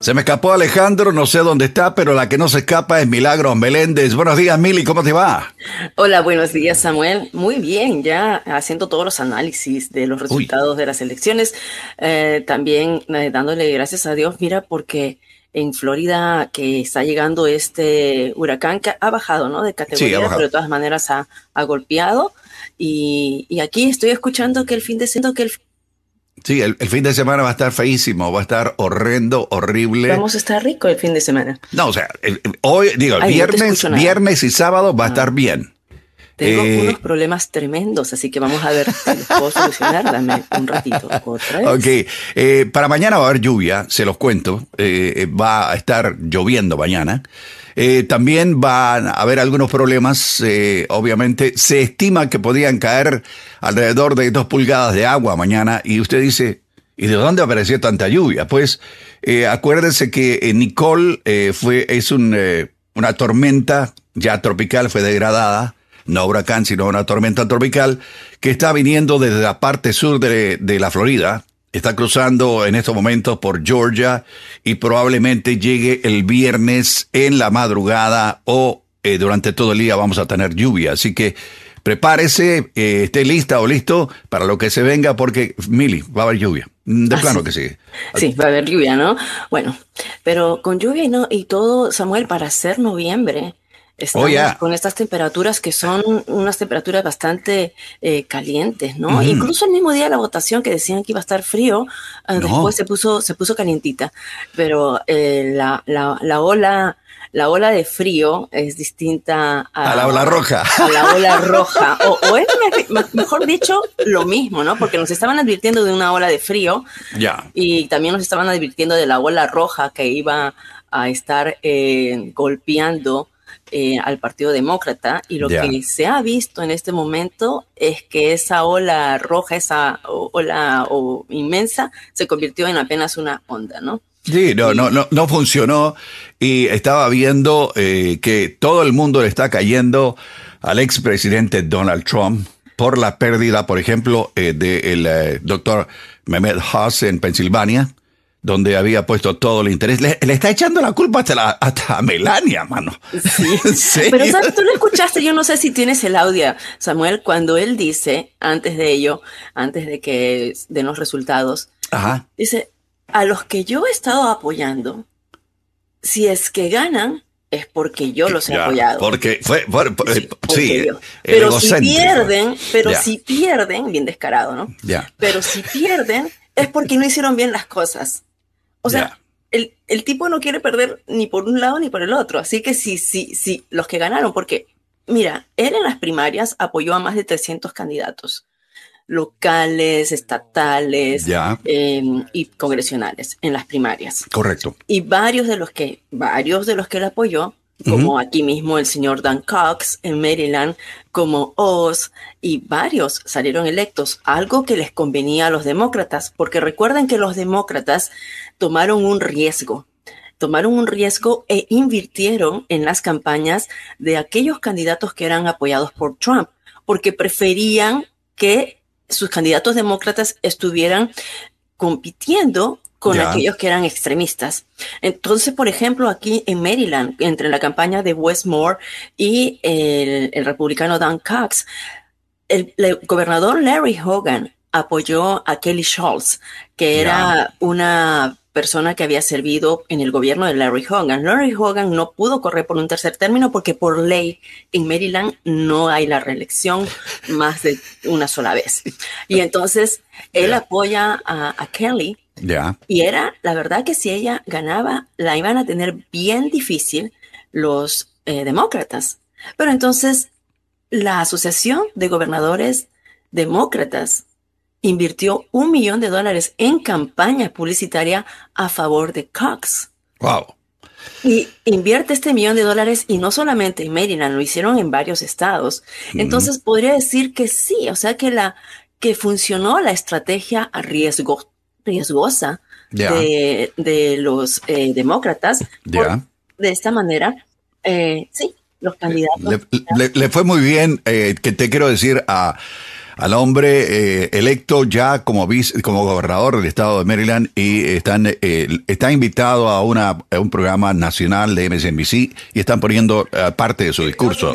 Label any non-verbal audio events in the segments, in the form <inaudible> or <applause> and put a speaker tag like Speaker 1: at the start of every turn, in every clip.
Speaker 1: Se me escapó Alejandro, no sé dónde está, pero la que no se escapa es Milagros Meléndez. Buenos días, Mili, ¿cómo te va?
Speaker 2: Hola, buenos días, Samuel. Muy bien, ya haciendo todos los análisis de los resultados de las elecciones. Eh, también eh, dándole gracias a Dios, mira, porque en Florida que está llegando este huracán que ha bajado, ¿no? De categoría, pero de todas maneras ha, golpeado. Y, y, aquí estoy escuchando que el fin de semana, que el
Speaker 1: Sí, el, fin de semana va a estar feísimo, va a estar horrendo, horrible.
Speaker 2: Vamos a estar rico el fin de semana.
Speaker 1: No, o sea, hoy, digo, viernes, viernes y sábado va a estar bien.
Speaker 2: Tengo eh, unos problemas tremendos, así que vamos a ver si los puedo solucionar. Dame un ratito. Otra vez.
Speaker 1: Ok, eh, para mañana va a haber lluvia, se los cuento. Eh, va a estar lloviendo mañana. También van a haber algunos problemas, obviamente. Se estima que podían caer alrededor de dos pulgadas de agua mañana y usted dice, ¿y de dónde apareció tanta lluvia? Pues acuérdense que Nicole fue, es un, una tormenta ya tropical, fue degradada no huracán, sino una tormenta tropical que está viniendo desde la parte sur de, la Florida. Está cruzando en estos momentos por Georgia y probablemente llegue el viernes en la madrugada o eh, durante todo el día vamos a tener lluvia. Así que prepárese, eh, esté lista o listo para lo que se venga porque, Mili, va a haber lluvia. De ah, plano que sí.
Speaker 2: Sí, va a haber lluvia, ¿no? Bueno, pero con lluvia y, no, y todo, Samuel, para hacer noviembre, Estamos oh, con estas temperaturas que son unas temperaturas bastante eh, calientes, ¿no? Incluso el mismo día de la votación que decían que iba a estar frío, eh, después se puso, se puso calientita. Pero eh, la, la, la, ola, la ola de frío es distinta
Speaker 1: a, la ola roja.
Speaker 2: A la ola roja. <laughs> O, o es mejor dicho, lo mismo, ¿no? Porque nos estaban advirtiendo de una ola de frío.
Speaker 1: Ya.
Speaker 2: Y también nos estaban advirtiendo de la ola roja que iba a estar golpeando eh, al Partido Demócrata y lo que se ha visto en este momento es que esa ola roja, esa ola o, inmensa, se convirtió en apenas una onda, ¿no?
Speaker 1: Sí, no, no, no, no funcionó y estaba viendo eh, que todo el mundo le está cayendo al expresidente Donald Trump por la pérdida, por ejemplo, eh, del doctor Mehmet Haas en Pensilvania, donde había puesto todo el interés. Le, está echando la culpa hasta, a Melania, mano.
Speaker 2: Sí. <laughs> Pero ¿sabes? tú lo escuchaste, yo no sé si tienes el audio, Samuel, cuando él dice, antes de ello, antes de que den los resultados, dice, a los que yo he estado apoyando, si es que ganan, es porque yo los he apoyado.
Speaker 1: Porque fue, sí,
Speaker 2: pero si pierden, pero si pierden, bien descarado, ¿no? Ya. Pero si pierden, es porque no hicieron bien las cosas. O sea, el, el, tipo no quiere perder ni por un lado ni por el otro. Así que sí, sí, sí, los que ganaron, porque, mira, él en las primarias apoyó a más de 300 candidatos locales, estatales em, y congresionales en las primarias.
Speaker 1: Correcto.
Speaker 2: Y varios de los que, varios de los que él apoyó como aquí mismo el señor Dan Cox en Maryland, como Oz, y varios salieron electos, algo que les convenía a los demócratas, porque recuerden que los demócratas tomaron un riesgo, tomaron un riesgo e invirtieron en las campañas de aquellos candidatos que eran apoyados por Trump, porque preferían que sus candidatos demócratas estuvieran compitiendo con aquellos que eran extremistas. Entonces, por ejemplo, aquí en Maryland, entre la campaña de Westmore y el, republicano Dan Cox, el, gobernador Larry Hogan apoyó a Kelly Schultz, que era una persona que había servido en el gobierno de Larry Hogan. Larry Hogan no pudo correr por un tercer término porque por ley en Maryland no hay la reelección más de una sola vez. Y entonces él apoya a Kelly y era, la verdad que si ella ganaba, la iban a tener bien difícil los eh, demócratas. Pero entonces la Asociación de Gobernadores Demócratas invirtió un millón de dólares en campaña publicitaria a favor de Cox.
Speaker 1: Wow.
Speaker 2: Y invierte este millón de dólares y no solamente en Maryland, lo hicieron en varios estados. Entonces podría decir que sí, o sea que la que funcionó la estrategia a riesgo riesgosa de, los eh, demócratas. de esta manera, eh, sí, los candidatos.
Speaker 1: Le, fue muy bien, eh, que te quiero decir, a, al hombre eh, electo ya como vice, como gobernador del estado de Maryland y están eh, está invitado a una a un programa nacional de MSNBC y están poniendo uh, parte de su discurso.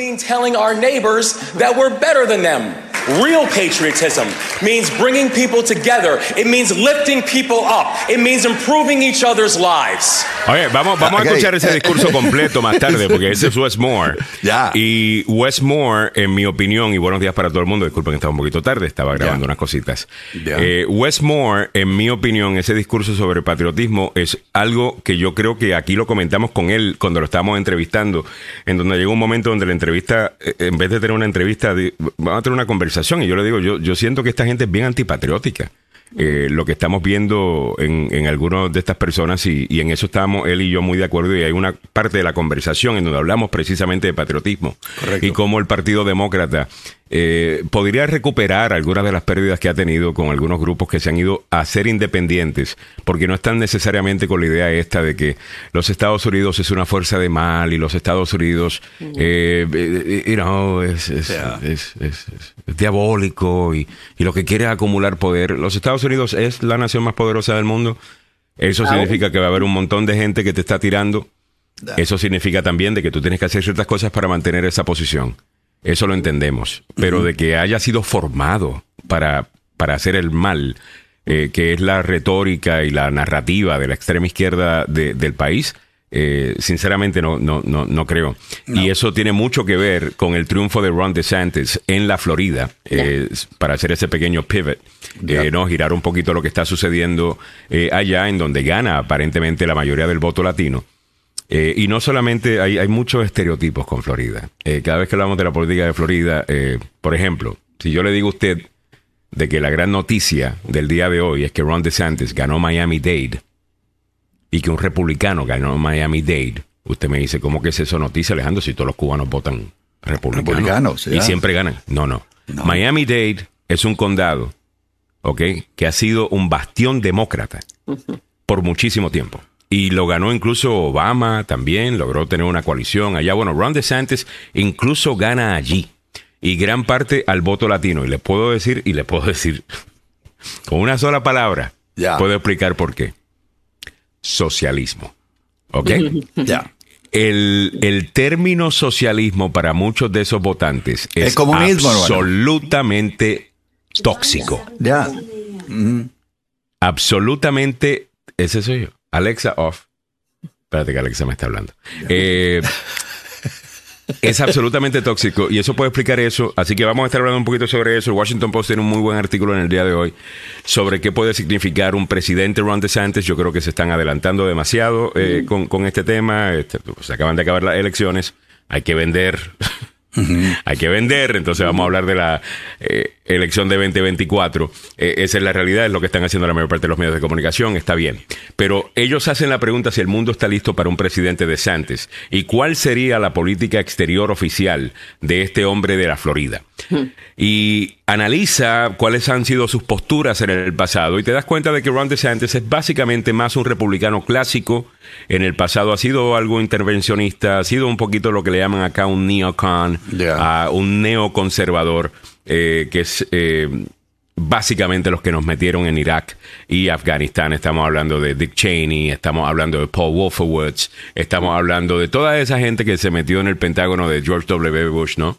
Speaker 3: Real patriotism means bringing people together. It means lifting people up. It means improving each other's lives.
Speaker 4: Oye, vamos, vamos okay. a escuchar ese discurso completo más tarde, porque ese es <laughs> Wes Moore.
Speaker 1: Ya.
Speaker 4: Y Wes Moore, en mi opinión, y buenos días para todo el mundo, disculpen que estaba un poquito tarde, estaba grabando unas cositas. Eh, Wes Moore, en mi opinión, ese discurso sobre patriotismo es algo que yo creo que aquí lo comentamos con él cuando lo estábamos entrevistando, en donde llegó un momento donde la entrevista, eh, en vez de tener una entrevista, vamos a tener una conversación. Y yo le digo, yo, yo siento que esta gente es bien antipatriótica. Eh, lo que estamos viendo en, en algunas de estas personas y, y, en eso estamos él y yo muy de acuerdo y hay una parte de la conversación en donde hablamos precisamente de patriotismo
Speaker 1: Correcto.
Speaker 4: y cómo el Partido Demócrata eh, podría recuperar algunas de las pérdidas que ha tenido con algunos grupos que se han ido a ser independientes, porque no están necesariamente con la idea esta de que los Estados Unidos es una fuerza de mal y los Estados Unidos, eh, you know, es, es,
Speaker 1: Yeah.
Speaker 4: es- es- es- es diabólico y, y lo que quiere es acumular poder. Los Estados Unidos es la nación más poderosa del mundo. Eso significa que va a haber un montón de gente que te está tirando. Eso significa también de que tú tienes que hacer ciertas cosas para mantener esa posición. Eso lo entendemos. Pero de que haya sido formado para, para hacer el mal, eh, que es la retórica y la narrativa de la extrema izquierda de- del país, eh, sinceramente no, no, no, no creo. Y eso tiene mucho que ver con el triunfo de Ron DeSantis en la Florida, eh, para hacer ese pequeño pivot,
Speaker 1: Ya.
Speaker 4: eh, ¿no? girar un poquito lo que está sucediendo allá, en donde gana aparentemente la mayoría del voto latino. Eh, y no solamente hay, hay muchos estereotipos con Florida. Eh, cada vez que hablamos de la política de Florida, eh, por ejemplo, si yo le digo a usted de que la gran noticia del día de hoy es que Ron DeSantis ganó Miami-Dade y que un republicano ganó Miami-Dade, usted me dice, ¿cómo que es eso noticia, Alejandro, si todos los cubanos votan republicanos?
Speaker 1: Republicanos,
Speaker 4: y siempre ganan. No, no. Miami-Dade es un condado, ¿ok? Que ha sido un bastión demócrata por muchísimo tiempo. Y lo ganó incluso Obama también, logró tener una coalición allá. Bueno, Ron DeSantis incluso gana allí. Y gran parte al voto latino. Y le puedo decir, y le puedo <laughs> decir, con una sola palabra,
Speaker 1: Ya.
Speaker 4: puedo explicar por qué. Socialismo. ¿Ok? <laughs>
Speaker 1: Ya.
Speaker 4: El, el término socialismo para muchos de esos votantes es
Speaker 1: El comunismo, hermano.
Speaker 4: absolutamente tóxico.
Speaker 1: Ya.
Speaker 4: absolutamente. Ese soy yo. Alexa off. Espérate que Alexa me está hablando. Eh, <laughs> es absolutamente tóxico y eso puede explicar eso. Así que vamos a estar hablando un poquito sobre eso. El Washington Post tiene un muy buen artículo en el día de hoy sobre qué puede significar un presidente Ron DeSantis. Yo creo que se están adelantando demasiado eh, con, con este tema. Este, pues, se acaban de acabar las elecciones. Hay que vender. <laughs> Hay que vender, entonces vamos a hablar de la eh, elección de 2024. Eh, esa es la realidad, es lo que están haciendo la mayor parte de los medios de comunicación, está bien. Pero ellos hacen la pregunta si el mundo está listo para un presidente de Santos y cuál sería la política exterior oficial de este hombre de la Florida. Y analiza cuáles han sido sus posturas en el pasado y te das cuenta de que Ron DeSantis es básicamente más un republicano clásico. En el pasado ha sido algo intervencionista, ha sido un poquito lo que le llaman acá un neocon, a un neoconservador, eh, que es eh, básicamente los que nos metieron en Irak y Afganistán. Estamos hablando de Dick Cheney, estamos hablando de Paul Wolfowitz, estamos hablando de toda esa gente que se metió en el Pentágono de George W. Bush, ¿no?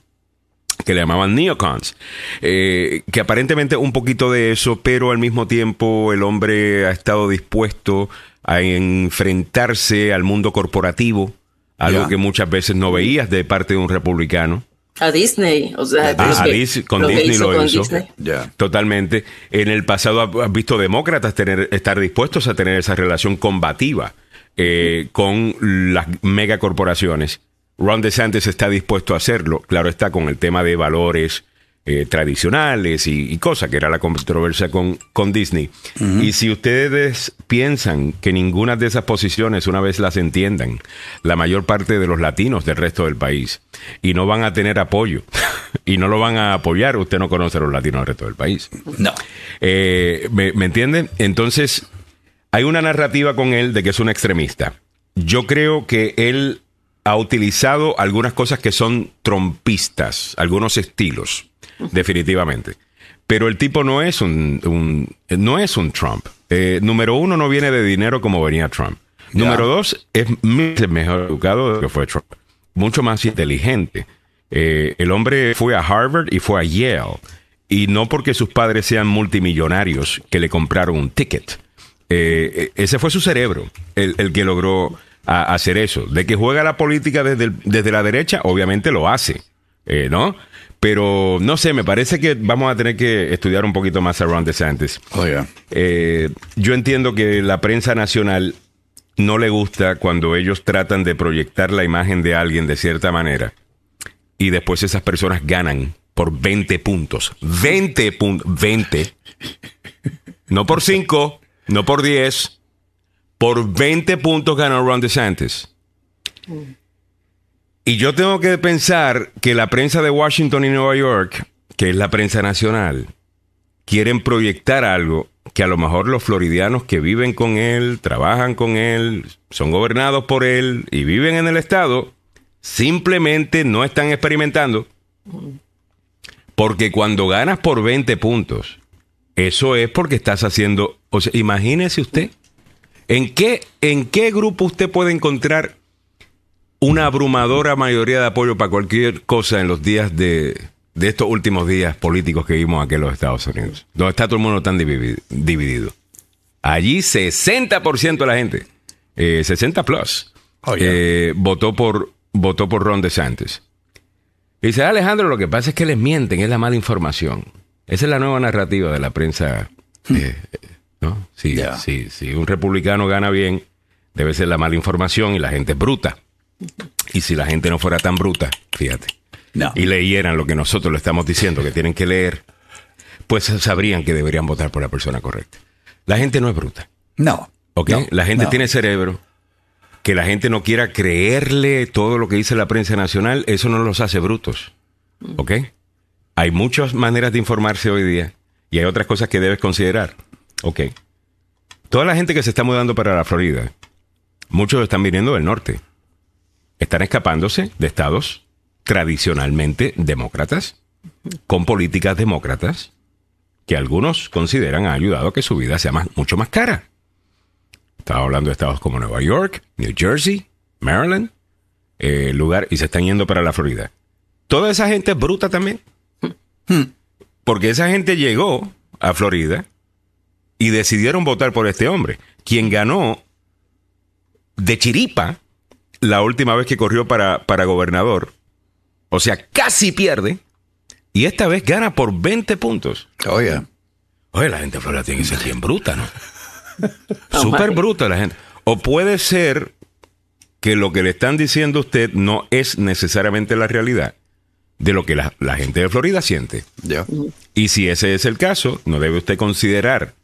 Speaker 4: que le llamaban neocons, eh, que aparentemente un poquito de eso, pero al mismo tiempo el hombre ha estado dispuesto a enfrentarse al mundo corporativo, algo que muchas veces no veías de parte de un republicano.
Speaker 2: A Disney, o sea,
Speaker 4: Ah, a
Speaker 2: que-
Speaker 4: Dis- con
Speaker 2: lo
Speaker 4: Disney
Speaker 2: hizo
Speaker 4: lo
Speaker 2: con
Speaker 4: hizo.
Speaker 2: Disney.
Speaker 4: Totalmente. En el pasado ha- has visto demócratas tener, estar dispuestos a tener esa relación combativa eh, con las megacorporaciones. Ron DeSantis está dispuesto a hacerlo. Claro está con el tema de valores eh, tradicionales y, y cosas, que era la controversia con, con Disney. Y si ustedes piensan que ninguna de esas posiciones, una vez las entiendan, la mayor parte de los latinos del resto del país, y no van a tener apoyo, <laughs> y no lo van a apoyar, usted no conoce a los latinos del resto del país.
Speaker 1: No.
Speaker 4: Eh, ¿me, me entiende? Entonces, hay una narrativa con él de que es un extremista. Yo creo que él ha utilizado algunas cosas que son trompistas, algunos estilos, definitivamente. Pero el tipo no es un, un- no es un Trump. Eh, número uno, no viene de dinero como venía Trump. Número dos, es mejor educado de que fue Trump. Mucho más inteligente. Eh, el hombre fue a Harvard y fue a Yale. Y no porque sus padres sean multimillonarios que le compraron un ticket. Eh, eh, ese fue su cerebro el, el que logró a- hacer eso. De que juega la política desde, el- desde la derecha, obviamente lo hace, eh, ¿no? Pero no sé, me parece que vamos a tener que estudiar un poquito más a Ron DeSantis.
Speaker 1: Oiga.
Speaker 4: Eh, yo entiendo que la prensa nacional no le gusta cuando ellos tratan de proyectar la imagen de alguien de cierta manera y después esas personas ganan por 20 puntos. 20 puntos. 20. No por 5, no por 10. Por 20 puntos ganó Ron DeSantis. Y yo tengo que pensar que la prensa de Washington y Nueva York, que es la prensa nacional, quieren proyectar algo que a lo mejor los floridianos que viven con él, trabajan con él, son gobernados por él y viven en el estado, simplemente no están experimentando. Porque cuando ganas por 20 puntos, eso es porque estás haciendo, o sea, imagínese usted, ¿en qué, en qué grupo usted puede encontrar una abrumadora mayoría de apoyo para cualquier cosa en los días de, de estos últimos días políticos que vimos aquí en los Estados Unidos, donde está todo el mundo tan divi- dividido. Allí 60% de la gente, eh, 60 plus,
Speaker 1: Oh, yeah.
Speaker 4: eh, votó por votó por Ron DeSantis. Y dice, Alejandro, lo que pasa es que les mienten, es la mala información. Esa es la nueva narrativa de la prensa. eh, ¿no? Si, si- si un republicano gana bien, debe ser la mala información y la gente es bruta. Y si la gente no fuera tan bruta, fíjate,
Speaker 1: No.
Speaker 4: y leyeran lo que nosotros le estamos diciendo que tienen que leer, pues sabrían que deberían votar por la persona correcta. La gente no es bruta,
Speaker 1: No.
Speaker 4: ¿ok?
Speaker 1: No,
Speaker 4: la gente
Speaker 1: no.
Speaker 4: tiene cerebro. Que la gente no quiera creerle todo lo que dice la prensa nacional, eso no los hace brutos, ¿ok? Hay muchas maneras de informarse hoy día y hay otras cosas que debes considerar, ¿ok? Toda la gente que se está mudando para la Florida, muchos están viniendo del norte. Están escapándose de estados tradicionalmente demócratas, con políticas demócratas, que algunos consideran ha ayudado a que su vida sea más, mucho más cara. Estaba hablando de estados como Nueva York, New Jersey, Maryland, eh, lugar, y se están yendo para la Florida. Toda esa gente es bruta también. Porque esa gente llegó a Florida y decidieron votar por este hombre, quien ganó de chiripa la última vez que corrió para, para gobernador. O sea, casi pierde. Y esta vez gana por 20 puntos.
Speaker 1: Oye.
Speaker 4: Oye, la gente de Florida tiene que ser bien bruta, ¿no? <laughs>
Speaker 2: Oh,
Speaker 4: Súper bruta la gente. O puede ser que lo que le están diciendo a usted no es necesariamente la realidad de lo que la, la gente de Florida siente.
Speaker 1: Ya.
Speaker 4: Y si ese es el caso, no debe usted considerar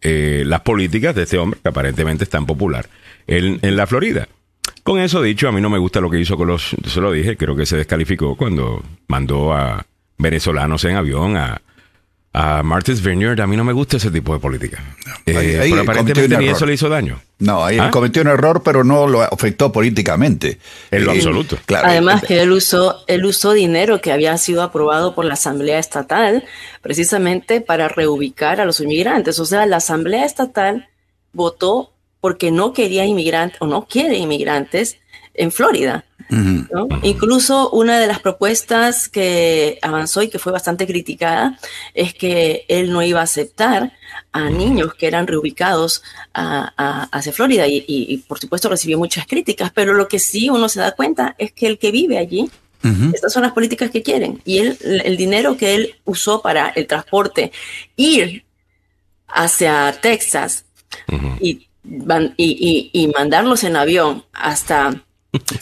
Speaker 4: eh, las políticas de este hombre que aparentemente es tan popular en, en la Florida. Con eso dicho, a mí no me gusta lo que hizo con los, se lo dije, creo que se descalificó cuando mandó a venezolanos en avión a, a Martha's Vineyard. A mí no me gusta ese tipo de política. Eh,
Speaker 1: Ahí- ahí
Speaker 4: pero aparentemente ni eso le hizo daño.
Speaker 1: No, ahí
Speaker 4: ¿Ah?
Speaker 1: él cometió un error, pero no lo afectó políticamente.
Speaker 4: En lo
Speaker 1: Eh,
Speaker 4: absoluto.
Speaker 1: Claro.
Speaker 2: Además
Speaker 1: eh,
Speaker 2: que él usó, él usó dinero que había sido aprobado por la Asamblea Estatal precisamente para reubicar a los inmigrantes. O sea, la Asamblea Estatal votó porque no quería inmigrantes o no quiere inmigrantes en Florida. Incluso una de las propuestas que avanzó y que fue bastante criticada es que él no iba a aceptar a niños que eran reubicados a- a- hacia Florida y, y- y, por supuesto recibió muchas críticas, pero lo que sí uno se da cuenta es que el que vive allí, estas son las políticas que quieren y él, el dinero que él usó para el transporte, ir hacia Texas y, van- y- y- y mandarlos en avión hasta...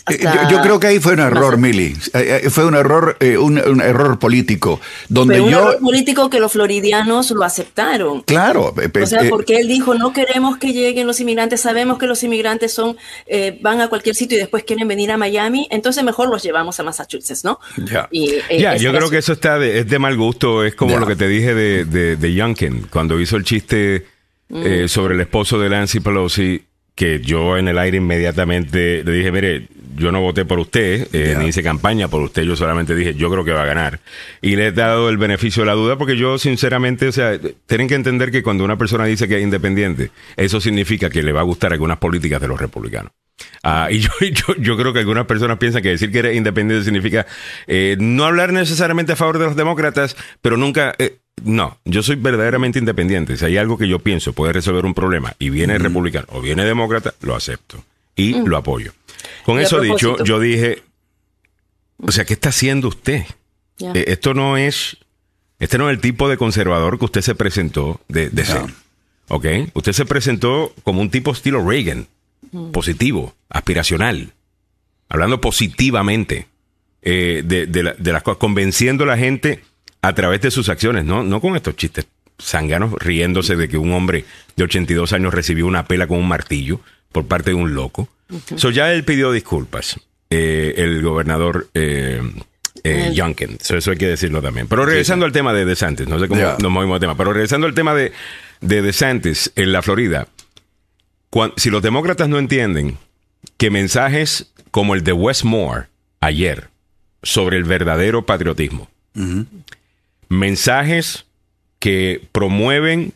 Speaker 1: Eh, Yo, yo creo que ahí fue un error. Mili. Eh, eh, Fue un error, eh, un, un error político. Donde
Speaker 2: Pero un
Speaker 1: yo.
Speaker 2: error político que los floridianos lo aceptaron.
Speaker 1: Claro.
Speaker 2: O sea,
Speaker 1: eh,
Speaker 2: porque él dijo, no queremos que lleguen los inmigrantes, sabemos que los inmigrantes son, eh, van a cualquier sitio y después quieren venir a Miami, entonces mejor los llevamos a Massachusetts, ¿no?
Speaker 1: Ya.
Speaker 2: Y, eh,
Speaker 4: Ya,
Speaker 2: ese
Speaker 4: yo creo
Speaker 2: su-
Speaker 4: que eso está de, es de mal gusto. Es como lo que te dije de, de, de Youngkin, cuando hizo el chiste eh, sobre el esposo de Nancy Pelosi, que yo en el aire inmediatamente le dije, mire, yo no voté por usted, eh, ni hice campaña por usted, yo solamente dije, yo creo que va a ganar. Y le he dado el beneficio de la duda porque yo, sinceramente, o sea, tienen que entender que cuando una persona dice que es independiente, eso significa que le va a gustar algunas políticas de los republicanos. Ah, y yo, <laughs> yo, yo creo que algunas personas piensan que decir que eres independiente significa eh, no hablar necesariamente a favor de los demócratas, pero nunca... eh, no, yo soy verdaderamente independiente. Si hay algo que yo pienso puede resolver un problema y viene republicano o viene demócrata, lo acepto y lo apoyo. Con
Speaker 2: Y
Speaker 4: eso dicho, yo dije, o sea, ¿qué está haciendo usted? Eh, esto no es, este no es el tipo de conservador que usted se presentó de, de ser. ¿Ok? Usted se presentó como un tipo estilo Reagan, positivo, aspiracional, hablando positivamente eh, de, de la- de las cosas, convenciendo a la gente a través de sus acciones, no, no con estos chistes zánganos riéndose de que un hombre de 82 años recibió una pela con un martillo por parte de un loco. So ya él pidió disculpas, eh, el gobernador eh, eh,
Speaker 2: El-
Speaker 4: Youngkin. So, eso hay que decirlo también. Pero regresando al tema de DeSantis, no sé cómo nos movimos de tema, pero regresando al tema de, de DeSantis en la Florida, si los demócratas no entienden que mensajes como el de Westmore ayer sobre el verdadero patriotismo, mensajes que promueven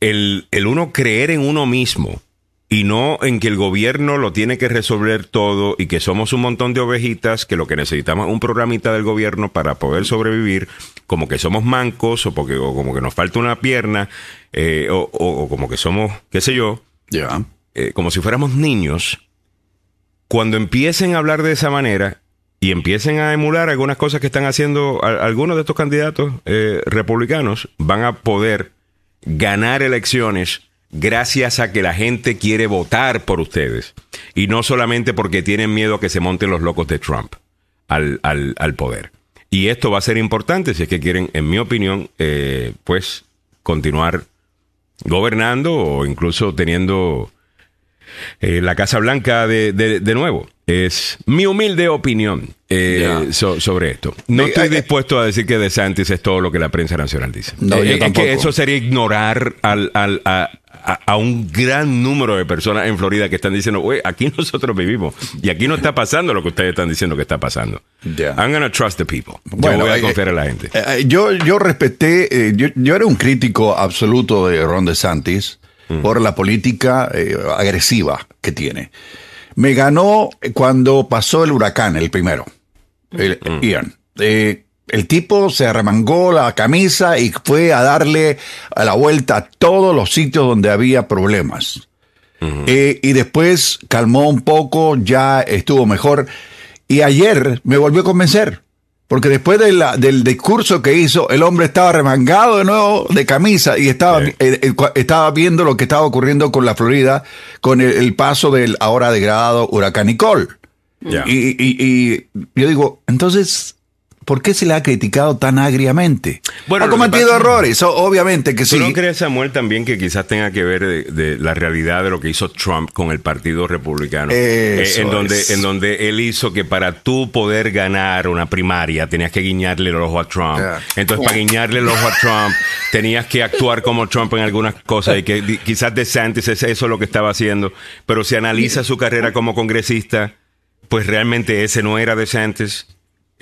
Speaker 4: el, el uno creer en uno mismo y no en que el gobierno lo tiene que resolver todo y que somos un montón de ovejitas que lo que necesitamos es un programita del gobierno para poder sobrevivir, como que somos mancos o, porque, o como que nos falta una pierna eh, o, o- o como que somos, qué sé yo,
Speaker 1: Ya.
Speaker 4: eh, como si fuéramos niños, cuando empiecen a hablar de esa manera y empiecen a emular algunas cosas que están haciendo a- algunos de estos candidatos eh, republicanos, van a poder ganar elecciones gracias a que la gente quiere votar por ustedes y no solamente porque tienen miedo a que se monten los locos de Trump al, al- al poder. Y esto va a ser importante si es que quieren, en mi opinión, eh, pues continuar gobernando o incluso teniendo eh, la Casa Blanca de, de- de nuevo. Es mi humilde opinión eh, so- sobre esto. No
Speaker 1: Eh,
Speaker 4: estoy dispuesto a decir que DeSantis es todo lo que la prensa nacional dice.
Speaker 1: No, yo
Speaker 4: es
Speaker 1: tampoco.
Speaker 4: que eso sería ignorar al, al- a, a- a un gran número de personas en Florida que están diciendo, "Oye, aquí <laughs> nosotros vivimos y aquí no está pasando lo que ustedes están diciendo que está pasando.
Speaker 1: Ya.
Speaker 4: I'm gonna trust the people.
Speaker 1: Bueno,
Speaker 4: yo voy a
Speaker 1: eh,
Speaker 4: confiar en la gente.
Speaker 1: Eh, eh, yo, yo respeté, eh, yo, yo era un crítico absoluto de Ron DeSantis por la política eh, agresiva que tiene. Me ganó cuando pasó el huracán, el primero, el Ian. El tipo se arremangó la camisa y fue a darle a la vuelta a todos los sitios donde había problemas. Eh, y después calmó un poco, ya estuvo mejor. Y ayer me volvió a convencer. Porque después de la- del discurso que hizo, el hombre estaba remangado de nuevo de camisa y estaba,
Speaker 4: Sí.
Speaker 1: eh, eh, estaba viendo lo que estaba ocurriendo con la Florida con el, el paso del ahora degradado huracán Nicole. Y- y yo digo, entonces, ¿por qué se le ha criticado tan agriamente?
Speaker 4: Bueno,
Speaker 1: ha cometido
Speaker 4: pasa-
Speaker 1: errores, obviamente que sí.
Speaker 4: ¿Tú no crees, Samuel, también que quizás tenga que ver de, de la realidad de lo que hizo Trump con el Partido Republicano?
Speaker 1: Eso
Speaker 4: Eh, en, donde,
Speaker 1: es.
Speaker 4: en donde él hizo que para tú poder ganar una primaria tenías que guiñarle el ojo a Trump. Entonces, para guiñarle el ojo a Trump, <laughs> tenías que actuar como Trump en algunas cosas y que quizás DeSantis es eso lo que estaba haciendo. Pero si analiza su carrera como congresista, pues realmente ese no era DeSantis.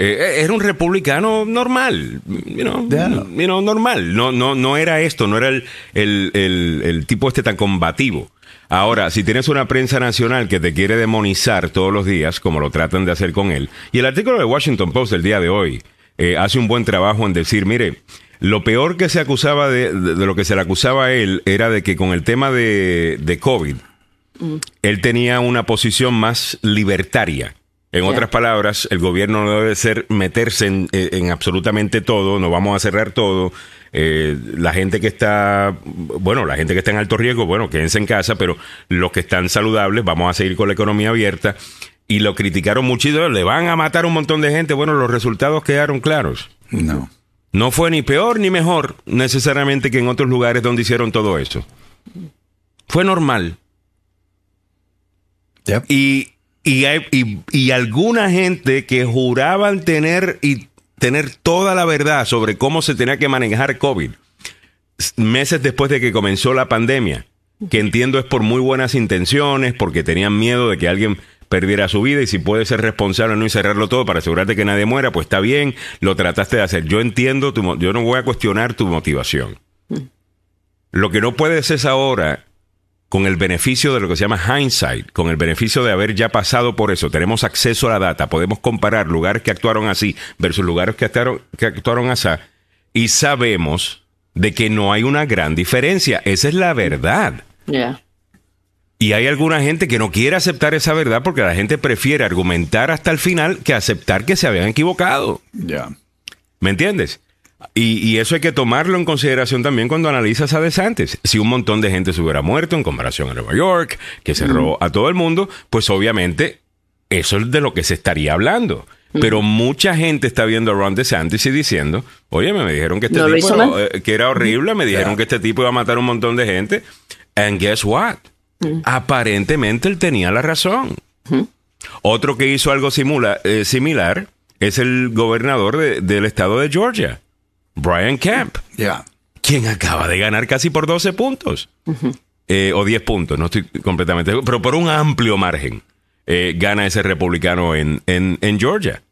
Speaker 4: Eh, era un republicano normal, you know,
Speaker 1: Ya.
Speaker 4: you know, normal. No, no, no era esto, no era el, el, el- el tipo este tan combativo. Ahora, si tienes una prensa nacional que te quiere demonizar todos los días, como lo tratan de hacer con él, y el artículo de Washington Post del día de hoy eh, hace un buen trabajo en decir, mire, lo peor que se acusaba de, de- de lo que se le acusaba a él era de que con el tema de, de COVID, él tenía una posición más libertaria. En otras palabras, el gobierno no debe ser meterse en, en absolutamente todo, no vamos a cerrar todo. Eh, la gente que está, bueno, la gente que está en alto riesgo, bueno, quédense en casa, pero los que están saludables, vamos a seguir con la economía abierta. Y lo criticaron muchísimo, le van a matar un montón de gente. Bueno, los resultados quedaron claros.
Speaker 1: No.
Speaker 4: No fue ni peor ni mejor necesariamente que en otros lugares donde hicieron todo eso. Fue normal.
Speaker 1: Yep.
Speaker 4: Y, y, hay- y- y alguna gente que juraban tener y tener toda la verdad sobre cómo se tenía que manejar COVID meses después de que comenzó la pandemia, que entiendo es por muy buenas intenciones, porque tenían miedo de que alguien perdiera su vida y si puede ser responsable no y cerrarlo todo para asegurarte que nadie muera, pues está bien, lo trataste de hacer. Yo entiendo, tu, yo no voy a cuestionar tu motivación. Lo que no puedes es ahora con el beneficio de lo que se llama hindsight, con el beneficio de haber ya pasado por eso, tenemos acceso a la data, podemos comparar lugares que actuaron así versus lugares que actuaron, que actuaron así, y sabemos de que no hay una gran diferencia. Esa es la verdad. Y hay alguna gente que no quiere aceptar esa verdad porque la gente prefiere argumentar hasta el final que aceptar que se habían equivocado.
Speaker 1: Ya.
Speaker 4: ¿Me entiendes? Y, eso hay que tomarlo en consideración también cuando analizas a DeSantis. Si un montón de gente se hubiera muerto en comparación a Nueva York, que cerró a todo el mundo, pues obviamente eso es de lo que se estaría hablando. Pero mucha gente está viendo a Ron DeSantis y diciendo, oye, me dijeron que este tipo era, eh, que era horrible, me dijeron que este tipo iba a matar a un montón de gente. And guess what? Aparentemente él tenía la razón. Otro que hizo algo eh, similar es el gobernador del estado de Georgia. Brian Camp. Quien acaba de ganar casi por 12 puntos. Eh, o 10 puntos, no estoy completamente. Pero por un amplio margen eh, gana ese republicano en, en, Georgia.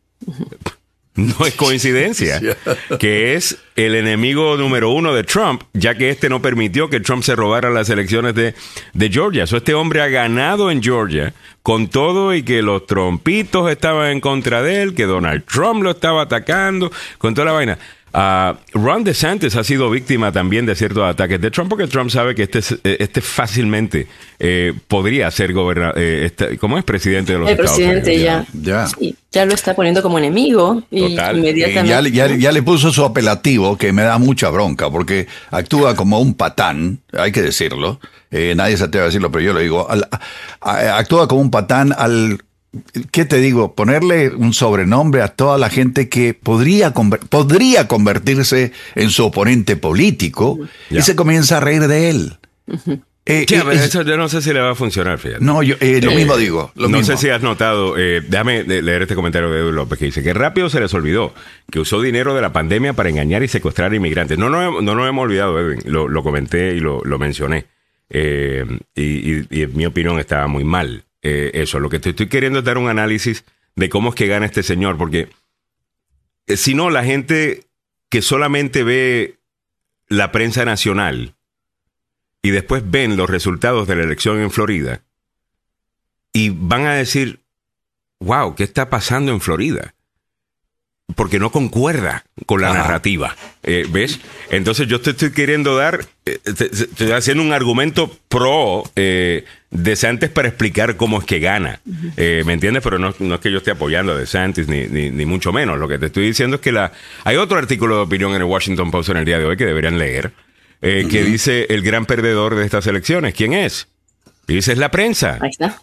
Speaker 4: No es coincidencia <laughs> que es el enemigo número uno de Trump, ya que este no permitió que Trump se robara las elecciones de, de Georgia. So, este hombre ha ganado en Georgia con todo y que los trompitos estaban en contra de él, que Donald Trump lo estaba atacando, con toda la vaina. Uh, Ron DeSantis ha sido víctima también de ciertos ataques de Trump porque Trump sabe que este, eh, este fácilmente eh, podría ser gobernador, eh, este, ¿cómo es? Presidente de los
Speaker 2: El presidente ya,
Speaker 1: ya.
Speaker 2: ya lo está poniendo como enemigo y inmediatamente.
Speaker 1: Ya, ya, le puso su apelativo que me da mucha bronca porque actúa como un patán, hay que decirlo. nadie se atreve a decirlo, pero yo lo digo. actúa como un patán al ¿qué te digo? Ponerle un sobrenombre a toda la gente que podría, podría convertirse en su oponente político y se comienza a reír de él.
Speaker 4: Eh, eh, eso yo no sé si le va a funcionar, fíjate.
Speaker 1: No, yo eh, lo mismo digo.
Speaker 4: no sé si has notado, déjame leer este comentario de Edu López que dice que rápido se les olvidó que usó dinero de la pandemia para engañar y secuestrar inmigrantes. No, no, no nos hemos olvidado, Edwin, lo, comenté y lo, mencioné. y, en mi opinión estaba muy mal. Eh, eso. Lo que te estoy queriendo es dar un análisis de cómo es que gana este señor, porque eh, si no, la gente que solamente ve la prensa nacional y después ven los resultados de la elección en Florida y van a decir, wow, ¿qué está pasando en Florida? porque no concuerda con la narrativa. Eh, ¿Ves? Entonces yo te estoy queriendo dar, eh, estoy haciendo un argumento pro eh, DeSantis para explicar cómo es que gana. Eh, ¿Me entiendes? Pero no, no, es que yo esté apoyando a DeSantis, ni, ni, mucho menos. Lo que te estoy diciendo es que la hay otro artículo de opinión en el Washington Post en el día de hoy que deberían leer, que dice el gran perdedor de estas elecciones. ¿Quién es? Y dice, es la prensa.
Speaker 2: Ahí está.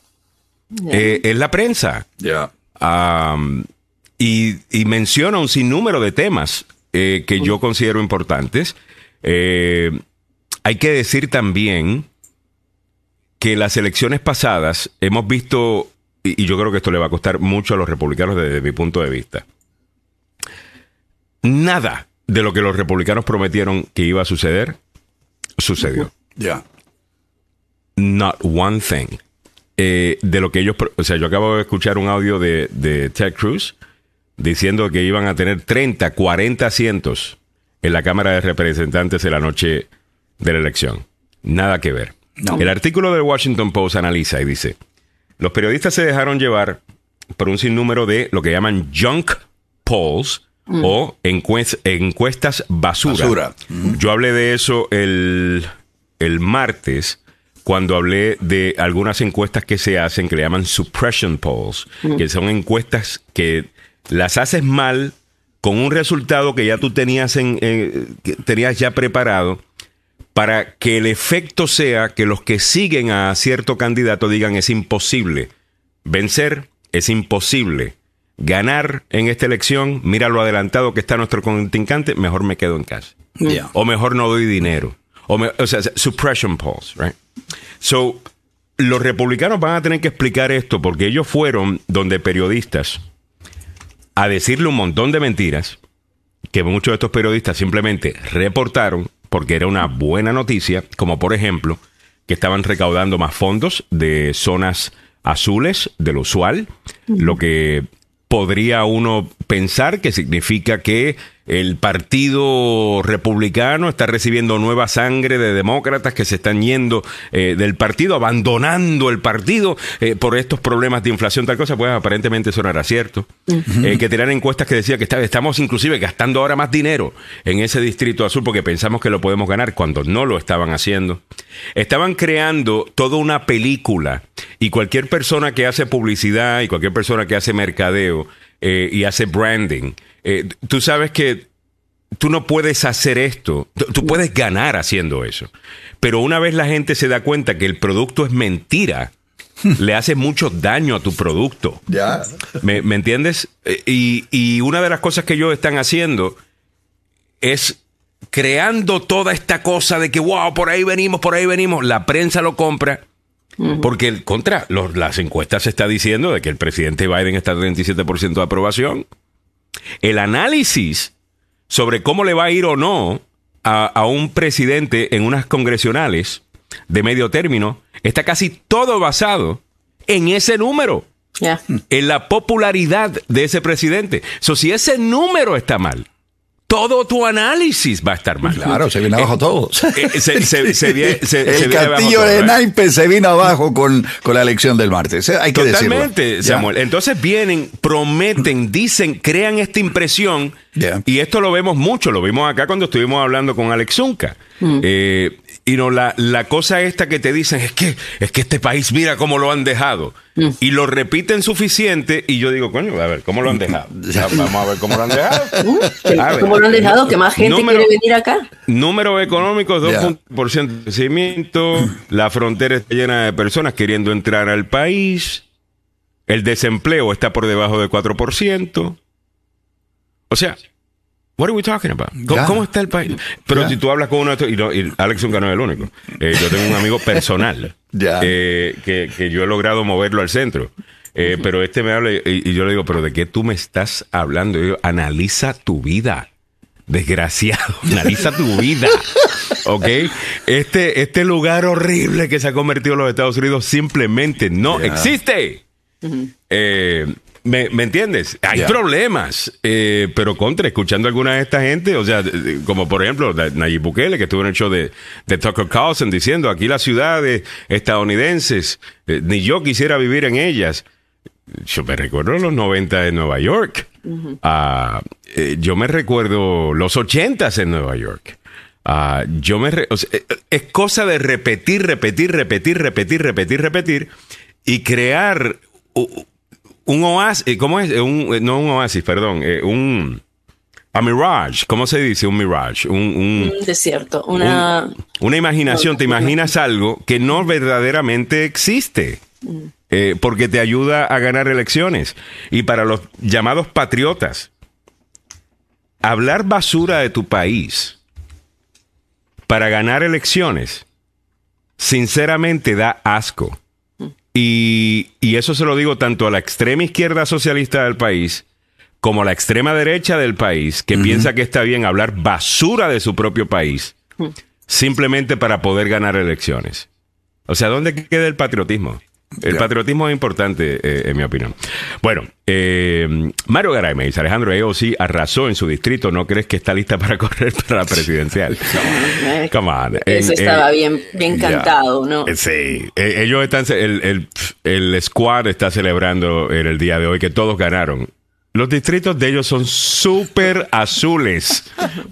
Speaker 4: es la prensa.
Speaker 1: Ya
Speaker 4: y, menciona un sinnúmero de temas eh, que yo considero importantes. Eh, hay que decir también que las elecciones pasadas hemos visto, y, yo creo que esto le va a costar mucho a los republicanos desde mi punto de vista, nada de lo que los republicanos prometieron que iba a suceder, sucedió.
Speaker 1: Ya.
Speaker 4: Not one thing. Eh, de lo que ellos, o sea, yo acabo de escuchar un audio de, de Ted Cruz diciendo que iban a tener 30, 40 asientos en la Cámara de Representantes en la noche de la elección. Nada que ver. El artículo del Washington Post analiza y dice, los periodistas se dejaron llevar por un sinnúmero de lo que llaman junk polls mm. o encuestas basura. Yo hablé de eso el, el martes cuando hablé de algunas encuestas que se hacen que le llaman suppression polls, mm. que son encuestas que las haces mal con un resultado que ya tú tenías, en, tenías ya preparado para que el efecto sea que los que siguen a cierto candidato digan es imposible vencer, es imposible ganar en esta elección, mira lo adelantado que está nuestro contrincante, mejor me quedo en casa. O mejor no doy dinero. O, o sea, suppression polls, right? So, los republicanos van a tener que explicar esto porque ellos fueron donde periodistas a decirle un montón de mentiras que muchos de estos periodistas simplemente reportaron porque era una buena noticia, como por ejemplo que estaban recaudando más fondos de zonas azules de lo usual, lo que podría uno pensar que significa que el Partido Republicano está recibiendo nueva sangre de demócratas que se están yendo eh, del partido, abandonando el partido eh, por estos problemas de inflación, tal cosa, pues aparentemente eso no era cierto. Eh, que tenían encuestas que decía que está- estamos inclusive gastando ahora más dinero en ese distrito azul porque pensamos que lo podemos ganar cuando no lo estaban haciendo. Estaban creando toda una película y cualquier persona que hace publicidad y cualquier persona que hace mercadeo eh, y hace branding, eh, tú sabes que tú no puedes hacer esto, tú, tú puedes ganar haciendo eso, pero una vez la gente se da cuenta que el producto es mentira, <laughs> le hace mucho daño a tu producto.
Speaker 1: Ya.
Speaker 4: ¿Me, me entiendes? Eh, Y, y una de las cosas que ellos están haciendo es creando toda esta cosa de que, wow, por ahí venimos, por ahí venimos. La prensa lo compra. Porque el contra, los- las encuestas se está diciendo de que el presidente Biden está al 37% de aprobación. El análisis sobre cómo le va a ir o no a, a un presidente en unas congresionales de medio término está casi todo basado en ese número en la popularidad de ese presidente. So, si ese número está mal, todo tu análisis va a estar mal.
Speaker 1: Claro, se viene abajo todo.
Speaker 4: Eh, se- se- <laughs> se se-
Speaker 1: el
Speaker 4: viene abajo
Speaker 1: castillo de
Speaker 4: ¿eh?
Speaker 1: naipes se vino abajo con, con la elección del martes. Eh, Hay que
Speaker 4: Totalmente,
Speaker 1: decirlo.
Speaker 4: Samuel. Entonces vienen, prometen, dicen, crean esta impresión. Y esto lo vemos mucho, lo vimos acá cuando estuvimos hablando con Alex Zunca.
Speaker 1: Mm.
Speaker 4: Eh, y no, la, la cosa esta que te dicen es que, es que este país, mira cómo lo han dejado.
Speaker 1: Mm.
Speaker 4: Y lo repiten suficiente. Y yo digo, coño, a ver, ¿cómo lo han dejado? <laughs> Vamos a ver cómo lo han dejado. <laughs> Ver.
Speaker 2: ¿Cómo lo han dejado? Que más gente
Speaker 4: Número-
Speaker 2: quiere venir acá.
Speaker 4: Números económicos,
Speaker 1: Ya.
Speaker 4: 2% de crecimiento, la frontera está llena de personas queriendo entrar al país, el desempleo está por debajo del 4%. O sea, what are we talking about? ¿Cómo, está el país? Pero si tú hablas con uno de estos, y, no- y Alex Zunca no es el único. Eh, yo tengo un amigo personal <laughs> eh, que, que yo he logrado moverlo al centro. Eh, Pero este me habla y, y yo le digo, pero ¿de qué tú me estás hablando? Y yo, analiza tu vida. Desgraciado, <laughs> analiza tu vida. <laughs> ¿Ok? Este, este lugar horrible que se ha convertido en los Estados Unidos simplemente no existe. Eh, ¿me, me entiendes? Hay problemas, eh, pero contra, escuchando a alguna de esta gente, o sea, de- de- como por ejemplo Nayib Bukele, que estuvo en el show de, de Tucker Carlson diciendo, aquí las ciudades estadounidenses, eh, ni yo quisiera vivir en ellas. Yo me recuerdo los 90 de Nueva York. Ah, eh, yo me recuerdo los 80 en Nueva York. Ah, yo me re- o sea, es cosa de repetir, repetir, repetir, repetir, repetir, repetir y crear un oasis, ¿cómo es? Un, eh, no un oasis, perdón, eh, un a mirage, ¿cómo se dice? Un mirage, un, un-
Speaker 2: Un desierto. Una.
Speaker 4: una imaginación, te imaginas algo que no verdaderamente existe. eh, porque te ayuda a ganar elecciones. Y para los llamados patriotas, hablar basura de tu país para ganar elecciones, sinceramente da asco. Y, y eso se lo digo tanto a la extrema izquierda socialista del país como a la extrema derecha del país, que piensa que está bien hablar basura de su propio país, simplemente para poder ganar elecciones. O sea, ¿dónde queda el patriotismo? El patriotismo es importante, eh, en mi opinión. Bueno, eh, Mario Garay me dice, Alejandro AOC arrasó en su distrito, ¿no crees que está lista para <laughs> correr para la presidencial?
Speaker 2: Eh, <laughs>
Speaker 4: Come on.
Speaker 2: Eso estaba
Speaker 4: en-
Speaker 2: bien, bien cantado, ¿no?
Speaker 4: Eh, Sí, Eh, ellos están, el, el, el squad está celebrando en el día de hoy que todos ganaron. Los distritos de ellos son súper azules.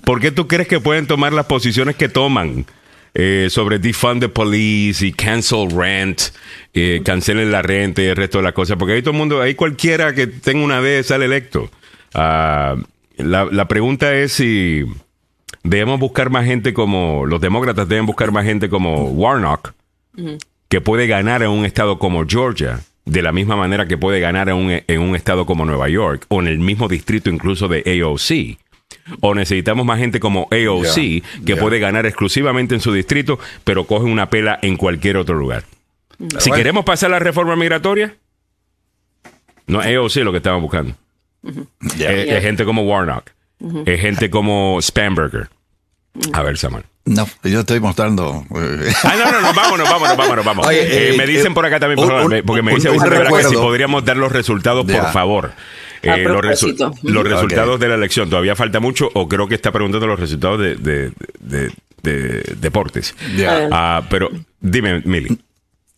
Speaker 4: ¿Por qué tú crees que pueden tomar las posiciones que toman? Eh, sobre defund the police y cancel rent, eh, cancelen la renta y el resto de las cosas, porque ahí todo el mundo, ahí cualquiera que tenga una D sale electo. Ah, la, la pregunta es si debemos buscar más gente como, los demócratas deben buscar más gente como Warnock, que puede ganar en un estado como Georgia, de la misma manera que puede ganar en un, en un estado como Nueva York, o en el mismo distrito incluso de AOC. O necesitamos más gente como AOC, que puede ganar exclusivamente en su distrito, pero coge una pela en cualquier otro lugar. Si
Speaker 1: bueno.
Speaker 4: queremos pasar la reforma migratoria, no es AOC lo que estamos buscando.
Speaker 1: Ya.
Speaker 4: Es, es gente como Warnock, es gente como Spamberger, A ver, Samuel.
Speaker 1: No, yo estoy mostrando. eh,
Speaker 4: Ah, no, no, no, vámonos, vámonos, vámonos, vámonos.
Speaker 1: Oye,
Speaker 4: Eh,
Speaker 1: eh,
Speaker 4: me dicen
Speaker 1: eh,
Speaker 4: por acá también,
Speaker 1: un-
Speaker 4: por favor,
Speaker 1: un-
Speaker 4: porque me
Speaker 1: un-
Speaker 4: dicen
Speaker 1: un
Speaker 4: Rivera que si
Speaker 1: recuerdo.
Speaker 4: podríamos dar los resultados, por favor. Eh, los, resu- los resultados de la elección. ¿Todavía falta mucho o creo que está preguntando los resultados de, de- de- de deportes?
Speaker 1: Ya.
Speaker 2: A ver.
Speaker 4: Ah, pero dime, Mili.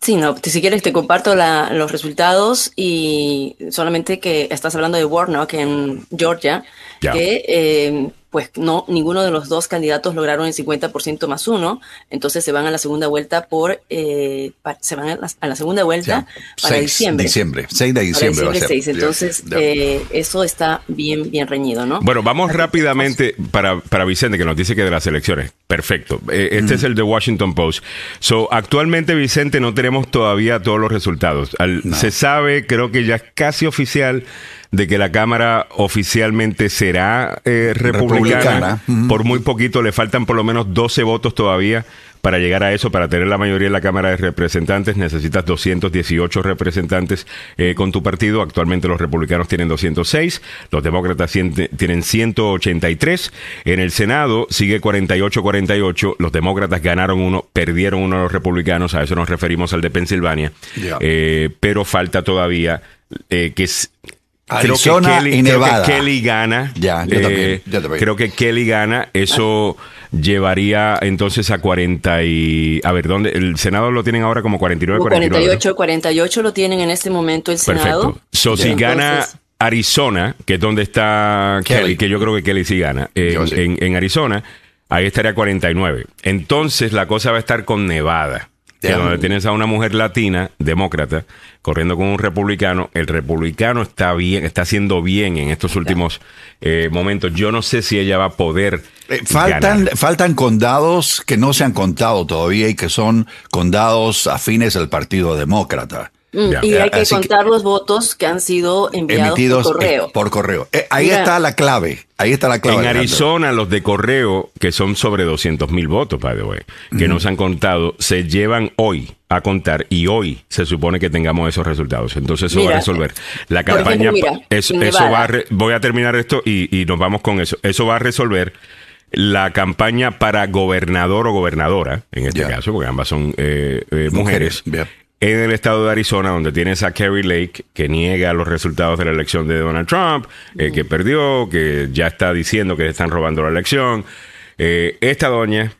Speaker 2: Sí, no, si quieres te comparto la- los resultados y solamente que estás hablando de Warnock en Georgia,
Speaker 4: Ya.
Speaker 2: que eh, pues no, ninguno de los dos candidatos lograron el 50% más uno, entonces se van a la segunda vuelta por, eh, pa- se van a la, a la segunda vuelta para
Speaker 1: seis,
Speaker 2: diciembre.
Speaker 1: Diciembre, 6 de
Speaker 2: Para
Speaker 1: diciembre va a
Speaker 2: diciembre
Speaker 1: ser.
Speaker 2: 6,
Speaker 1: Ya,
Speaker 2: entonces
Speaker 1: ya.
Speaker 2: eh, eso está bien, bien reñido, ¿no?
Speaker 4: Bueno, vamos rápidamente para, para Vicente, que nos dice que de las elecciones. Perfecto. Eh, este es el de Washington Post. So, actualmente, Vicente, no tenemos todavía todos los resultados. Al- Se sabe, creo que ya es casi oficial, de que la Cámara oficialmente será eh, republicana.
Speaker 1: Republicana.
Speaker 4: Por muy poquito, le faltan por lo menos 12 votos todavía para llegar a eso, para tener la mayoría en la Cámara de Representantes, necesitas 218 representantes eh, con tu partido. Actualmente los republicanos tienen 206, los demócratas tienen 183. En el Senado sigue 48-48. Los demócratas ganaron uno, perdieron uno a los republicanos. A eso nos referimos al de Pensilvania. Eh, pero falta todavía eh, que es.
Speaker 1: Arizona y
Speaker 4: creo que. Kelly gana.
Speaker 1: Ya, yo
Speaker 4: Eh,
Speaker 1: también, yo también.
Speaker 4: Creo que Kelly gana. Eso llevaría entonces a 40 y... A ver, ¿dónde? El Senado lo tienen ahora como 49, 49.
Speaker 2: 48, 48 lo tienen en este momento el Senado.
Speaker 4: Perfecto. So, si
Speaker 2: Entonces,
Speaker 4: gana Arizona, que es donde está
Speaker 1: Kelly.
Speaker 4: Kelly, que yo creo que Kelly sí gana, eh,
Speaker 1: sí.
Speaker 4: en, en Arizona, ahí estaría 49. Entonces la cosa va a estar con Nevada. Que donde tienes a una mujer latina, demócrata, corriendo con un republicano. El republicano está bien, está haciendo bien en estos últimos eh, momentos. Yo no sé si ella va a poder.
Speaker 1: Eh, faltan,
Speaker 4: ganar.
Speaker 1: faltan condados que no se han contado todavía y que son condados afines al Partido Demócrata.
Speaker 2: Mm,
Speaker 4: Ya.
Speaker 2: y hay que contar los votos que han sido enviados
Speaker 1: emitidos
Speaker 2: por correo.
Speaker 1: eh, por correo. Eh, ahí
Speaker 2: Mira.
Speaker 1: está la clave. Ahí está la clave.
Speaker 4: En
Speaker 1: Alejandro.
Speaker 4: Arizona, los de correo, que son sobre 200 mil votos, by the way, que no se han contado, se llevan hoy a contar y hoy se supone que tengamos esos resultados. Entonces eso va a resolver. La campaña,
Speaker 2: ejemplo, mira,
Speaker 4: eso, va a
Speaker 2: Nevada.
Speaker 4: re- voy a terminar esto y, y nos vamos con eso. Eso va a resolver la campaña para gobernador o gobernadora, en este caso, porque ambas son eh, eh, mujeres.
Speaker 1: Mujeres.
Speaker 4: En el estado de Arizona, donde tienes a Kerry Lake, que niega los resultados de la elección de Donald Trump, eh, que perdió, que ya está diciendo que le están robando la elección. Eh, esta doña,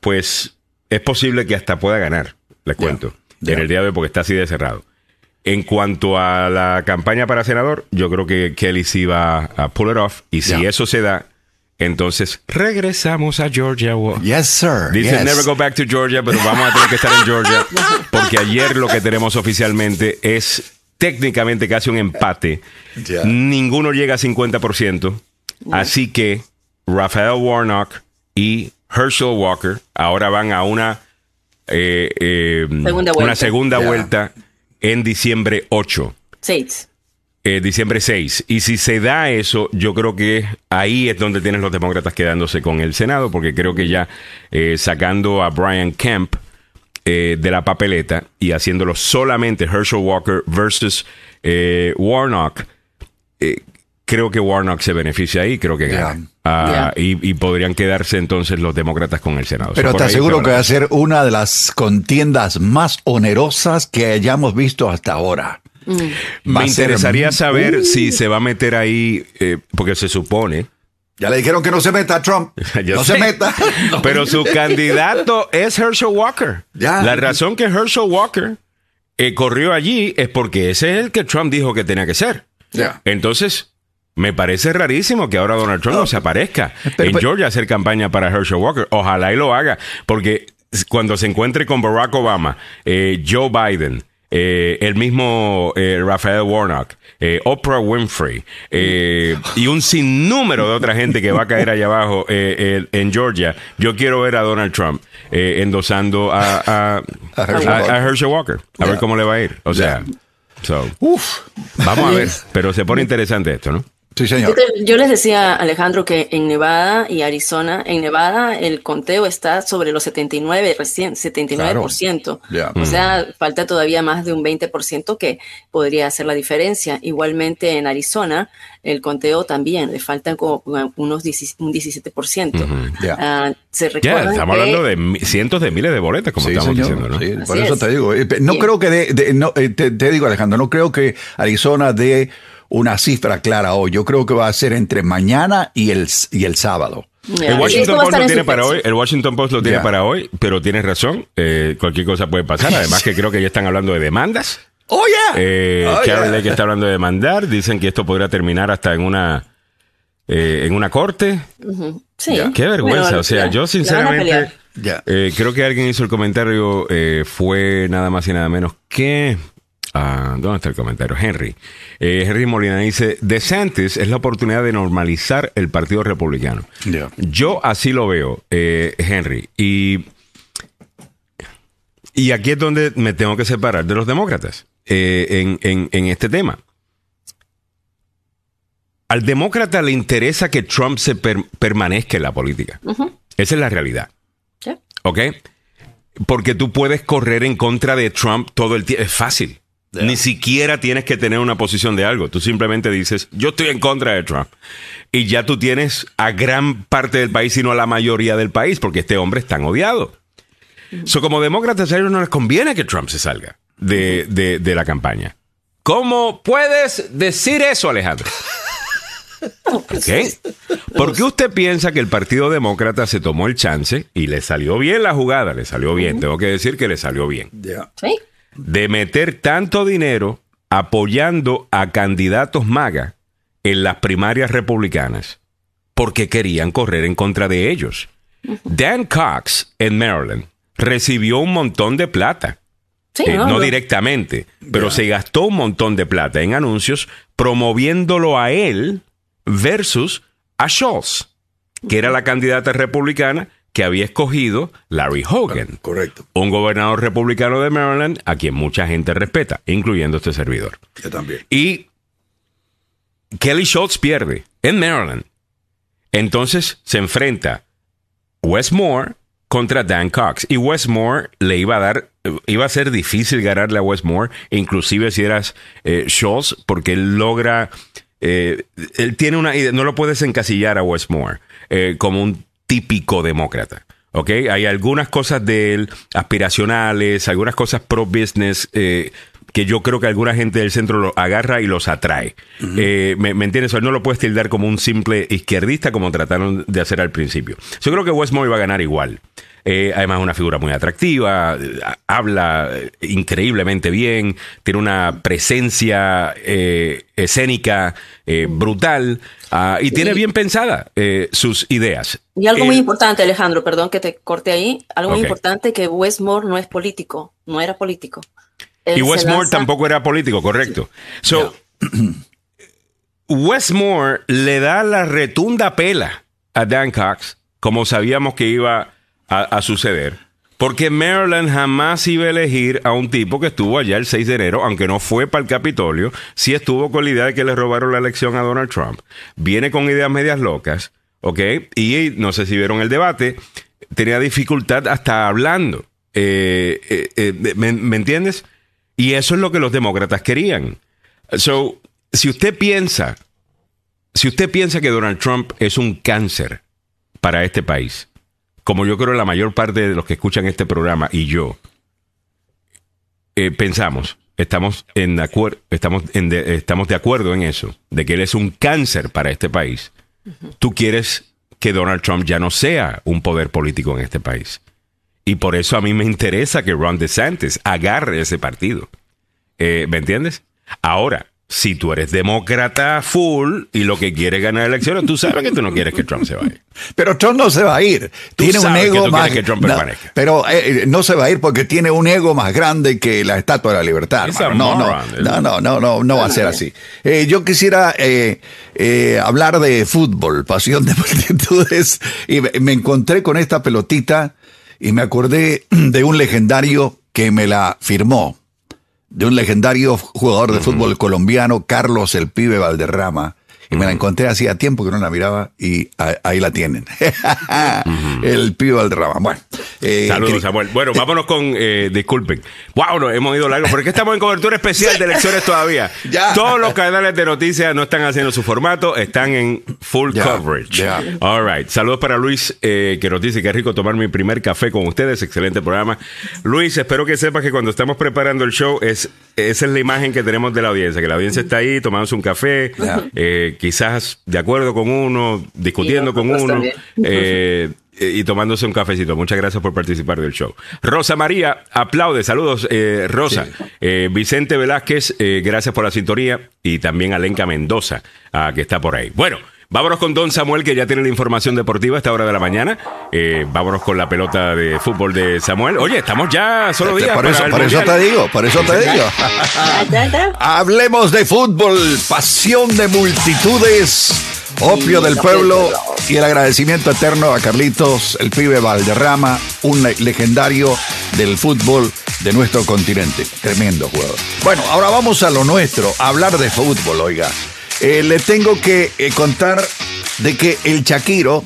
Speaker 4: pues, es posible que hasta pueda ganar, les cuento, en el día de hoy, porque está así de cerrado. En cuanto a la campaña para senador, yo creo que Kelly sí va a pull it off. Y si eso se da, entonces regresamos a Georgia.
Speaker 1: Yes, sir.
Speaker 4: Dice
Speaker 1: yes.
Speaker 4: never go back to Georgia, pero vamos a tener que estar en Georgia <laughs> porque ayer lo que tenemos oficialmente es técnicamente casi un empate. Ninguno llega a 50%. Así que Rafael Warnock y Herschel Walker ahora van a una, eh, eh,
Speaker 2: Segunda
Speaker 4: una
Speaker 2: vuelta.
Speaker 4: segunda vuelta en diciembre 8
Speaker 2: Seis.
Speaker 4: Eh, diciembre 6. Y si se da eso, yo creo que ahí es donde tienes los demócratas quedándose con el Senado, porque creo que ya eh, sacando a Brian Kemp eh, de la papeleta y haciéndolo solamente Herschel Walker versus eh, Warnock, eh, creo que Warnock se beneficia ahí, creo que gana. Ah, y, y podrían quedarse entonces los demócratas con el Senado.
Speaker 1: Pero te aseguro
Speaker 4: está
Speaker 1: que va a ser una de las contiendas más onerosas que hayamos visto hasta ahora. Va
Speaker 4: Me interesaría saber
Speaker 1: Uh,
Speaker 4: si se va a meter ahí, eh, porque se supone
Speaker 1: Ya le dijeron que no se meta Trump. <laughs> No
Speaker 4: sé.
Speaker 1: se meta. No. <laughs>
Speaker 4: Pero su candidato es Herschel Walker.
Speaker 1: Ya.
Speaker 4: La razón que Herschel Walker eh, corrió allí es porque ese es el que Trump dijo que tenía que ser.
Speaker 1: Ya.
Speaker 4: Entonces, me parece rarísimo que ahora Donald Trump no, se aparezca
Speaker 1: Pero-
Speaker 4: en
Speaker 1: pero-
Speaker 4: Georgia a hacer campaña para Herschel Walker. Ojalá y lo haga, porque cuando se encuentre con Barack Obama, eh, Joe Biden, eh, el mismo eh, Rafael Warnock, eh, Oprah Winfrey eh, y un sinnúmero de otra gente que va a caer allá abajo en Georgia, yo quiero ver a Donald Trump eh, endosando a, a,
Speaker 1: A Herschel
Speaker 4: a-
Speaker 1: Walker.
Speaker 4: a Herschel Walker. A ver cómo le va a ir. O sea,
Speaker 1: Ya.
Speaker 4: so,
Speaker 1: Uf.
Speaker 4: vamos a ver. Pero se pone interesante esto, ¿no?
Speaker 1: Sí, señor.
Speaker 2: Yo, te- yo les decía, Alejandro, que en Nevada y Arizona, en Nevada el conteo está sobre los 79 recién, 79%.
Speaker 1: Ya.
Speaker 2: O sea, falta todavía más de un 20% que podría hacer la diferencia. Igualmente en Arizona, el conteo también, le faltan como unos 10 un 17%.
Speaker 1: Ya.
Speaker 2: Ah, se
Speaker 4: Ya,
Speaker 2: recuerdan
Speaker 4: estamos
Speaker 2: que-
Speaker 4: hablando de cientos de miles de boletas, como
Speaker 1: Sí,
Speaker 4: estamos
Speaker 1: señor.
Speaker 4: diciendo, ¿no?
Speaker 1: Sí, por
Speaker 2: Así
Speaker 1: eso
Speaker 2: es.
Speaker 1: te digo. eh, No creo que dé, de- no, eh, te, te digo, Alejandro, no creo que Arizona dé una cifra clara hoy. Yo creo que va a ser entre mañana y el, y el sábado.
Speaker 4: El Washington Post lo
Speaker 2: en
Speaker 4: tiene para hoy, el Washington Post lo tiene para hoy, pero tienes razón, eh, cualquier cosa puede pasar. Además que creo que ya están hablando de demandas.
Speaker 1: ¡Oh, yeah!
Speaker 4: Eh,
Speaker 1: Oh,
Speaker 4: Karen
Speaker 1: yeah.
Speaker 4: Lake está hablando de demandar, dicen que esto podría terminar hasta en una eh, en una corte.
Speaker 2: Sí.
Speaker 4: Qué vergüenza,
Speaker 2: Bueno,
Speaker 4: o sea, yo sinceramente eh, creo que alguien hizo el comentario, eh, fue nada más y nada menos que... ah, ¿Dónde está el comentario? Henry. Eh, Henry Molina dice, DeSantis es la oportunidad de normalizar el Partido Republicano. Yo así lo veo, eh, Henry. Y, y aquí es donde me tengo que separar de los demócratas eh, en, en- en este tema. Al demócrata le interesa que Trump se per- permanezca en la política. Esa es la realidad.
Speaker 2: Sí.
Speaker 4: ¿Ok? Porque tú puedes correr en contra de Trump todo el tiempo. Es fácil. Ni siquiera tienes que tener una posición de algo. Tú simplemente dices, yo estoy en contra de Trump. Y ya tú tienes a gran parte del país, sino a la mayoría del país, porque este hombre es tan odiado. So, como demócratas, a ellos no les conviene que Trump se salga de, de- de la campaña. ¿Cómo puedes decir eso, Alejandro? <laughs> ¿Ok? ¿Por qué usted piensa que el Partido Demócrata se tomó el chance y le salió bien la jugada? Le salió bien, tengo que decir que le salió bien.
Speaker 2: Sí.
Speaker 4: De meter tanto dinero apoyando a candidatos MAGA en las primarias republicanas porque querían correr en contra de ellos. Dan Cox en Maryland recibió un montón de plata.
Speaker 2: Sí,
Speaker 4: Eh,
Speaker 2: no,
Speaker 4: directamente, pero se gastó un montón de plata en anuncios promoviéndolo a él versus a Schultz, que era la candidata republicana que había escogido Larry Hogan,
Speaker 1: Correcto.
Speaker 4: un gobernador republicano de Maryland a quien mucha gente respeta, incluyendo este servidor.
Speaker 1: Yo también.
Speaker 4: Y Kelly Schultz pierde en Maryland. Entonces se enfrenta Westmore contra Dan Cox. Y Westmore le iba a dar, iba a ser difícil ganarle a Westmore, inclusive si eras eh, Schultz, porque él logra, eh, él tiene una idea, no lo puedes encasillar a Westmore eh, como un típico demócrata. ¿Ok? Hay algunas cosas de él aspiracionales, algunas cosas pro business eh, que yo creo que alguna gente del centro lo agarra y los atrae. Eh, ¿me, me entiendes? O no lo puedes tildar como un simple izquierdista como trataron de hacer al principio. Yo creo que Westmore iba a ganar igual. Eh, además, es una figura muy atractiva, eh, habla eh, increíblemente bien, tiene una presencia eh, escénica eh, brutal ah, y tiene bien pensada sus ideas.
Speaker 2: Y algo muy importante, Alejandro, perdón que te corte ahí. Algo muy importante que Westmore no es político, no era político. Él
Speaker 4: Y Westmore
Speaker 2: lanza-
Speaker 4: tampoco era político, correcto. So, <clears throat> Westmore le da la retunda pela a Dan Cox, como sabíamos que iba a, suceder, porque Maryland jamás iba a elegir a un tipo que estuvo allá el 6 de enero, aunque no fue para el Capitolio, sí estuvo con la idea de que le robaron la elección a Donald Trump. Viene con ideas medias locas, ¿ok? Y no sé si vieron el debate, tenía dificultad hasta hablando. Eh, eh, eh, ¿me, me entiendes? Y eso es lo que los demócratas querían. So, si usted piensa, si usted piensa que Donald Trump es un cáncer para este país, como yo creo la mayor parte de los que escuchan este programa y yo, eh, pensamos, estamos en de acuerdo, estamos, en de, estamos de acuerdo en eso, de que él es un cáncer para este país. Tú quieres que Donald Trump ya no sea un poder político en este país. Y por eso a mí me interesa que Ron DeSantis agarre ese partido. Eh, ¿Me entiendes? Ahora, si tú eres demócrata full y lo que quieres ganar elecciones, tú sabes que tú no quieres que Trump se vaya. <laughs>
Speaker 1: Pero Trump no se va a ir.
Speaker 4: Tú
Speaker 1: tiene un
Speaker 4: que
Speaker 1: ego
Speaker 4: tú
Speaker 1: más.
Speaker 4: quieres que Trump
Speaker 1: no,
Speaker 4: permanezca.
Speaker 1: pero eh, no se va a ir porque tiene un ego más grande que la Estatua de la Libertad. No, no,
Speaker 4: moron.
Speaker 1: no, no, no, no, no va a ser así. Eh, yo quisiera eh, eh, hablar de fútbol, pasión <laughs> de multitudes, y me encontré con esta pelotita y me acordé <clears throat> de un legendario que me la firmó de un legendario jugador de fútbol colombiano, Carlos el Pibe Valderrama. Y me la encontré hacía tiempo que no la miraba y ahí la tienen. El pibe Valderrama. Bueno. eh,
Speaker 4: Saludos, Samuel. Bueno, vámonos con, eh, disculpen. Wow, no, hemos ido largo. ¿Por qué estamos en cobertura especial de elecciones todavía? <laughs>
Speaker 1: Ya.
Speaker 4: Todos los canales de noticias no están haciendo su formato, están en full
Speaker 1: Ya,
Speaker 4: coverage.
Speaker 1: ya.
Speaker 4: All right. Saludos para Luis, eh, que nos dice que es rico tomar mi primer café con ustedes. Excelente programa. Luis, espero que sepas que cuando estamos preparando el show, es, esa es la imagen que tenemos de la audiencia, que la audiencia está ahí tomándose un café, eh, quizás de acuerdo con uno, discutiendo
Speaker 2: Y
Speaker 4: con uno. eh, eh, y tomándose un cafecito. Muchas gracias por participar del show. Rosa María, aplaude. Saludos, eh, Rosa. Eh, Vicente Velázquez, eh, gracias por la sintonía. Y también a Lenca Mendoza, ah, que está por ahí. Bueno. Vámonos con Don Samuel, que ya tiene la información deportiva a esta hora de la mañana. Eh, vámonos con la pelota de fútbol de Samuel. Oye, estamos ya solo días
Speaker 1: por
Speaker 4: para
Speaker 1: eso,
Speaker 4: el
Speaker 1: por eso te digo, por eso te digo. <laughs> Hablemos de fútbol, pasión de multitudes, opio
Speaker 2: Sí,
Speaker 1: del pueblo y el agradecimiento eterno a Carlitos, el pibe Valderrama, un le- legendario del fútbol de nuestro continente. Tremendo jugador. Bueno, ahora vamos a lo nuestro, a hablar de fútbol, oiga. Eh, le tengo que eh, contar de que el Shakiro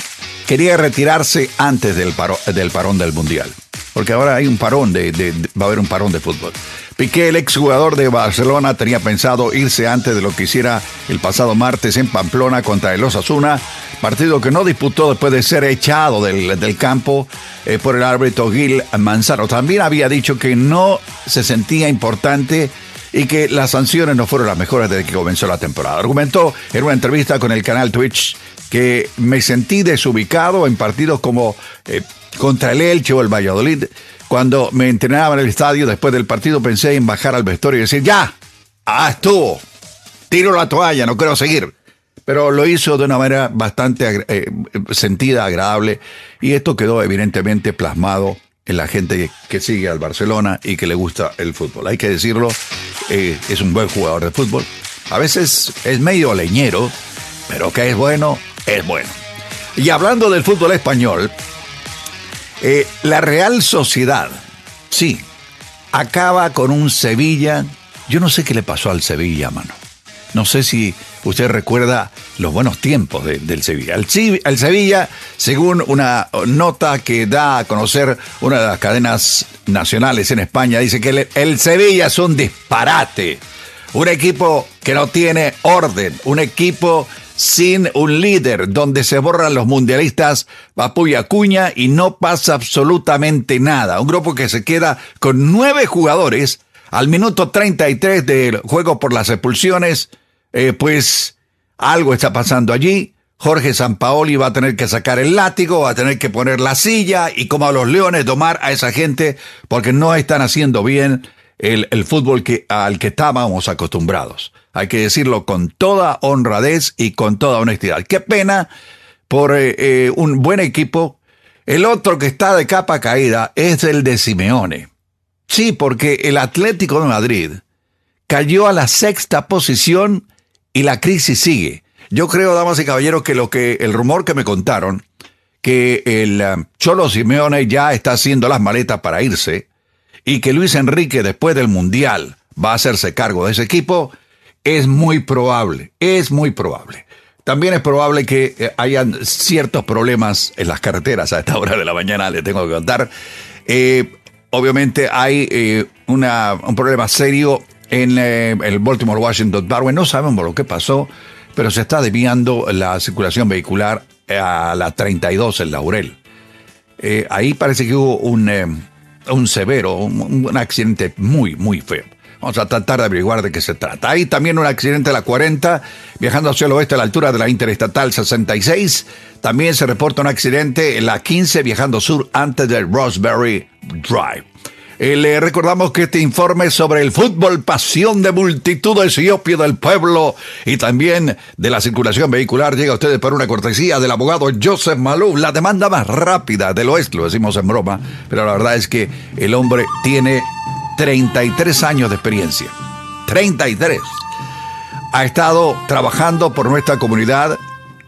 Speaker 1: quería retirarse antes del, paro- del parón del Mundial. Porque ahora hay un parón, de, va a haber un parón de fútbol. Piqué, el exjugador de Barcelona, tenía pensado irse antes de lo que hiciera el pasado martes en Pamplona contra el Osasuna, partido que no disputó después de ser echado del, del campo eh, por el árbitro Gil Manzano. También había dicho que no se sentía importante y que las sanciones no fueron las mejores desde que comenzó la temporada. Argumentó en una entrevista con el canal Twitch que me sentí desubicado en partidos como eh, contra el Elche o el Valladolid. Cuando me entrenaba en el estadio después del partido pensé en bajar al vestuario y decir, ya, ah, estuvo, tiro la toalla, no quiero seguir. Pero lo hizo de una manera bastante eh, sentida, agradable, y esto quedó evidentemente plasmado en la gente que sigue al Barcelona y que le gusta el fútbol. Hay que decirlo, eh, es un buen jugador de fútbol. A veces es medio leñero, pero que es bueno, es bueno. Y hablando del fútbol español, eh, la Real Sociedad, sí, acaba con un Sevilla. Yo no sé qué le pasó al Sevilla, mano. No sé si usted recuerda los buenos tiempos de- del Sevilla. El Sevilla, según una nota que da a conocer una de las cadenas nacionales en España, dice que el, Sevilla es un disparate. Un equipo que no tiene orden, un equipo sin un líder, donde se borran los mundialistas Papu y Acuña y no pasa absolutamente nada. Un grupo que se queda con nueve jugadores al minuto 33 del juego por las expulsiones, eh, pues algo está pasando allí. Jorge Sampaoli va a tener que sacar el látigo, va a tener que poner la silla y como a los leones domar a esa gente porque no están haciendo bien el, fútbol que, al que estábamos acostumbrados. Hay que decirlo con toda honradez y con toda honestidad. Qué pena por eh, eh, un buen equipo. El otro que está de capa caída es el de Simeone. Sí, porque el Atlético de Madrid cayó a la sexta posición y la crisis sigue. Yo creo, damas y caballeros, que lo que el rumor que me contaron que el um, Cholo Simeone ya está haciendo las maletas para irse y que Luis Enrique después del Mundial va a hacerse cargo de ese equipo es muy probable, es muy probable. También es probable que eh, hayan ciertos problemas en las carreteras a esta <laughs> hora de la mañana, le tengo que contar. Eh, obviamente hay eh, un problema serio en eh, el Baltimore Washington Darwin. No sabemos lo que pasó, pero se está desviando la circulación vehicular a la 32 en Laurel. Eh, ahí parece que hubo un, eh, un severo, un, accidente muy, muy feo. Vamos a tratar de averiguar de qué se trata. Hay también un accidente a la 40, viajando hacia el oeste a la altura de la Interestatal 66. También se reporta un accidente en la 15, viajando sur antes del Roseberry Drive. Eh, le recordamos que este informe sobre el fútbol, pasión de multitudes y opio del pueblo y también de la circulación vehicular llega a ustedes por una cortesía del abogado Joseph Malou, la demanda más rápida del oeste, lo decimos en broma, pero la verdad es que el hombre tiene 33 años de experiencia. 33. Ha estado trabajando por nuestra comunidad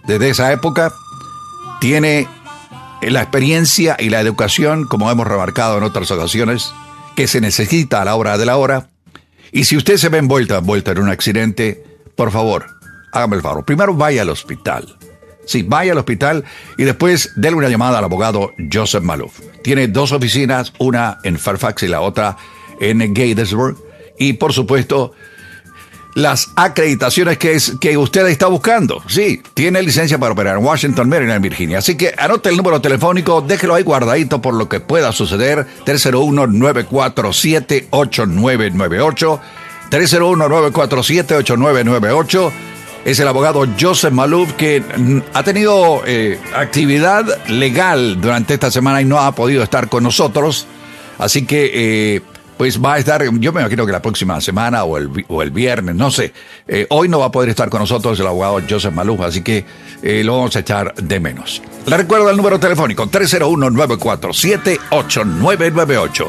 Speaker 1: desde esa época. Tiene la experiencia y la educación, como hemos remarcado en otras ocasiones, que se necesita a la hora de la hora. Y si usted se ve envuelta, envuelta en un accidente, por favor, hágame el favor. Primero vaya al hospital. Sí, vaya al hospital y después déle una llamada al abogado Joseph Malouf. Tiene dos oficinas, una en Fairfax y la otra en Gatesburg. Y por supuesto, las acreditaciones que, es, que usted está buscando. Sí, tiene licencia para operar en Washington, Maryland, Virginia. Así que anote el número telefónico, déjelo ahí guardadito por lo que pueda suceder. 301-947-8998. 301-947-8998 es el abogado Joseph Malouf que ha tenido eh, actividad legal durante esta semana y no ha podido estar con nosotros. Así que, eh, pues va a estar, yo me imagino que la próxima semana o el, o el viernes, no sé. Eh, hoy no va a poder estar con nosotros el abogado Joseph Malouf, así que lo vamos a echar de menos. Le recuerdo el número telefónico 301-947-8998.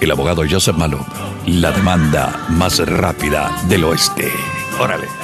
Speaker 1: El abogado Joseph Malouf, la demanda más rápida del oeste. Órale.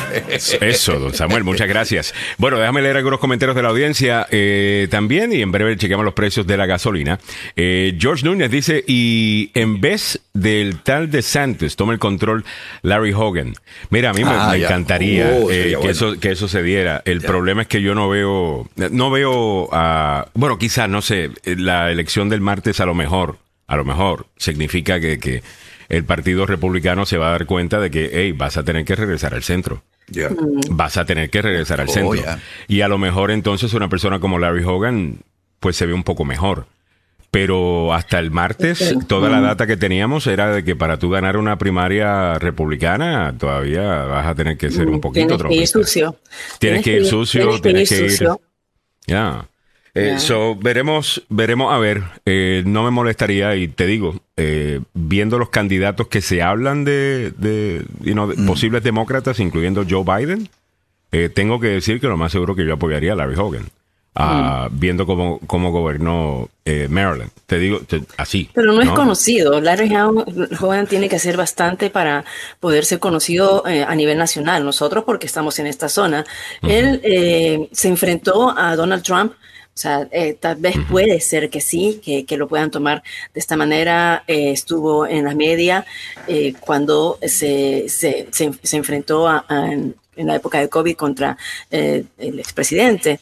Speaker 4: Eso, don Samuel, muchas gracias. Bueno, déjame leer algunos comentarios de la audiencia eh, también y en breve chequeamos los precios de la gasolina. Eh, George Núñez dice, y en vez del tal de Santos toma el control Larry Hogan. Mira, a mí me,
Speaker 1: Ah,
Speaker 4: encantaría
Speaker 1: Oh,
Speaker 4: eh, que,
Speaker 1: bueno.
Speaker 4: eso, que eso se diera. El problema es que yo no veo, no veo, a, bueno, quizás, no sé, la elección del martes a lo mejor, a lo mejor significa que, que el Partido Republicano se va a dar cuenta de que, hey, vas a tener que regresar al centro
Speaker 1: Ya.
Speaker 4: vas a tener que regresar al
Speaker 1: Oh,
Speaker 4: centro.
Speaker 1: ya.
Speaker 4: Y a lo mejor entonces una persona como Larry Hogan, pues se ve un poco mejor. Pero hasta el martes,
Speaker 2: Sí.
Speaker 4: toda la data que teníamos era de que para tú ganar una primaria republicana, todavía vas a tener que ser un poquito
Speaker 2: Mm, Tienes que ir sucio.
Speaker 4: Tienes que ir sucio, tienes que ir-
Speaker 2: sucio.
Speaker 4: Ya. Eh, so, veremos, veremos, a ver, eh, no me molestaría y te digo, eh, viendo los candidatos que se hablan de, de, you know, de posibles demócratas, incluyendo Joe Biden, eh, tengo que decir que lo más seguro que yo apoyaría a Larry Hogan, ah, viendo cómo, cómo gobernó eh, Maryland. Te digo, te- así.
Speaker 2: Pero no, es conocido. Larry Hogan Hogan tiene que hacer bastante para poder ser conocido eh, a nivel nacional. Nosotros, porque estamos en esta zona, él eh, se enfrentó a Donald Trump. O sea, eh, tal vez puede ser que sí, que, que lo puedan tomar de esta manera. Eh, estuvo en la media eh, cuando se, se, se, se enfrentó a- a- en, en la época de COVID contra eh, el expresidente.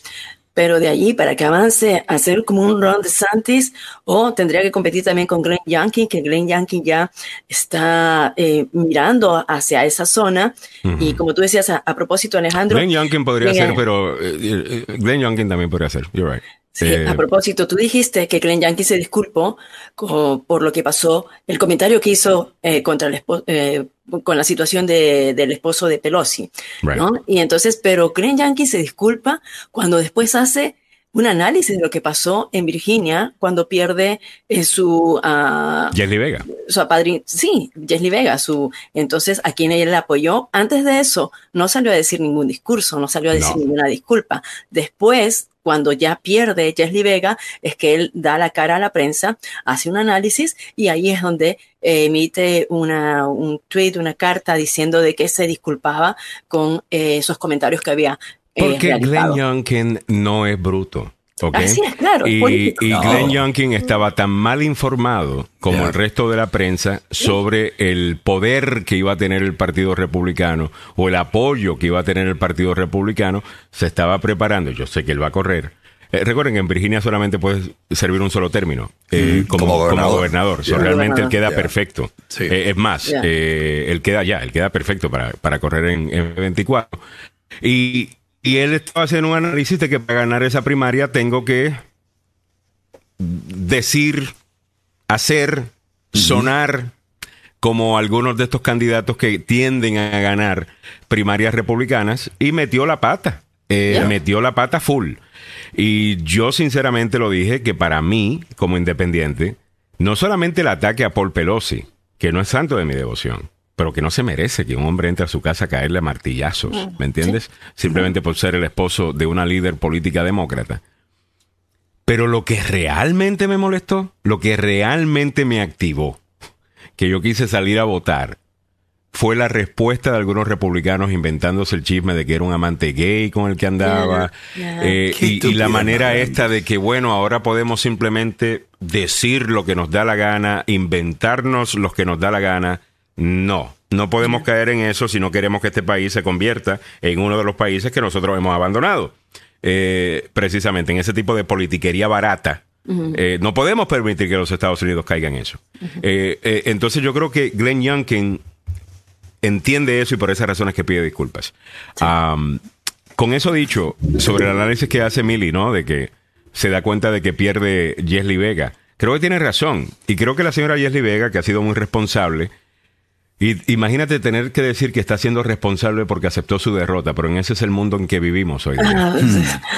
Speaker 2: Pero de allí para que avance a ser como un Ron DeSantis o tendría que competir también con Glenn Youngkin, que Glenn Youngkin ya está eh, mirando hacia esa zona. Y como tú decías, a, a propósito, Alejandro.
Speaker 4: Glenn Youngkin podría
Speaker 2: Glenn-
Speaker 4: ser, pero eh, eh, Glenn Youngkin también podría ser. You're right.
Speaker 2: Sí,
Speaker 4: Eh,
Speaker 2: a propósito, tú dijiste que Glenn Yankee se disculpó por lo que pasó, el comentario que hizo eh, contra el eh, con la situación de- del esposo de Pelosi,
Speaker 4: Right.
Speaker 2: ¿no? Y entonces, pero Glenn Yankee se disculpa cuando después hace un análisis de lo que pasó en Virginia cuando pierde eh, su, ah,
Speaker 4: Leslie Vega.
Speaker 2: su apadrin- sí, Jesly Vega, su, entonces a quien ella le apoyó. Antes de eso, no salió a decir ningún discurso, no salió a decir
Speaker 4: No.
Speaker 2: ninguna disculpa. Después, cuando ya pierde Jesly Vega, es que él da la cara a la prensa, hace un análisis y ahí es donde eh, emite una, un tweet, una carta diciendo de que se disculpaba con eh, esos comentarios que había. eh,
Speaker 4: Porque Glenn. Youngkin no es bruto. ¿Ok?
Speaker 2: Así es, claro,
Speaker 4: Y,
Speaker 2: político.
Speaker 4: y
Speaker 1: No.
Speaker 4: Glenn Youngkin estaba tan mal informado como el resto de la prensa sobre el poder que iba a tener el Partido Republicano o el apoyo que iba a tener el Partido Republicano. Se estaba preparando. Yo sé que él va a correr. Eh, recuerden que en Virginia solamente puede servir un solo término eh, como,
Speaker 1: como
Speaker 4: como
Speaker 1: gobernador.
Speaker 4: So, realmente él queda perfecto.
Speaker 1: Sí.
Speaker 4: Eh, es más, eh, él queda ya, él queda perfecto para, para correr en, en 24. Y, y él estaba haciendo un análisis de que para ganar esa primaria tengo que decir, hacer, sonar como algunos de estos candidatos que tienden a ganar primarias republicanas y metió la pata. Eh. Metió la pata full. Y yo sinceramente lo dije que para mí, como independiente, no solamente el ataque a Paul Pelosi, que no es santo de mi devoción, pero que no se merece que un hombre entre a su casa a caerle a martillazos, ¿me entiendes? Simplemente por ser el esposo de una líder política demócrata. Pero lo que realmente me molestó, lo que realmente me activó, que yo quise salir a votar, fue la respuesta de algunos republicanos inventándose el chisme de que era un amante gay con el que andaba. Eh, y, y la manera
Speaker 1: man.
Speaker 4: esta de que, bueno, ahora podemos simplemente decir lo que nos da la gana, inventarnos lo que nos da la gana. No, No podemos caer en eso si no queremos que este país se convierta en uno de los países que nosotros hemos abandonado. Eh, precisamente en ese tipo de politiquería barata. Eh, no podemos permitir que los Estados Unidos caigan en eso. Eh, entonces yo creo que Glenn Youngkin entiende eso y por esas razones que pide disculpas. con eso dicho, sobre el análisis que hace Millie, ¿no? De que se da cuenta de que pierde Jesly Vega. Creo que tiene razón. Y creo que la señora Jesly Vega, que ha sido muy responsable, y imagínate tener que decir que está siendo responsable porque aceptó su derrota, pero en ese es el mundo en que vivimos hoy día. Ah,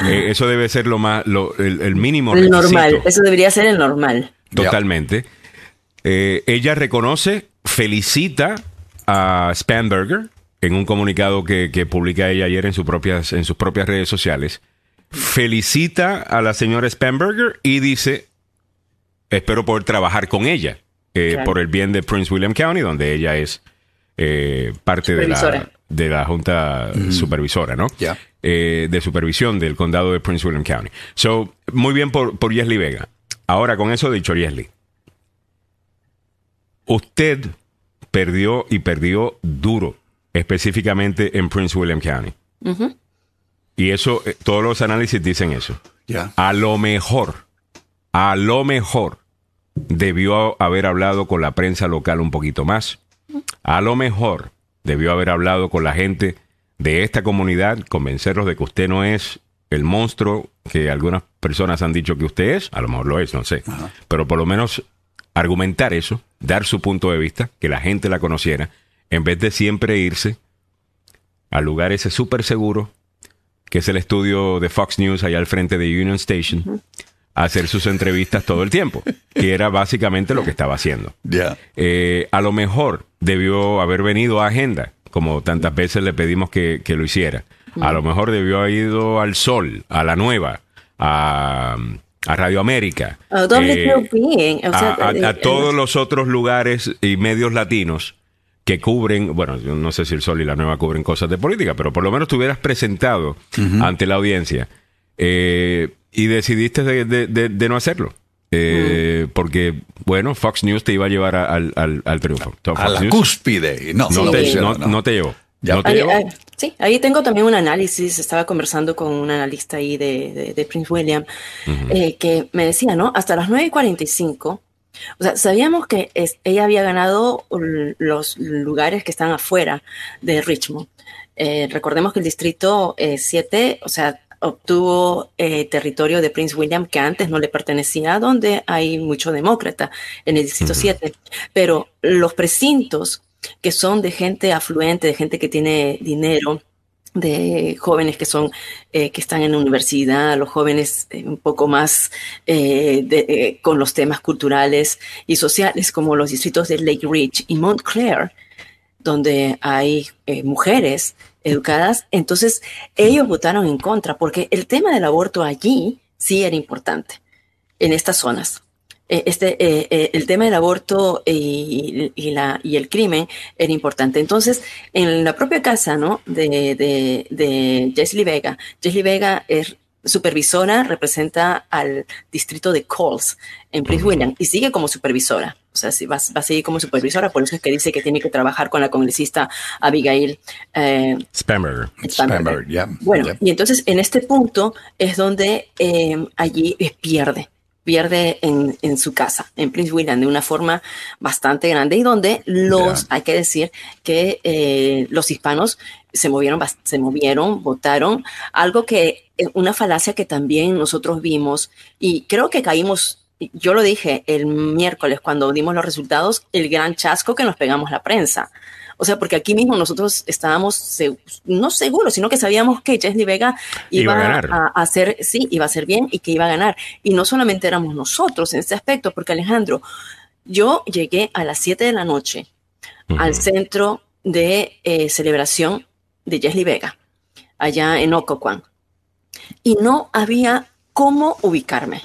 Speaker 4: eh, eso debe ser lo más, lo, el, mínimo.
Speaker 2: El normal, eso debería ser el normal.
Speaker 4: Totalmente. Eh, ella reconoce, felicita a Spanberger en un comunicado que, que, publica ella ayer en, sus propias, en sus propias redes sociales. Felicita a la señora Spanberger y dice, espero poder trabajar con ella eh, por el bien de Prince William County, donde ella es eh, parte de la, de la junta supervisora, ¿no? Eh, de supervisión del condado de Prince William County. So, muy bien por, por Yesli Vega. Ahora, con eso dicho, Yesli, usted perdió y perdió duro, específicamente en Prince William County. Y eso, todos los análisis dicen eso. A lo mejor, a lo mejor, debió haber hablado con la prensa local un poquito más. A lo mejor, debió haber hablado con la gente de esta comunidad, convencerlos de que usted no es el monstruo que algunas personas han dicho que usted es. A lo mejor lo es, no sé. Pero por lo menos argumentar eso, dar su punto de vista, que la gente la conociera, en vez de siempre irse al lugar ese súper seguro, que es el estudio de Fox News allá al frente de Union Station, hacer sus entrevistas todo el tiempo, que era básicamente lo que estaba haciendo. Eh, a lo mejor debió haber venido a agenda, como tantas veces le pedimos que, que lo hiciera. A lo mejor debió haber ido al Sol, a la Nueva, a a Radio América,
Speaker 2: a,
Speaker 4: todos los otros lugares y medios latinos que cubren, bueno, no sé si el Sol y la Nueva cubren cosas de política, pero por lo menos te hubieras presentado ante la audiencia eh, y decidiste de, no hacerlo. Eh, porque, bueno, Fox News te iba a llevar al, al, triunfo.
Speaker 1: a la cúspide. No,
Speaker 4: no, te, llevó.
Speaker 2: Sí, ahí tengo también un análisis. Estaba conversando con un analista ahí de, Prince William eh, que me decía, ¿no? Hasta las 9.45, o sea, sabíamos que ella había ganado los lugares que están afuera de Richmond. Eh, recordemos que el distrito 7, eh, o sea, obtuvo territorio de Prince William que antes no le pertenecía, donde hay mucho demócrata en el distrito 7. Pero los precintos que son de gente afluente, de gente que tiene dinero, de jóvenes que son eh, que están en la universidad, los jóvenes eh, un poco más eh, con los temas culturales y sociales, como los distritos de Lake Ridge y Montclair, donde hay mujeres educadas. Entonces, ellos votaron en contra porque el tema del aborto allí sí era importante en estas zonas. Eh, este, eh, eh, el tema del aborto y, la, y el crimen era importante. Entonces, en la propia casa ¿no? de, de, de Vega, Jesly Vega es supervisora, representa al distrito de Coles en Prince William y sigue como supervisora. O sea, va, va, a seguir como supervisora, por eso es que dice que tiene que trabajar con la congresista Abigail
Speaker 4: eh,
Speaker 2: Bueno, y entonces en este punto es donde allí pierde pierde en, en, su casa, en Prince William, de una forma bastante grande y donde los, hay que decir que eh, los hispanos se movieron, se movieron, votaron, algo que, eh, una falacia que también nosotros vimos y creo que caímos yo lo dije el miércoles cuando dimos los resultados, el gran chasco que nos pegamos la prensa. O sea, porque aquí mismo nosotros estábamos no seguros, sino que sabíamos que Jesly Vega iba, a, hacer, sí, iba a hacer bien y que iba a ganar. Y no solamente éramos nosotros en este aspecto, porque Alejandro, yo llegué a las 7 de la noche al centro de eh, celebración de Jesly Vega, allá en Occoquan, y no había cómo ubicarme.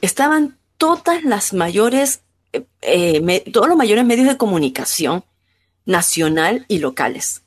Speaker 2: Estaban todas las mayores, eh, eh, todos los mayores medios de comunicación nacional y locales.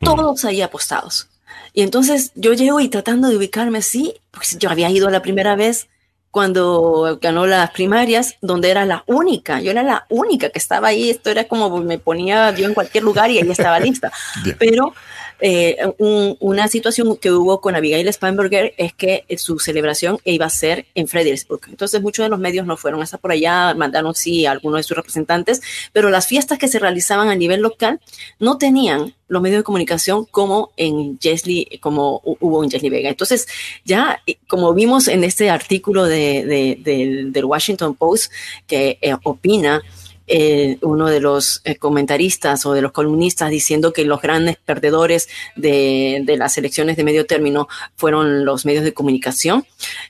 Speaker 2: Todos ahí apostados. Y entonces yo llego y tratando de ubicarme, sí, pues yo había ido la primera vez cuando ganó las primarias, donde era la única, yo era la única que estaba ahí, esto era como me ponía yo en cualquier lugar y ahí estaba <laughs> lista. Pero eh, una situación que hubo con Abigail Spanberger es que su celebración iba a ser en Fredericksburg. Entonces muchos de los medios no fueron hasta por allá, mandaron sí a algunos de sus representantes, pero las fiestas que se realizaban a nivel local no tenían los medios de comunicación como en Jesly, como hubo en Jesly Vega. Entonces, ya como vimos en este artículo de, del, Washington Post que eh, opina eh, uno de los eh, comentaristas o de los columnistas diciendo que los grandes perdedores de, las elecciones de medio término fueron los medios de comunicación,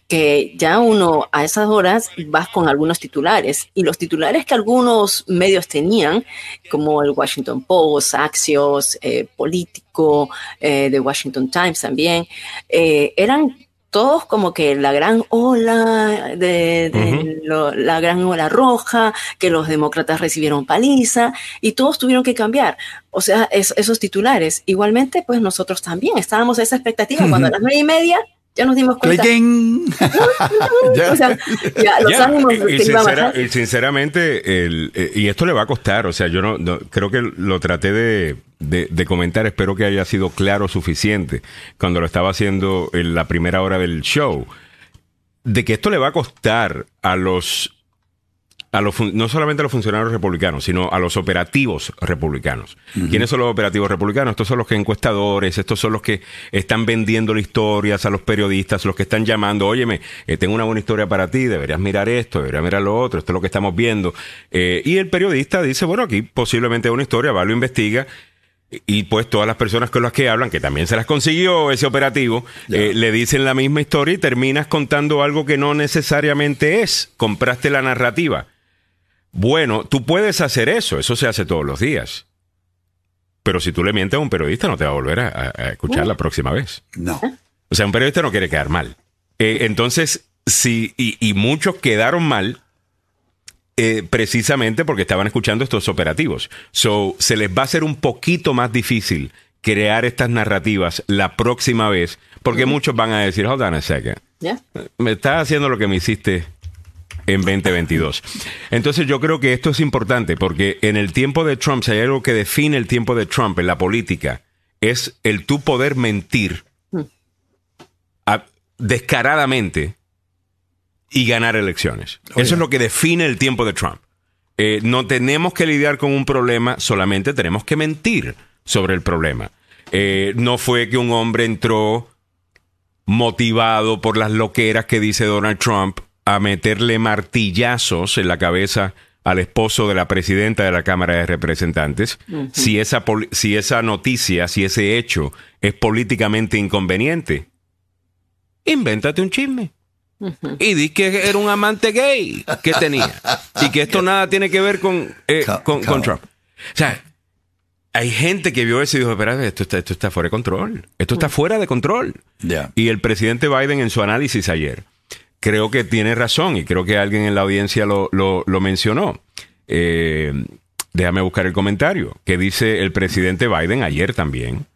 Speaker 2: que ya uno a esas horas vas con algunos titulares. Y los titulares que algunos medios tenían, como el Washington Post, Axios, eh, Político, The Washington Times también, eran todos como que la gran ola de, la gran ola roja, que los demócratas recibieron paliza y todos tuvieron que cambiar. O sea, esos titulares. Igualmente, pues nosotros también estábamos a esa expectativa. Cuando a las nueve y media ya nos dimos cuenta. <laughs> <laughs>
Speaker 4: o sea, ya, los ánimos y, sinceramente, eh, y esto le va a costar, o sea, yo no, creo que lo traté de, de, comentar, espero que haya sido claro suficiente cuando lo estaba haciendo en la primera hora del show, de que esto le va a costar a los a los, no solamente a los funcionarios republicanos, sino a los operativos republicanos. ¿Quiénes son los operativos republicanos? Estos son los que encuestadores, estos son los que están vendiendo historias a los periodistas, los que están llamando, óyeme, eh, tengo una buena historia para ti, deberías mirar esto, deberías mirar lo otro, esto es lo que estamos viendo. Eh, y el periodista dice, bueno, aquí posiblemente una historia, va, lo investiga y pues todas las personas con las que hablan, que también se las consiguió ese operativo, eh, le dicen la misma historia y terminas contando algo que no necesariamente es. Compraste la narrativa. Bueno, tú puedes hacer eso, eso se hace todos los días. Pero si tú le mientes a un periodista, no te va a volver a, escuchar la próxima vez.
Speaker 1: No.
Speaker 4: O sea, un periodista no quiere quedar mal. Eh, entonces, sí, y, muchos quedaron mal eh, precisamente porque estaban escuchando estos operativos. So, se les va a hacer un poquito más difícil crear estas narrativas la próxima vez, porque muchos van a decir, hold on a second. Me estás haciendo lo que me hiciste en 2022. Entonces yo creo que esto es importante porque en el tiempo de Trump, si hay algo que define el tiempo de Trump en la política, es el tú poder mentir descaradamente y ganar elecciones. Eso es lo que define el tiempo de Trump. Eh, no tenemos que lidiar con un problema, solamente tenemos que mentir sobre el problema. Eh, no fue que un hombre entró motivado por las loqueras que dice Donald Trump a meterle martillazos en la cabeza al esposo de la presidenta de la Cámara de Representantes, si, esa, si esa noticia, si ese hecho es políticamente inconveniente, invéntate un chisme. Y di que era un amante gay que tenía. y que esto nada tiene que ver con, eh, con, Trump. O sea, hay gente que vio eso y dijo, espera, esto está, esto está fuera de control. Esto está fuera de control. Y el presidente Biden en su análisis ayer creo que tiene razón y creo que alguien en la audiencia lo, lo, mencionó. Eh, déjame buscar el comentario que dice el presidente Biden ayer también.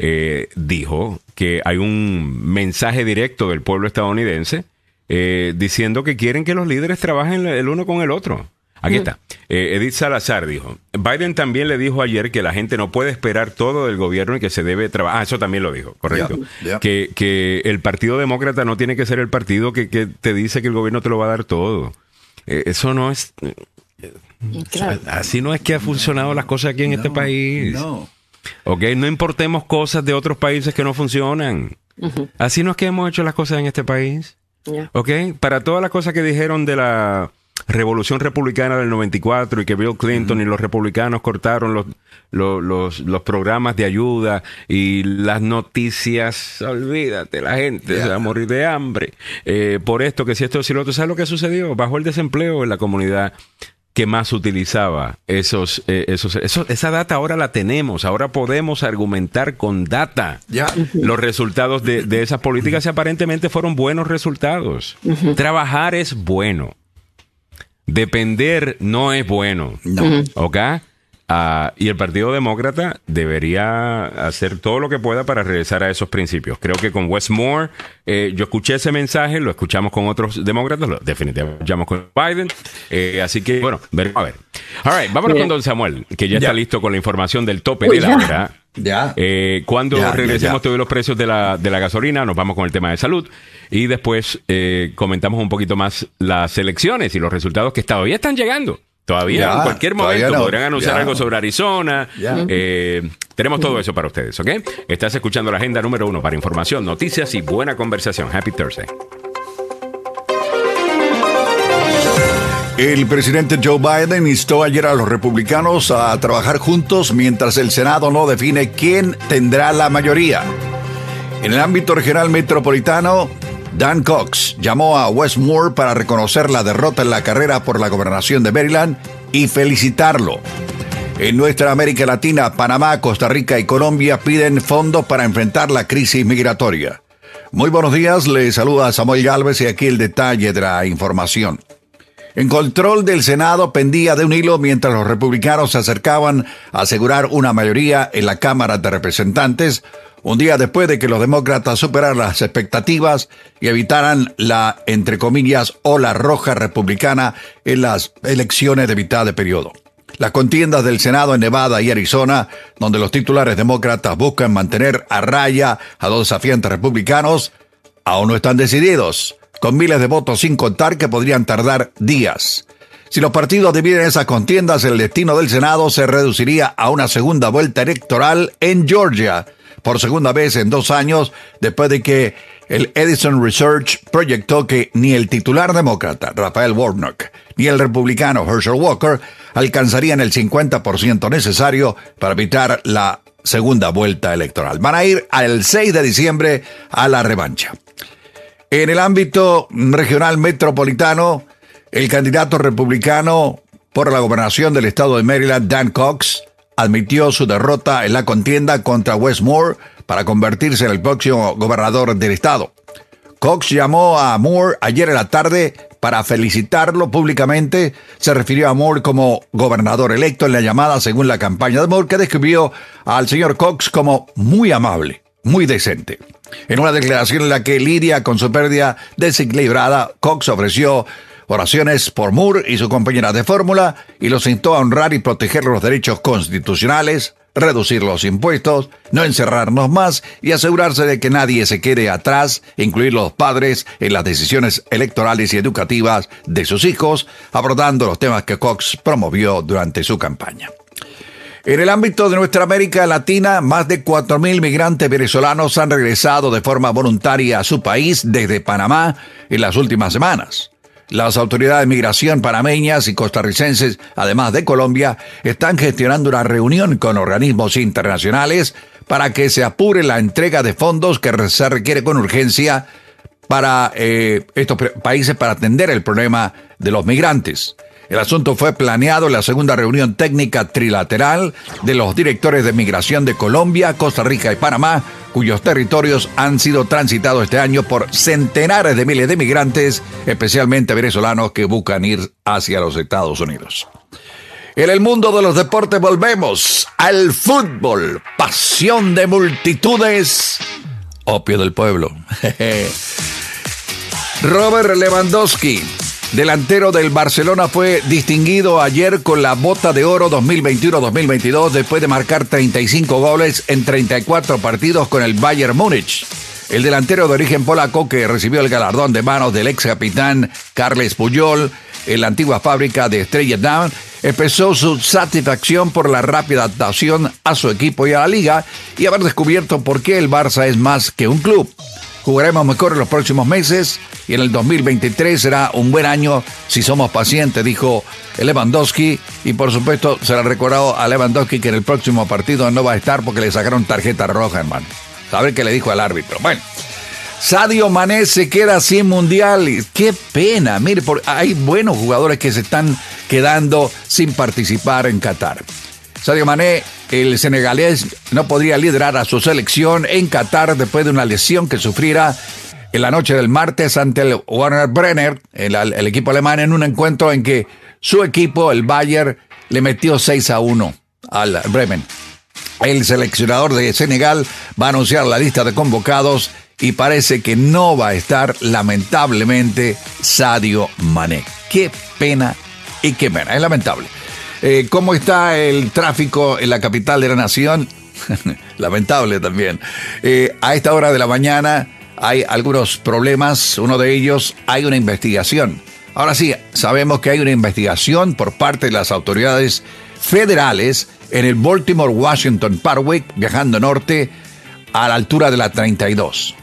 Speaker 4: Eh, dijo que hay un mensaje directo del pueblo estadounidense eh, diciendo que quieren que los líderes trabajen el uno con el otro. Aquí está. Eh, Edith Salazar dijo, Biden también le dijo ayer que la gente no puede esperar todo del gobierno y que se debe trabajar. Ah, eso también lo dijo, correcto. Que, que, el Partido Demócrata no tiene que ser el partido que, te dice que el gobierno te lo va a dar todo. Eh, eso no es... Eh, así no es que ha funcionado las cosas aquí en este país. No. Ok, no importemos cosas de otros países que no funcionan. Así no es que hemos hecho las cosas en este país. Ok, para todas las cosas que dijeron de la revolución republicana del 94 y que Bill Clinton y los republicanos cortaron los, los, los, programas de ayuda y las noticias, olvídate, la gente se va a morir de hambre eh, por esto, que si esto, si lo otro, ¿sabes lo que sucedió? Bajó el desempleo en la comunidad que más utilizaba esos, eh, esos, esa data ahora la tenemos, ahora podemos argumentar con data. Los resultados de, de, esas políticas y aparentemente fueron buenos resultados. Trabajar es bueno. Depender no es bueno. No. ¿Ok? Ah, y el Partido Demócrata debería hacer todo lo que pueda para regresar a esos principios. Creo que con Westmore, eh, yo escuché ese mensaje, lo escuchamos con otros demócratas, lo definitivamente escuchamos con Biden. Eh, así que, bueno, veremos a ver. All right, vámonos con Don Samuel, que ya, está listo con la información del tope de la hora.
Speaker 1: Ya.
Speaker 4: Eh, cuando regresemos todos los precios de la, de la gasolina, nos vamos con el tema de salud y después eh, comentamos un poquito más las elecciones y los resultados que todavía están llegando. Todavía, en cualquier momento, podrían anunciar algo sobre Arizona. Eh, tenemos todo eso para ustedes, ¿ok? Estás escuchando la agenda número uno para información, noticias y buena conversación. Happy Thursday.
Speaker 1: El presidente Joe Biden instó ayer a los republicanos a trabajar juntos mientras el Senado no define quién tendrá la mayoría. En el ámbito regional metropolitano, Dan Cox llamó a Westmore para reconocer la derrota en la carrera por la gobernación de Maryland y felicitarlo. En nuestra América Latina, Panamá, Costa Rica y Colombia piden fondos para enfrentar la crisis migratoria. Muy buenos días, le saluda Samuel Galvez y aquí el detalle de la información. En control del Senado pendía de un hilo mientras los republicanos se acercaban a asegurar una mayoría en la Cámara de Representantes, un día después de que los demócratas superaran las expectativas y evitaran la, entre comillas, ola roja republicana en las elecciones de mitad de periodo. Las contiendas del Senado en Nevada y Arizona, donde los titulares demócratas buscan mantener a raya a dos desafiantes republicanos, aún no están decididos, con miles de votos sin contar que podrían tardar días. Si los partidos dividen esas contiendas, el destino del Senado se reduciría a una segunda vuelta electoral en Georgia, por segunda vez en dos años después de que el Edison Research proyectó que ni el titular demócrata, Rafael Warnock, ni el republicano Herschel Walker alcanzarían el 50% necesario para evitar la segunda vuelta electoral. Van a ir al 6 de diciembre a la revancha. En el ámbito regional metropolitano, el candidato republicano por la gobernación del estado de Maryland, Dan Cox, admitió su derrota en la contienda contra Westmore para convertirse en el próximo gobernador del estado. Cox llamó a Moore ayer en la tarde para felicitarlo públicamente. Se refirió a Moore como gobernador electo en la llamada según la campaña de Moore, que describió al señor Cox como muy amable, muy decente. En una declaración en la que lidia con su pérdida desequilibrada, Cox ofreció oraciones por Moore y su compañera de fórmula y los instó a honrar y proteger los derechos constitucionales, reducir los impuestos, no encerrarnos más y asegurarse de que nadie se quede atrás, incluir los padres en las decisiones electorales y educativas de sus hijos, abordando los temas que Cox promovió durante su campaña. En el ámbito de nuestra América Latina, más de 4.000 migrantes venezolanos han regresado de forma voluntaria a su país desde Panamá en las últimas semanas. Las autoridades de migración panameñas y costarricenses, además de Colombia, están gestionando una reunión con organismos internacionales para que se apure la entrega de fondos que se requiere con urgencia para eh, estos países para atender el problema de los migrantes. El asunto fue planeado en la segunda reunión técnica trilateral de los directores de migración de Colombia, Costa Rica y Panamá, cuyos territorios han sido transitados este año por centenares de miles de migrantes, especialmente venezolanos que buscan ir hacia los Estados Unidos. En el mundo de los deportes volvemos al fútbol, pasión de multitudes, opio del pueblo. <laughs> Robert Lewandowski delantero del Barcelona, fue distinguido ayer con la bota de oro 2021-2022 después de marcar 35 goles en 34 partidos con el Bayern Múnich. El delantero de origen polaco que recibió el galardón de manos del ex capitán Carles Puyol en la antigua fábrica de Estrella Down, expresó su satisfacción por la rápida adaptación a su equipo y a la liga y haber descubierto por qué el Barça es más que un club. Jugaremos mejor en los próximos meses y en el 2023 será un buen año si somos pacientes, dijo Lewandowski. Y por supuesto se le recordado a Lewandowski que en el próximo partido no va a estar porque le sacaron tarjeta roja, hermano. A ver qué le dijo al árbitro. Bueno, Sadio Mané se queda sin mundial. Qué pena. Mire, hay buenos jugadores que se están quedando sin participar en Qatar. Sadio Mané, el senegalés, no podría liderar a su selección en Qatar después de una lesión que sufriera en la noche del martes ante el Warner Brenner, el, equipo alemán, en un encuentro en que su equipo, el Bayern, le metió 6 a 1 al Bremen. El seleccionador de Senegal va a anunciar la lista de convocados y parece que no va a estar lamentablemente Sadio Mané. Qué pena y qué pena, es lamentable. Eh, ¿Cómo está el tráfico en la capital de la nación? <laughs> lamentable también. Eh, a esta hora de la mañana hay algunos problemas, uno de ellos hay una investigación. Ahora sí, sabemos que hay una investigación por parte de las autoridades federales en el Baltimore Washington Parkway, viajando norte a la altura de la 32.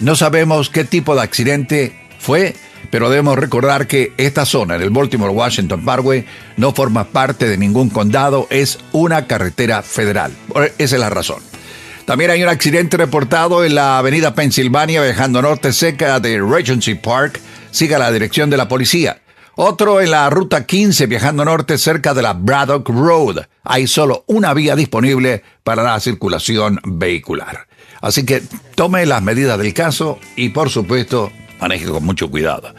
Speaker 1: No sabemos qué tipo de accidente fue, pero debemos recordar que esta zona, en el Baltimore Washington Parkway, no forma parte de ningún condado, es una carretera federal. Esa es la razón. También hay un accidente reportado en la avenida Pensilvania, viajando norte cerca de Regency Park. Siga la dirección de la policía. Otro en la ruta 15 viajando norte cerca de la Braddock Road. Hay solo una vía disponible para la circulación vehicular. Así que tome las medidas del caso y por supuesto maneje con mucho cuidado.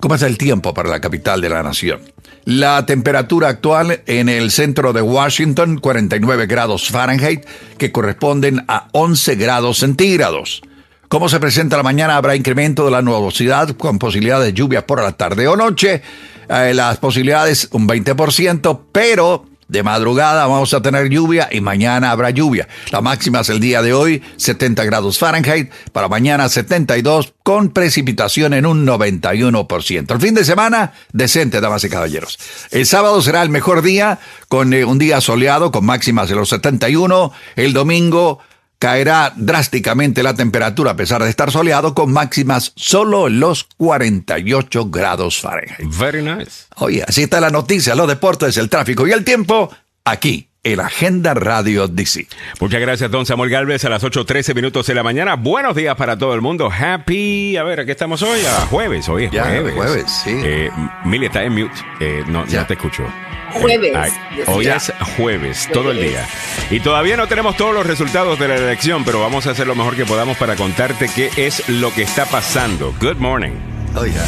Speaker 1: ¿Cómo es el tiempo para la capital de la nación? La temperatura actual en el centro de Washington, 49 grados Fahrenheit, que corresponden a 11 grados centígrados. ¿Cómo se presenta la mañana? Habrá incremento de la nubosidad con posibilidades de lluvia por la tarde o noche. Eh, las posibilidades un 20%, pero de madrugada vamos a tener lluvia y mañana habrá lluvia. La máxima es el día de hoy, 70 grados Fahrenheit, para mañana 72, con precipitación en un 91%. El fin de semana, decente, damas y caballeros. El sábado será el mejor día, con eh, un día soleado, con máximas de los 71. El domingo caerá drásticamente la temperatura a pesar de estar soleado con máximas solo los 48 grados Fahrenheit.
Speaker 4: Very nice.
Speaker 1: Oye, así está la noticia, los deportes, el tráfico y el tiempo aquí en Agenda Radio DC.
Speaker 4: Muchas gracias, don Samuel Galvez, a las 8.13 minutos de la mañana. Buenos días para todo el mundo. Happy, a ver, aquí estamos hoy, a jueves, hoy es
Speaker 1: Ya,
Speaker 4: jueves.
Speaker 1: jueves, sí.
Speaker 4: Eh, Mili está en mute, eh, no,
Speaker 1: Ya.
Speaker 4: no te escucho.
Speaker 2: Jueves,
Speaker 4: ay, hoy es jueves, todo el día. Y todavía no tenemos todos los resultados de la elección, pero vamos a hacer lo mejor que podamos para contarte qué es lo que está pasando. Good morning.
Speaker 1: Oiga,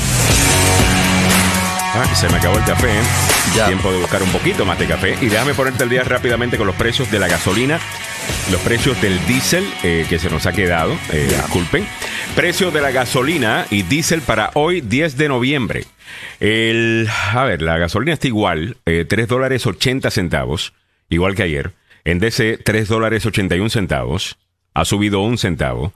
Speaker 4: Ah, se me acabó el café. ¿eh?
Speaker 1: Ya.
Speaker 4: Tiempo de buscar un poquito más de café. Y déjame ponerte el día rápidamente con los precios de la gasolina, los precios del diésel eh, que se nos ha quedado. eh, disculpen. Precios de la gasolina y diésel para hoy, 10 de noviembre. El, a ver, la gasolina está igual, eh, 3 dólares 80 centavos, igual que ayer. En DC, 3 dólares 81 centavos. Ha subido un centavo.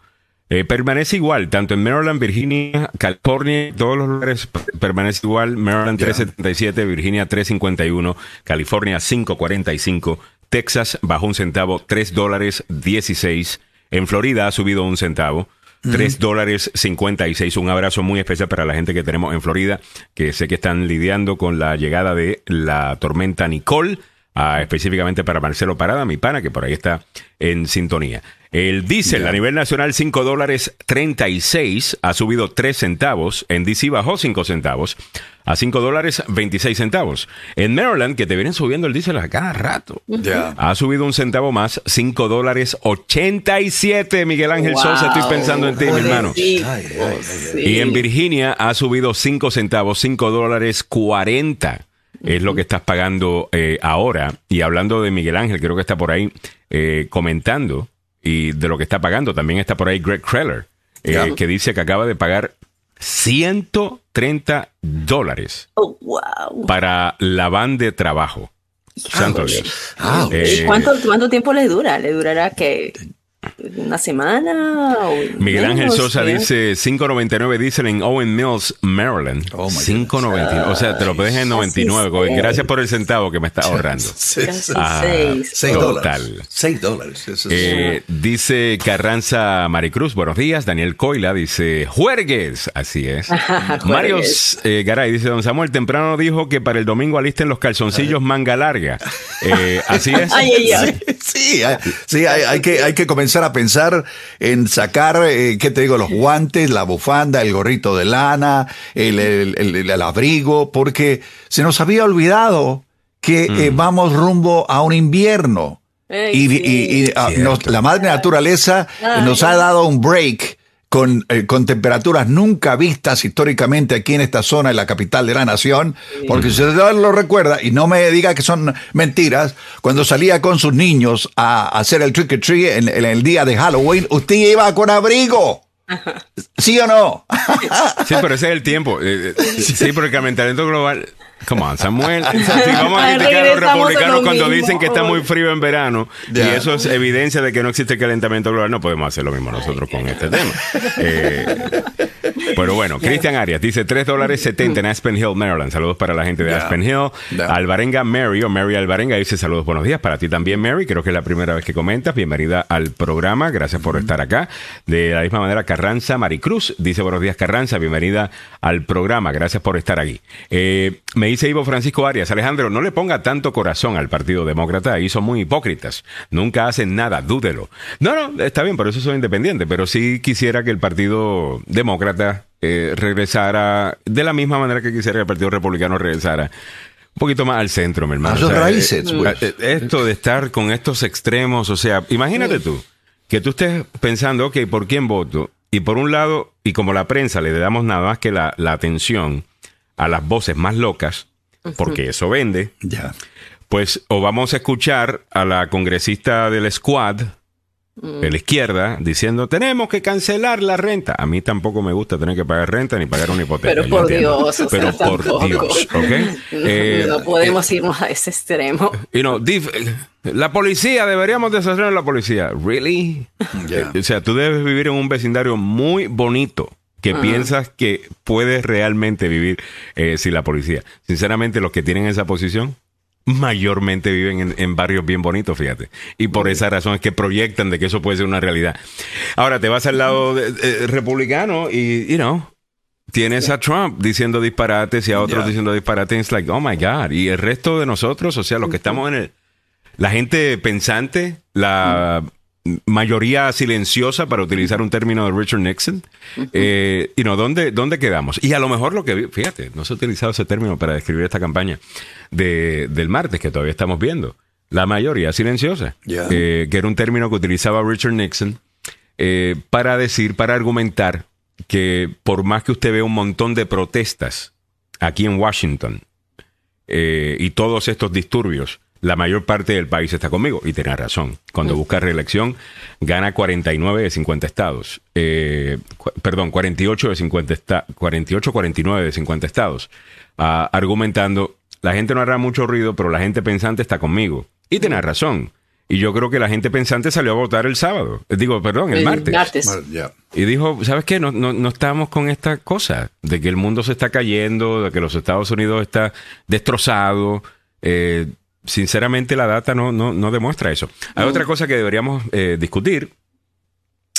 Speaker 4: Eh, permanece igual, tanto en Maryland, Virginia, California, todos los lugares per- permanece igual. Maryland
Speaker 1: Ya.
Speaker 4: 377, Virginia 351, California 545, Texas bajó un centavo, 3 dólares 16. En Florida ha subido un centavo. 3 dólares 56. Un abrazo muy especial para la gente que tenemos en Florida, que sé que están lidiando con la llegada de la tormenta Nicole. Ah, específicamente para Marcelo Parada, mi pana, que por ahí está en sintonía. El diésel a nivel nacional 5 dólares 36, ha subido 3 centavos. En DC bajó 5 centavos a 5 dólares 26 centavos. En Maryland, que te vienen subiendo el diésel a cada rato,
Speaker 1: ya.
Speaker 4: ha subido un centavo más, 5 dólares 87. Miguel Ángel
Speaker 2: Wow.
Speaker 4: Sosa, estoy pensando en ti, mi hermano.
Speaker 2: Pobrecito,
Speaker 1: Ay, ay, ay,
Speaker 2: sí.
Speaker 4: Y en Virginia ha subido 5 centavos, 5 dólares 40. Es lo que estás pagando eh, ahora. Y hablando de Miguel Ángel, creo que está por ahí eh, comentando. Y de lo que está pagando, también está por ahí Greg Kreller, eh, que dice que acaba de pagar 130 dólares
Speaker 2: Oh, wow.
Speaker 4: para la van de trabajo. Santo Dios.
Speaker 1: Ah,
Speaker 4: Eh,
Speaker 2: ¿Y cuánto, cuánto tiempo le dura? ¿Le durará que una semana? o
Speaker 4: Miguel Ángel? Sosa
Speaker 2: ¿Qué?
Speaker 4: dice 5.99 diésel en Owen Mills, Maryland.
Speaker 1: Oh, my
Speaker 4: 5.99. O sea, te lo puedes en 99.
Speaker 2: Casi seis.
Speaker 4: Gracias por el centavo que me está ahorrando.
Speaker 2: Casi
Speaker 4: Ah,
Speaker 2: seis.
Speaker 1: Seis
Speaker 4: Total.
Speaker 1: dólares.
Speaker 4: Eh, dice Carranza Maricruz, buenos días. Daniel Coila dice, juergues. Así es. Mario eh, Garay dice, don Samuel, temprano dijo que para el domingo alisten los calzoncillos manga larga. Eh, así es. <laughs>
Speaker 2: Ay, ay, ay.
Speaker 1: Sí, hay, sí, hay, hay que, hay que comenzar a pensar en sacar, eh, ¿qué te digo? Los guantes, la bufanda, el gorrito de lana, el, el- el- el abrigo, porque se nos había olvidado que eh, vamos rumbo a un invierno.
Speaker 2: Ey,
Speaker 1: y
Speaker 2: sí.
Speaker 1: y- y, ah, nos- la madre naturaleza
Speaker 2: Ay.
Speaker 1: nos ha dado un break con, eh, con temperaturas nunca vistas históricamente aquí en esta zona, en la capital de la nación, porque si usted lo recuerda, y no me diga que son mentiras, cuando salía con sus niños a, hacer el trick or treat en, en el día de Halloween, usted iba con abrigo. ¿Sí o no?
Speaker 4: Sí, pero ese es el tiempo. Eh, eh, <laughs> sí, porque el calentamiento global. Come on, Samuel. <laughs> Si vamos a criticar a los republicanos cuando
Speaker 2: mismo.
Speaker 4: dicen que está muy frío en verano y
Speaker 1: Ya.
Speaker 4: eso es evidencia de que no existe calentamiento global, no podemos hacer lo mismo nosotros con este tema. <laughs> Eh, pero bueno, Cristian Arias dice 3 dólares 70 en Aspen Hill, Maryland. Saludos para la gente de. Aspen Hill. Alvarenga Mary o Mary Alvarenga dice saludos, buenos días. Para ti también, Mary. Creo que es la primera vez que comentas. Bienvenida al programa. Gracias por estar acá. De la misma manera, Carranza Maricruz dice buenos días, Carranza. Bienvenida al programa. Gracias por estar aquí. Eh, me dice Ivo Francisco Arias. Alejandro, no le ponga tanto corazón al Partido Demócrata. Ahí son muy hipócritas. Nunca hacen nada. Dúdelo. No, no, está bien, por eso soy independiente. Pero sí quisiera que el Partido Demócrata eh, regresara de la misma manera que quisiera que el Partido Republicano regresara un poquito más al centro, mi hermano.
Speaker 1: A sus raíces,
Speaker 4: eh,
Speaker 1: pues.
Speaker 4: eh, Esto de estar con estos extremos, o sea, imagínate tú, que tú estés pensando, ok, ¿por quién voto? Y por un lado, y como la prensa le damos nada más que la, la atención a las voces más locas, porque eso vende,
Speaker 1: Ya.
Speaker 4: pues o vamos a escuchar a la congresista del squad de la izquierda diciendo tenemos que cancelar la renta. A mí tampoco me gusta tener que pagar renta ni pagar una hipoteca.
Speaker 2: Pero por
Speaker 4: entiendo.
Speaker 2: Dios, o sea,
Speaker 4: pero por
Speaker 2: tampoco.
Speaker 4: Dios, ¿ok? <laughs>
Speaker 2: No,
Speaker 4: Eh,
Speaker 2: no podemos irnos a ese extremo.
Speaker 4: you know, dif- la policía, deberíamos deshacer la policía. ¿Really?
Speaker 1: Ya.
Speaker 4: Eh, O sea, tú debes vivir en un vecindario muy bonito que piensas que puedes realmente vivir eh, sin la policía. Sinceramente, los que tienen esa posición mayormente viven en, en barrios bien bonitos, fíjate. Y por esa razón es que proyectan de que eso puede ser una realidad. Ahora, te vas al lado de- eh, republicano y, you know, tienes a Trump diciendo disparates y a otros diciendo disparates. It's like, oh my God. Y el resto de nosotros, o sea, los que estamos en el. La gente pensante, la mayoría silenciosa, para utilizar un término de Richard Nixon. eh, you know, ¿dónde, ¿dónde quedamos? Y a lo mejor lo que. Fíjate, no se ha utilizado ese término para describir esta campaña de, del martes que todavía estamos viendo. La mayoría silenciosa. Eh, que era un término que utilizaba Richard Nixon eh, para decir, para argumentar que por más que usted vea un montón de protestas aquí en Washington y todos estos disturbios, la mayor parte del país está conmigo. Y tiene razón. Cuando busca reelección, gana 49 de 50 estados. Eh, perdón, 48 de 50 esta- 48, 49 de 50 estados. Argumentando, la gente no hará mucho ruido, pero la gente pensante está conmigo. Y tiene razón. Y yo creo que la gente pensante salió a votar el sábado. Eh, Digo, perdón, el martes. Y dijo, ¿sabes qué? No, no, no estamos con esta cosa de que el mundo se está cayendo, de que los Estados Unidos está destrozado. Eh, sinceramente, la data no, no, no demuestra eso. Hay otra cosa que deberíamos eh, discutir.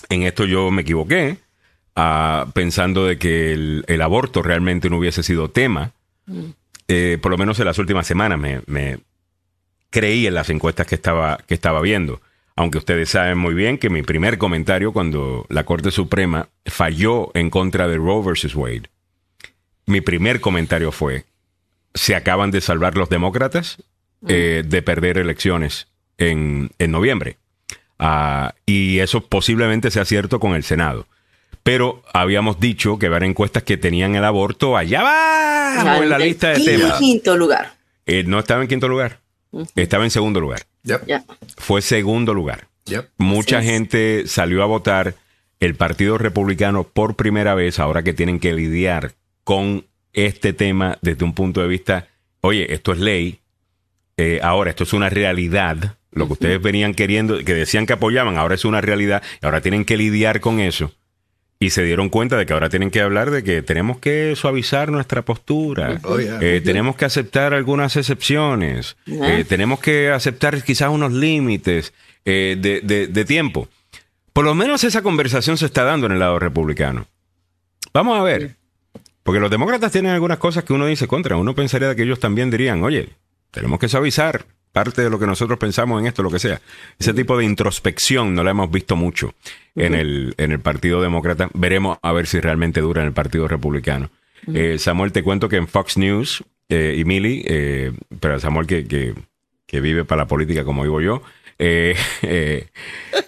Speaker 4: En esto yo me equivoqué, ah, pensando de que el, el aborto realmente no hubiese sido tema. Eh, por lo menos en las últimas semanas me, me creí en las encuestas que estaba, que estaba viendo. Aunque ustedes saben muy bien que mi primer comentario cuando la Corte Suprema falló en contra de Roe versus Wade, mi primer comentario fue, se acaban de salvar los demócratas eh, de perder elecciones en, en noviembre. Ah, y eso posiblemente sea cierto con el Senado. Pero habíamos dicho que había encuestas que tenían el aborto allá abajo en la lista de temas.
Speaker 2: quinto lugar.
Speaker 4: Eh, no estaba en quinto lugar, estaba en segundo lugar.
Speaker 1: Yep.
Speaker 4: Fue segundo lugar.
Speaker 1: Yep.
Speaker 4: Mucha
Speaker 2: Así es.
Speaker 4: gente salió a votar el Partido Republicano por primera vez, ahora que tienen que lidiar con este tema desde un punto de vista, oye, esto es ley, eh, ahora esto es una realidad, lo que ustedes venían queriendo, que decían que apoyaban, ahora es una realidad, y ahora tienen que lidiar con eso. Y se dieron cuenta de que ahora tienen que hablar de que tenemos que suavizar nuestra postura,
Speaker 1: Oh, yeah.
Speaker 4: eh, tenemos que aceptar algunas excepciones,
Speaker 2: Yeah.
Speaker 4: eh, tenemos que aceptar quizás unos límites eh, de, de- de tiempo. Por lo menos esa conversación se está dando en el lado republicano. Vamos a ver. Porque los demócratas tienen algunas cosas que uno dice contra. Uno pensaría que ellos también dirían, oye, tenemos que suavizar parte de lo que nosotros pensamos en esto, lo que sea. Ese tipo de introspección no la hemos visto mucho en, el, en el Partido Demócrata. Veremos a ver si realmente dura en el Partido Republicano. Eh, Samuel, te cuento que en Fox News, eh, y Millie, eh, pero Samuel que, que, que vive para la política como digo yo, eh, <laughs> eh,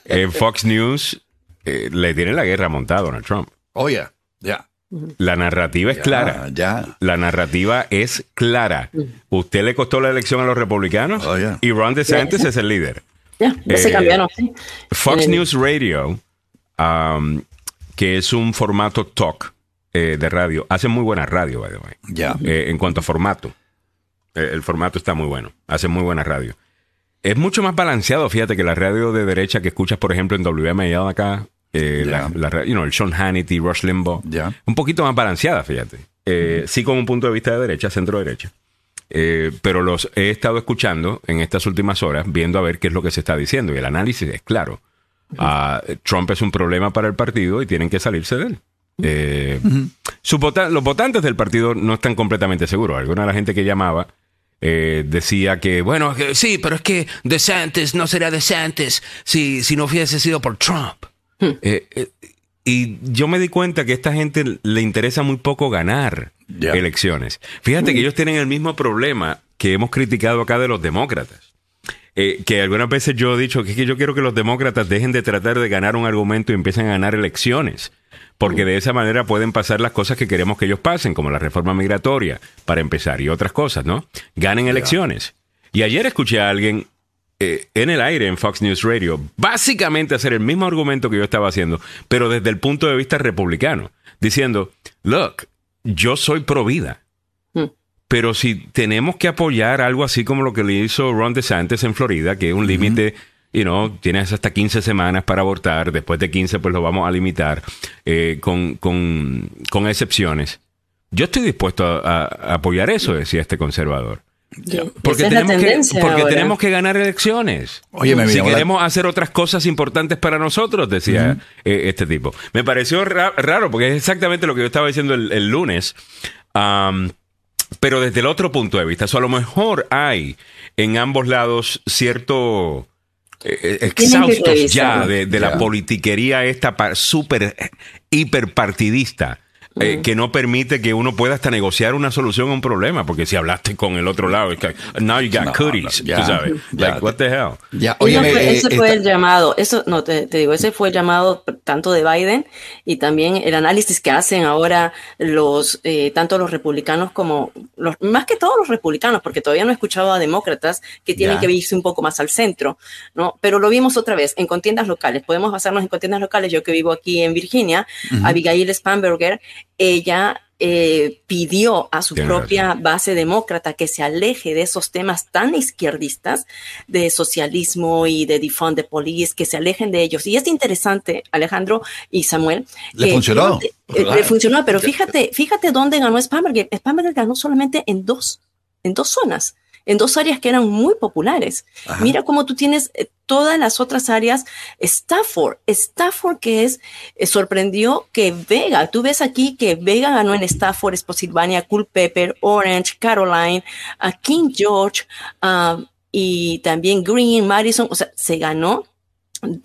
Speaker 4: en Fox News eh, le tienen la guerra montada a Donald Trump.
Speaker 1: Oh, yeah. Ya.
Speaker 4: La narrativa es
Speaker 1: Ya,
Speaker 4: clara.
Speaker 1: ya.
Speaker 4: La narrativa es clara. Usted le costó la elección a los republicanos
Speaker 1: Oh, yeah.
Speaker 4: y Ron DeSantis es el líder.
Speaker 2: Ya, ya se
Speaker 4: Eh,
Speaker 2: cambiaron. sí.
Speaker 4: Fox
Speaker 2: Eh,
Speaker 4: News Radio, um, que es un formato talk eh, de radio, hace muy buena radio, by the way.
Speaker 1: Ya.
Speaker 4: Eh, en cuanto a formato. Eh, el formato está muy bueno. Hace muy buena radio. Es mucho más balanceado, fíjate, que la radio de derecha que escuchas, por ejemplo, en WMAL acá. Eh, la, la ra- you know, el Sean Hannity, Rush Limbaugh.
Speaker 1: Ya.
Speaker 4: Un poquito más balanceada, fíjate. Eh, Sí con un punto de vista de derecha, centro derecha. Eh, pero los he estado escuchando en estas últimas horas, viendo a ver qué es lo que se está diciendo. Y el análisis es claro. Ah, Trump es un problema para el partido y tienen que salirse de él. Eh, sus vota- los votantes del partido no están completamente seguros. Alguna de la gente que llamaba eh, decía que, bueno, que sí, pero es que DeSantis no sería DeSantis si, si no hubiese sido por Trump. Eh, eh, y yo me di cuenta que a esta gente le interesa muy poco ganar elecciones. Fíjate que ellos tienen el mismo problema que hemos criticado acá de los demócratas. Eh, que algunas veces yo he dicho que es que yo quiero que los demócratas dejen de tratar de ganar un argumento y empiecen a ganar elecciones. Porque de esa manera pueden pasar las cosas que queremos que ellos pasen, como la reforma migratoria, para empezar, y otras cosas, ¿no? Ganen elecciones. Y ayer escuché a alguien eh, en el aire en Fox News Radio, básicamente hacer el mismo argumento que yo estaba haciendo, pero desde el punto de vista republicano, diciendo, look, yo soy pro vida.
Speaker 2: Mm.
Speaker 4: Pero si tenemos que apoyar algo así como lo que le hizo Ron DeSantis en Florida, que es un límite, you know, tienes hasta 15 semanas para abortar, después de 15 pues lo vamos a limitar eh, con, con, con excepciones. Yo estoy dispuesto a, a- a apoyar eso, decía este conservador.
Speaker 2: Ya.
Speaker 4: Porque, tenemos que, porque tenemos que ganar elecciones.
Speaker 1: Oye, me
Speaker 4: si queremos hacer otras cosas importantes para nosotros, decía eh, este tipo. Me pareció ra- raro porque es exactamente lo que yo estaba diciendo el, el lunes. Pero desde el otro punto de vista, o sea, a lo mejor hay en ambos lados cierto eh, eh, exhaustos ya de, la politiquería esta pa- súper eh, eh, que no permite que uno pueda hasta negociar una solución a un problema, porque si hablaste con el otro lado, es que now you got
Speaker 1: No,
Speaker 4: cooties,
Speaker 1: ya,
Speaker 4: tú sabes,
Speaker 1: ya.
Speaker 4: like what the hell.
Speaker 2: Ese
Speaker 1: Óyeme,
Speaker 2: fue,
Speaker 1: eh,
Speaker 2: ese fue
Speaker 1: esta-
Speaker 2: el llamado, eso no te, te digo, ese fue el llamado tanto de Biden y también el análisis que hacen ahora los eh, tanto los republicanos como los más que todos los republicanos, porque todavía no he escuchado a demócratas que tienen
Speaker 1: Ya.
Speaker 2: que irse un poco más al centro, ¿no? Pero lo vimos otra vez en contiendas locales. Podemos basarnos en contiendas locales. Yo que vivo aquí en Virginia, Abigail Spanberger, ella eh, pidió a su
Speaker 4: Tienes
Speaker 2: propia base demócrata que se aleje de esos temas tan izquierdistas de socialismo y de defund the police, que se alejen de ellos. Y es interesante, Alejandro y Samuel.
Speaker 1: Le
Speaker 2: que-
Speaker 1: funcionó.
Speaker 2: eh, le funcionó, pero fíjate, fíjate dónde ganó Spamberger. Spamberger ganó solamente en dos, en dos zonas, en dos áreas que eran muy populares.
Speaker 1: Ajá.
Speaker 2: Mira cómo tú tienes eh, todas las otras áreas. Stafford, Stafford que es, eh, sorprendió que Vega, tú ves aquí que Vega ganó en Stafford, Spotsylvania, Culpeper, Orange, Caroline, a King George, ah, y también Green, Madison, o sea, se ganó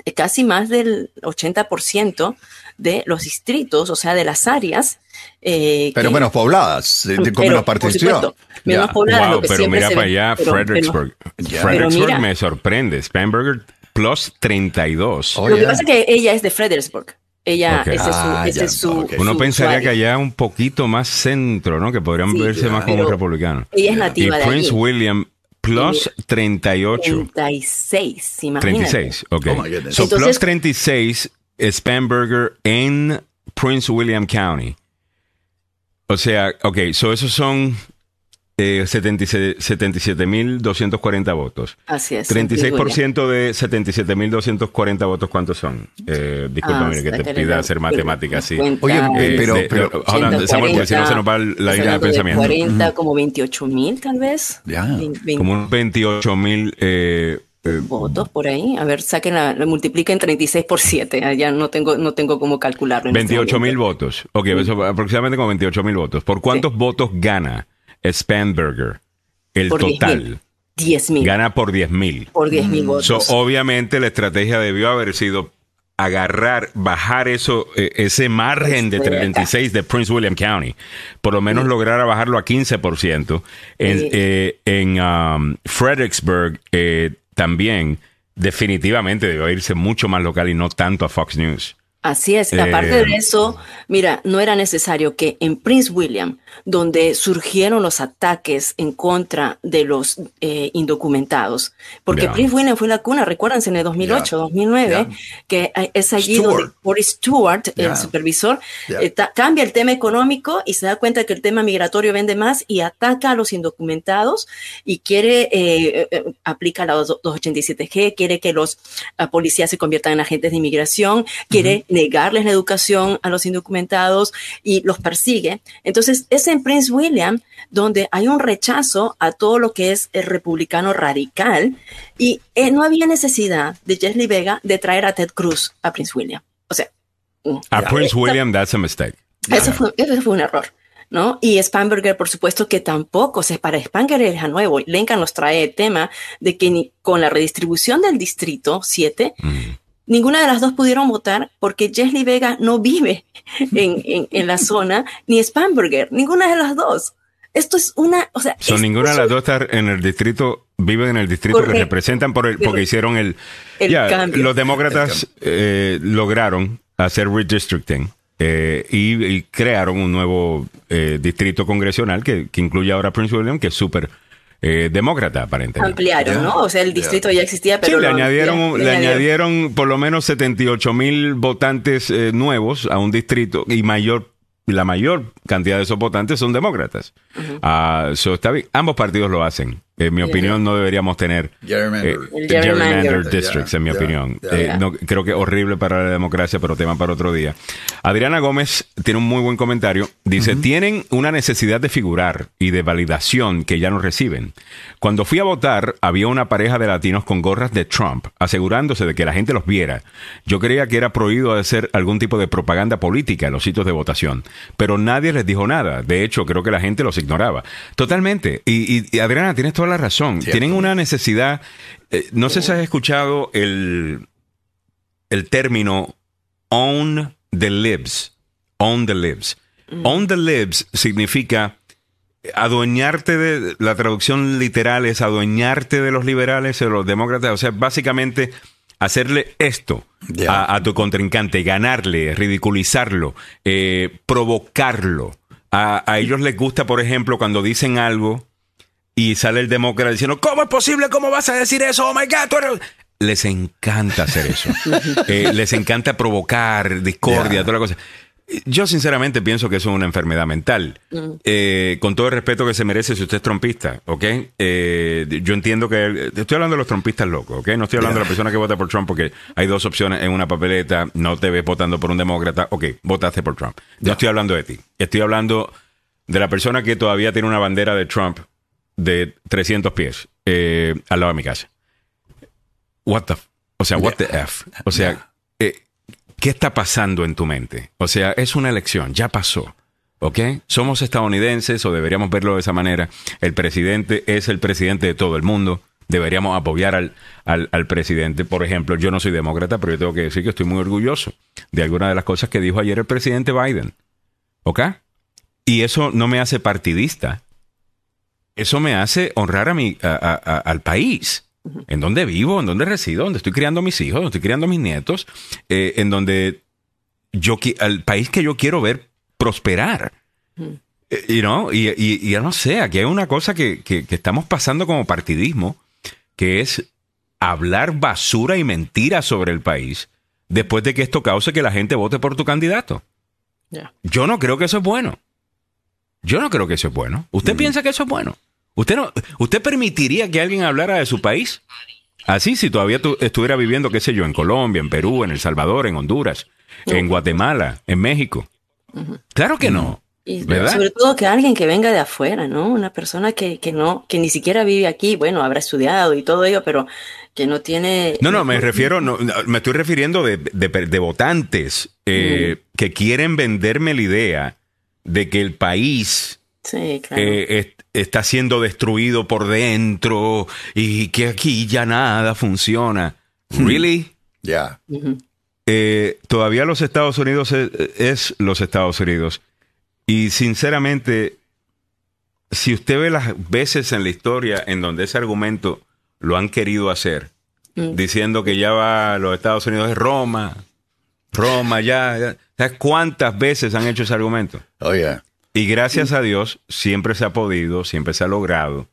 Speaker 2: eh, casi más del 80% de los distritos, o sea, de las áreas. eh,
Speaker 1: Pero
Speaker 2: que-
Speaker 1: menos pobladas, de- con
Speaker 2: pero,
Speaker 1: menos participación.
Speaker 2: menos pobladas,
Speaker 4: Wow,
Speaker 2: que
Speaker 4: pero mira para
Speaker 2: ve.
Speaker 4: allá,
Speaker 2: Pero- pero-
Speaker 4: Fredericksburg.
Speaker 1: Ya.
Speaker 4: Fredericksburg
Speaker 2: mira.
Speaker 4: me sorprende. Spanberger plus 32.
Speaker 1: Oh,
Speaker 2: lo que
Speaker 1: ya.
Speaker 2: pasa es que ella es de Fredericksburg. Ella,
Speaker 4: Ok.
Speaker 2: ese es su,
Speaker 1: Ah,
Speaker 2: ese es su-
Speaker 1: ok.
Speaker 4: Uno
Speaker 2: su-
Speaker 4: pensaría
Speaker 2: su
Speaker 4: que allá un poquito más centro, ¿no? Que podrían
Speaker 2: Sí,
Speaker 4: verse más como
Speaker 2: Pero
Speaker 4: republicanos.
Speaker 2: Ella es
Speaker 4: Y
Speaker 2: nativa de
Speaker 4: Prince
Speaker 2: allí.
Speaker 4: William plus 38.
Speaker 2: 36, imagínate.
Speaker 4: 36, ok.
Speaker 1: Oh, my
Speaker 4: so
Speaker 2: Entonces-
Speaker 4: plus 36 Spanberger en Prince William County. O sea, ok, so esos son eh, 77 77.240 votos.
Speaker 2: Así es.
Speaker 4: 36% de 77.240 votos, ¿cuántos son? Eh, disculpa,
Speaker 2: Ah,
Speaker 4: que te pida hacer matemáticas así.
Speaker 2: cuenta,
Speaker 1: Oye,
Speaker 4: Eh,
Speaker 1: pero-
Speaker 4: de-
Speaker 1: pero-
Speaker 4: hold on, Samuel, porque si no se nos va la línea de pensamiento.
Speaker 2: 40, como 28 mil tal vez.
Speaker 1: Ya.
Speaker 4: Como unos 28 mil. Eh,
Speaker 2: votos por ahí. A ver, saquen la, la multipliquen 36 por 7. Ah, Ya no tengo, no tengo cómo calcularlo. en este
Speaker 4: 28 mil votos. Ok, eso, aproximadamente como 28 mil votos. ¿Por cuántos votos gana Spanberger? El
Speaker 2: Por 10.000.
Speaker 4: total.
Speaker 2: 10 mil.
Speaker 4: Gana por 10 mil.
Speaker 2: Por 10 mil votos.
Speaker 4: So, obviamente la estrategia debió haber sido agarrar, bajar eso, eh, ese margen de
Speaker 2: Pues,
Speaker 4: 36 de Prince William County, por lo menos lograr a bajarlo a 15%. En,
Speaker 2: Sí.
Speaker 4: eh, en um, Fredericksburg eh, también definitivamente debió irse mucho más local y no tanto a Fox News.
Speaker 2: Así es. Aparte de eso, mira, no era necesario que en Prince William, donde surgieron los ataques en contra de los eh, indocumentados, porque Prince William fue la cuna, recuérdense, en el 2008, 2009, que es allí donde Boris Stewart, el supervisor, eh, cambia el tema económico y se da cuenta que el tema migratorio vende más y ataca a los indocumentados y quiere, eh, aplica la 287G, quiere que los policías se conviertan en agentes de inmigración, quiere negarles la educación a los indocumentados y los persigue. Entonces, es en Prince William donde hay un rechazo a todo lo que es el republicano radical y eh, no había necesidad de Jessie Vega de traer a Ted Cruz a Prince William. O sea,
Speaker 4: mm, a Prince William, that's a mistake.
Speaker 2: Eso fue, eso fue un error. ¿no? Y Spanberger, por supuesto, que tampoco, se para Spanberger es a nuevo. Lincoln nos trae el tema de que con la redistribución del distrito 7, Ninguna de las dos pudieron votar porque Jesly Vega no vive <laughs> en, en, la zona, ni Spanberger, ninguna de las dos. Esto es una, o sea,
Speaker 4: Son ninguna de las dos está en el distrito, viven en el distrito que representan por el, porque hicieron el, cambio. Los demócratas eh, lograron hacer redistricting eh, y, crearon un nuevo eh, distrito congresional que, que, incluye ahora Prince William, que es súper eh, demócrata, aparentemente.
Speaker 2: Ampliaron, ¿no? O sea, el distrito ya existía, pero.
Speaker 4: Sí, le, añadieron, le, añadieron por lo menos 78 mil votantes eh, nuevos a un distrito y mayor la mayor cantidad de esos votantes son demócratas. Ah, está Ambos partidos lo hacen. En mi opinión, no deberíamos tener gerrymander, districts, en mi opinión. Eh, no, creo que es horrible para la democracia, pero tema para otro día. Adriana Gómez tiene un muy buen comentario. Dice, tienen una necesidad de figurar y de validación que ya no reciben. Cuando fui a votar, había una pareja de latinos con gorras de Trump, asegurándose de que la gente los viera. Yo creía que era prohibido hacer algún tipo de propaganda política en los sitios de votación, pero nadie les dijo nada. De hecho, creo que la gente los ignoraba. Totalmente. Y, Adriana, tienes toda la razón. Tienen una necesidad. Eh, no sé si has escuchado el, el término own the libs. Own the libs. Mm. Own the libs significa adueñarte de la traducción literal es adueñarte de los liberales o los demócratas, o sea, básicamente hacerle esto a, tu contrincante, ganarle, ridiculizarlo, eh, provocarlo. A, a, ellos les gusta, por ejemplo, cuando dicen algo y sale el demócrata diciendo, ¿cómo es posible? ¿Cómo vas a decir eso? Oh my God, Les encanta hacer eso. <laughs> Eh, les encanta provocar discordia, toda la cosa. Yo sinceramente pienso que eso es una enfermedad mental. Mm. Eh, con todo el respeto que se merece si usted es trompista, ¿ok? Eh, yo entiendo que... Estoy hablando de los trompistas locos, ¿ok? No estoy hablando de la persona que vota por Trump porque hay dos opciones en una papeleta, no te ves votando por un demócrata, ok, votaste por Trump. No estoy hablando de ti. Estoy hablando de la persona que todavía tiene una bandera de Trump de 300 pies eh, al lado de mi casa. What the... O sea, what the F. O sea... ¿Qué está pasando en tu mente? O sea, es una elección, ya pasó. ¿Ok? Somos estadounidenses o deberíamos verlo de esa manera. El presidente es el presidente de todo el mundo. Deberíamos apoyar al, al, presidente. Por ejemplo, yo no soy demócrata, pero yo tengo que decir que estoy muy orgulloso de algunas de las cosas que dijo ayer el presidente Biden. ¿Ok? Y eso no me hace partidista. Eso me hace honrar a mi, al país. En donde vivo, en donde resido, donde estoy criando a mis hijos, donde estoy criando a mis nietos, eh, en donde yo, al país que yo quiero ver prosperar. Eh, y, y, ya no sé, aquí hay una cosa que, estamos pasando como partidismo, que es hablar basura y mentira sobre el país después de que esto cause que la gente vote por tu candidato. Yo no creo que eso es bueno. Yo no creo que eso es bueno. ¿Usted piensa que eso es bueno? ¿Usted, no, ¿Usted permitiría que alguien hablara de su país? Así, si todavía estuviera viviendo, qué sé yo, en Colombia, en Perú, en El Salvador, en Honduras, en Guatemala, en México. Claro que no.
Speaker 2: sobre todo que alguien que venga de afuera, ¿no? Una persona que, que, no, que ni siquiera vive aquí, bueno, habrá estudiado y todo ello, pero que no tiene.
Speaker 4: No, no, me refiero, no, me estoy refiriendo de, de, votantes eh, que quieren venderme la idea de que el país
Speaker 2: Sí, claro.
Speaker 4: Eh, está siendo destruido por dentro y que aquí ya nada funciona. ¿Really?
Speaker 1: Ya.
Speaker 4: Eh, todavía los Estados Unidos es, los Estados Unidos. Y sinceramente, si usted ve las veces en la historia en donde ese argumento lo han querido hacer, mm. diciendo que ya va los Estados Unidos es Roma, Roma, ya, ya. ¿Sabes cuántas veces han hecho ese argumento?
Speaker 1: Oye,
Speaker 4: Y gracias a Dios siempre se ha podido, siempre se ha logrado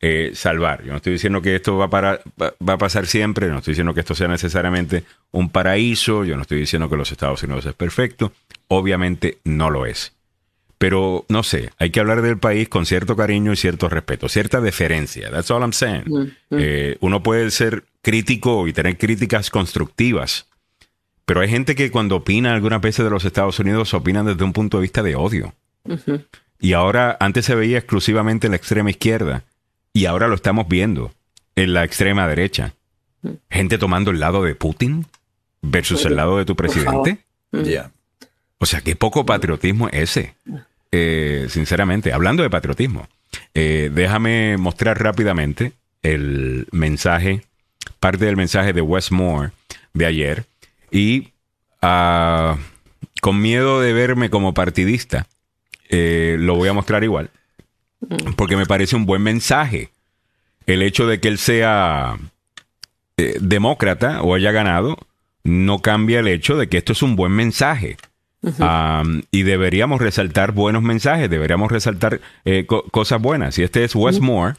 Speaker 4: eh, salvar. Yo no estoy diciendo que esto va, para, va, va a pasar siempre, no estoy diciendo que esto sea necesariamente un paraíso, yo no estoy diciendo que los Estados Unidos es perfecto, obviamente no lo es. Pero no sé, hay que hablar del país con cierto cariño y cierto respeto, cierta deferencia. That's all I'm saying. Eh, uno puede ser crítico y tener críticas constructivas, pero hay gente que cuando opina algunas veces de los Estados Unidos opinan desde un punto de vista de odio. Y ahora, antes se veía exclusivamente en la extrema izquierda, y ahora lo estamos viendo en la extrema derecha. Gente tomando el lado de Putin versus el lado de tu presidente.
Speaker 1: ya.
Speaker 4: O sea, qué poco patriotismo es ese. Eh, sinceramente, hablando de patriotismo, eh, déjame mostrar rápidamente el mensaje, parte del mensaje de Westmore de ayer. Y ah, con miedo de verme como partidista, eh, lo voy a mostrar igual. Porque me parece un buen mensaje. El hecho de que él sea eh, demócrata o haya ganado, no cambia el hecho de que esto es un buen mensaje. Um, y deberíamos resaltar buenos mensajes, deberíamos resaltar eh, co- cosas buenas. Y este es Westmore,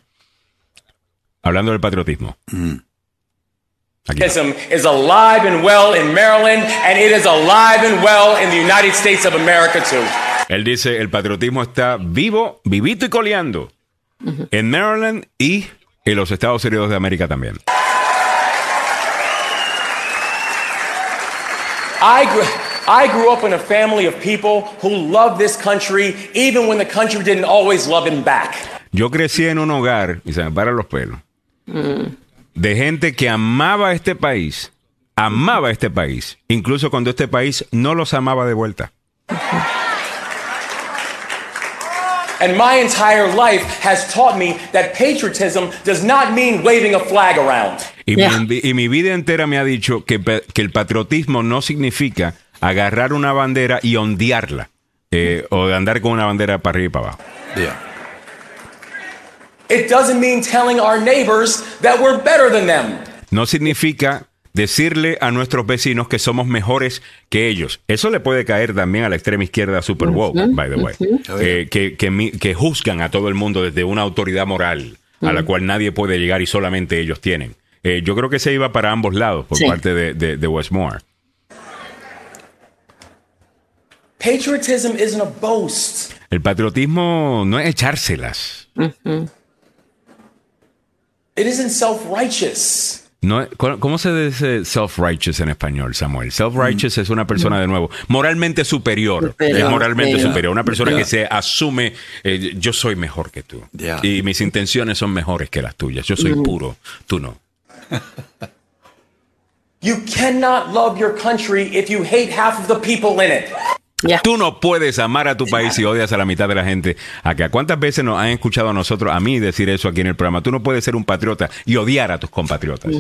Speaker 4: hablando del patriotismo. Está.
Speaker 3: Patriotism is alive and well in Maryland, and it is alive and well in the United States of America, too.
Speaker 4: Él dice, el patriotismo está vivo, vivito y coleando en Maryland y en los Estados Unidos de América también.
Speaker 3: I grew, I grew up in a family of people who loved this country, even when the country didn't always love him back.
Speaker 4: Yo crecí en un hogar, y se me paran los pelos, de gente que amaba este país, amaba este país, incluso cuando este país no los amaba de vuelta.
Speaker 3: And my entire life has taught me that patriotism does not mean waving a flag around.
Speaker 4: Y,
Speaker 2: Yeah.
Speaker 4: mi, y mi vida entera me ha dicho que, que el patriotismo no significa agarrar una bandera y ondearla, eh, o de andar con una bandera para arriba y para abajo.
Speaker 1: Ya.
Speaker 3: It doesn't mean telling our neighbors that we're better than them.
Speaker 4: no significa decirle a nuestros vecinos que somos mejores que ellos. Eso le puede caer también a la extrema izquierda super woke, by the way, Eh, que, que que juzgan a todo el mundo desde una autoridad moral a la cual nadie puede llegar y solamente ellos tienen. Eh, yo creo que se iba para ambos lados por
Speaker 2: Sí.
Speaker 4: parte de, de, de Westmore.
Speaker 3: Patriotism isn't a boast.
Speaker 4: El patriotismo no es echárselas.
Speaker 3: It isn't self-righteous.
Speaker 4: No, es- ¿cómo cómo se dice self-righteous en español, Samuel? Self-righteous es una persona, de nuevo, moralmente superior.
Speaker 2: Superior,
Speaker 4: es moralmente superior. Una persona que se asume, eh, yo soy mejor que tú. Y mis intenciones son mejores que las tuyas. Yo soy puro, tú no.
Speaker 3: You cannot love your country if you hate half of the people in it.
Speaker 4: Tú no puedes amar a tu país si odias a la mitad de la gente acá. ¿Cuántas veces nos han escuchado a nosotros, a mí, decir eso aquí en el programa? Tú no puedes ser un patriota y odiar a tus compatriotas.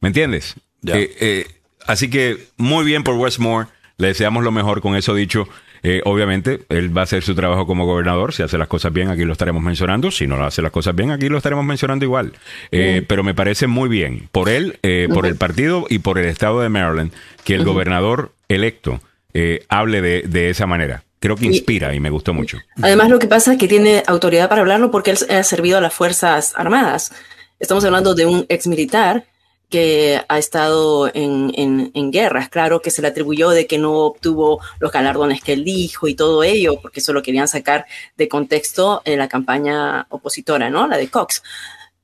Speaker 4: ¿Me entiendes? Eh, eh, así que muy bien por Westmore. Le deseamos lo mejor. Con eso dicho, eh, obviamente, él va a hacer su trabajo como gobernador. Si hace las cosas bien, aquí lo estaremos mencionando. Si no hace las cosas bien, aquí lo estaremos mencionando igual. Eh, Pero me parece muy bien por él, eh, por el partido y por el estado de Maryland que el gobernador electo eh, hable de, de esa manera. Creo que inspira y me gustó mucho.
Speaker 2: Además, lo que pasa es que tiene autoridad para hablarlo porque él ha servido a las Fuerzas Armadas. Estamos hablando de un ex militar que ha estado en, en, en guerras. Claro que se le atribuyó de que no obtuvo los galardones que él dijo y todo ello, porque eso lo querían sacar de contexto en la campaña opositora, ¿no? La de Cox.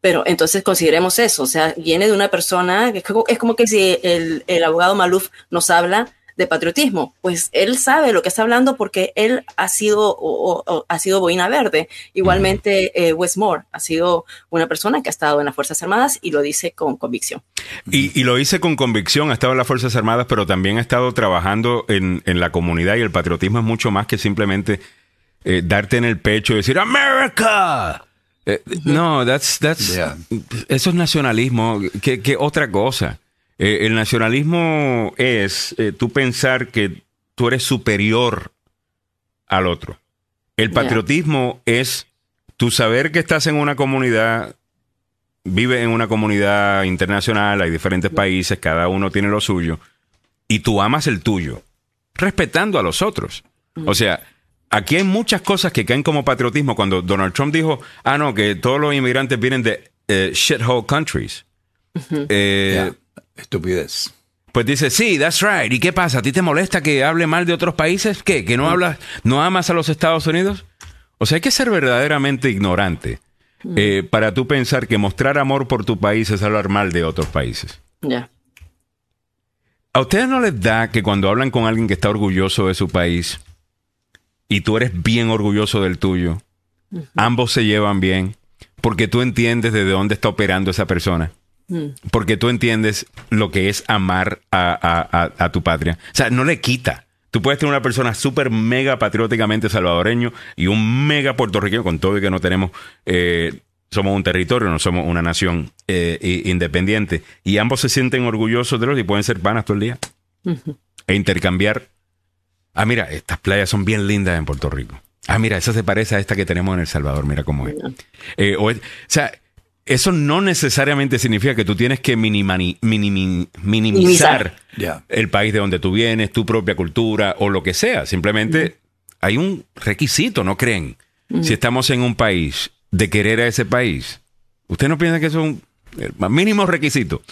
Speaker 2: Pero entonces consideremos eso, o sea, viene de una persona, como, es como que si el, el abogado Maluf nos habla de patriotismo, pues él sabe lo que está hablando porque él ha sido, o- o- o ha sido boina verde. Igualmente, eh, Westmore ha sido una persona que ha estado en las Fuerzas Armadas y lo dice con convicción.
Speaker 4: Y, y lo hice con convicción, ha estado en las Fuerzas Armadas, pero también ha estado trabajando en, en la comunidad y el patriotismo es mucho más que simplemente eh, darte en el pecho y decir ¡America! Eh, No, that's, that's,
Speaker 1: Yeah.
Speaker 4: eso es nacionalismo, que, que otra cosa. Eh, el nacionalismo es eh, tú pensar que tú eres superior al otro. El
Speaker 2: Yeah.
Speaker 4: patriotismo es tu saber que estás en una comunidad, vive en una comunidad internacional, hay diferentes países, cada uno tiene lo suyo, y tú amas el tuyo, respetando a los otros. O sea, aquí hay muchas cosas que caen como patriotismo. Cuando Donald Trump dijo, ah, no, que todos los inmigrantes vienen de eh, shithole countries. Eh,
Speaker 1: Estupidez.
Speaker 4: Pues dice, sí, that's right. ¿Y qué pasa? ¿A ti te molesta que hable mal de otros países? ¿Qué? ¿Que no hablas, no amas a los Estados Unidos? O sea, hay que ser verdaderamente ignorante eh, para tú pensar que mostrar amor por tu país es hablar mal de otros países.
Speaker 2: Ya.
Speaker 4: ¿A ustedes no les da que cuando hablan con alguien que está orgulloso de su país y tú eres bien orgulloso del tuyo, ambos se llevan bien porque tú entiendes desde dónde está operando esa persona? Porque tú entiendes lo que es amar a, a- a- a tu patria. O sea, no le quita. Tú puedes tener una persona súper mega patrióticamente salvadoreño y un mega puertorriqueño, con todo y que no tenemos, eh, somos un territorio, no somos una nación eh, independiente. Y ambos se sienten orgullosos de los y pueden ser panas todo el día. E intercambiar. Ah, mira, estas playas son bien lindas en Puerto Rico. Ah, mira, esa se parece a esta que tenemos en El Salvador, mira cómo es. Eh, o, es- o sea, eso no necesariamente significa que tú tienes que minimani- minimi- minimizar el país de donde tú vienes, tu propia cultura o lo que sea. Simplemente hay un requisito, ¿no creen? Si estamos en un país de querer a ese país, ¿usted no piensa que eso es un el más mínimo requisito?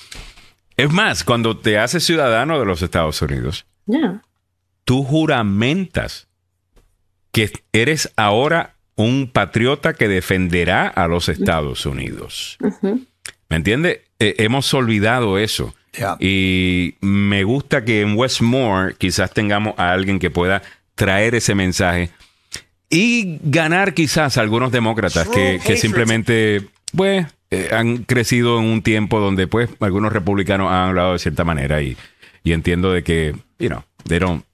Speaker 4: Es más, cuando te haces ciudadano de los Estados Unidos, tú juramentas que eres ahora un patriota que defenderá a los Estados Unidos. ¿Me entiende? Eh, hemos olvidado eso. Y me gusta que en Westmore quizás tengamos a alguien que pueda traer ese mensaje y ganar quizás a algunos demócratas que, que simplemente pues eh, han crecido en un tiempo donde pues algunos republicanos han hablado de cierta manera y, y entiendo de que, you know, they don't-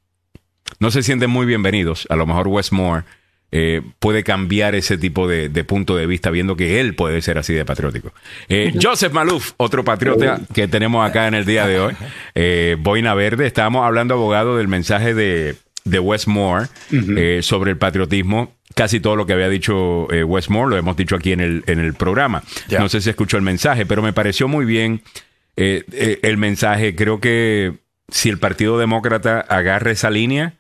Speaker 4: no se sienten muy bienvenidos. A lo mejor Westmore eh, puede cambiar ese tipo de, de punto de vista viendo que él puede ser así de patriótico. Eh, Joseph Maluf, otro patriota que tenemos acá en el día de hoy. <laughs> Eh, Boina Verde, estábamos hablando, abogado, del mensaje de, de Westmore eh, sobre el patriotismo. Casi todo lo que había dicho eh, Westmore lo hemos dicho aquí en el, en el programa. No sé si escuchó el mensaje, pero me pareció muy bien el mensaje. Creo que si el Partido Demócrata agarra esa línea,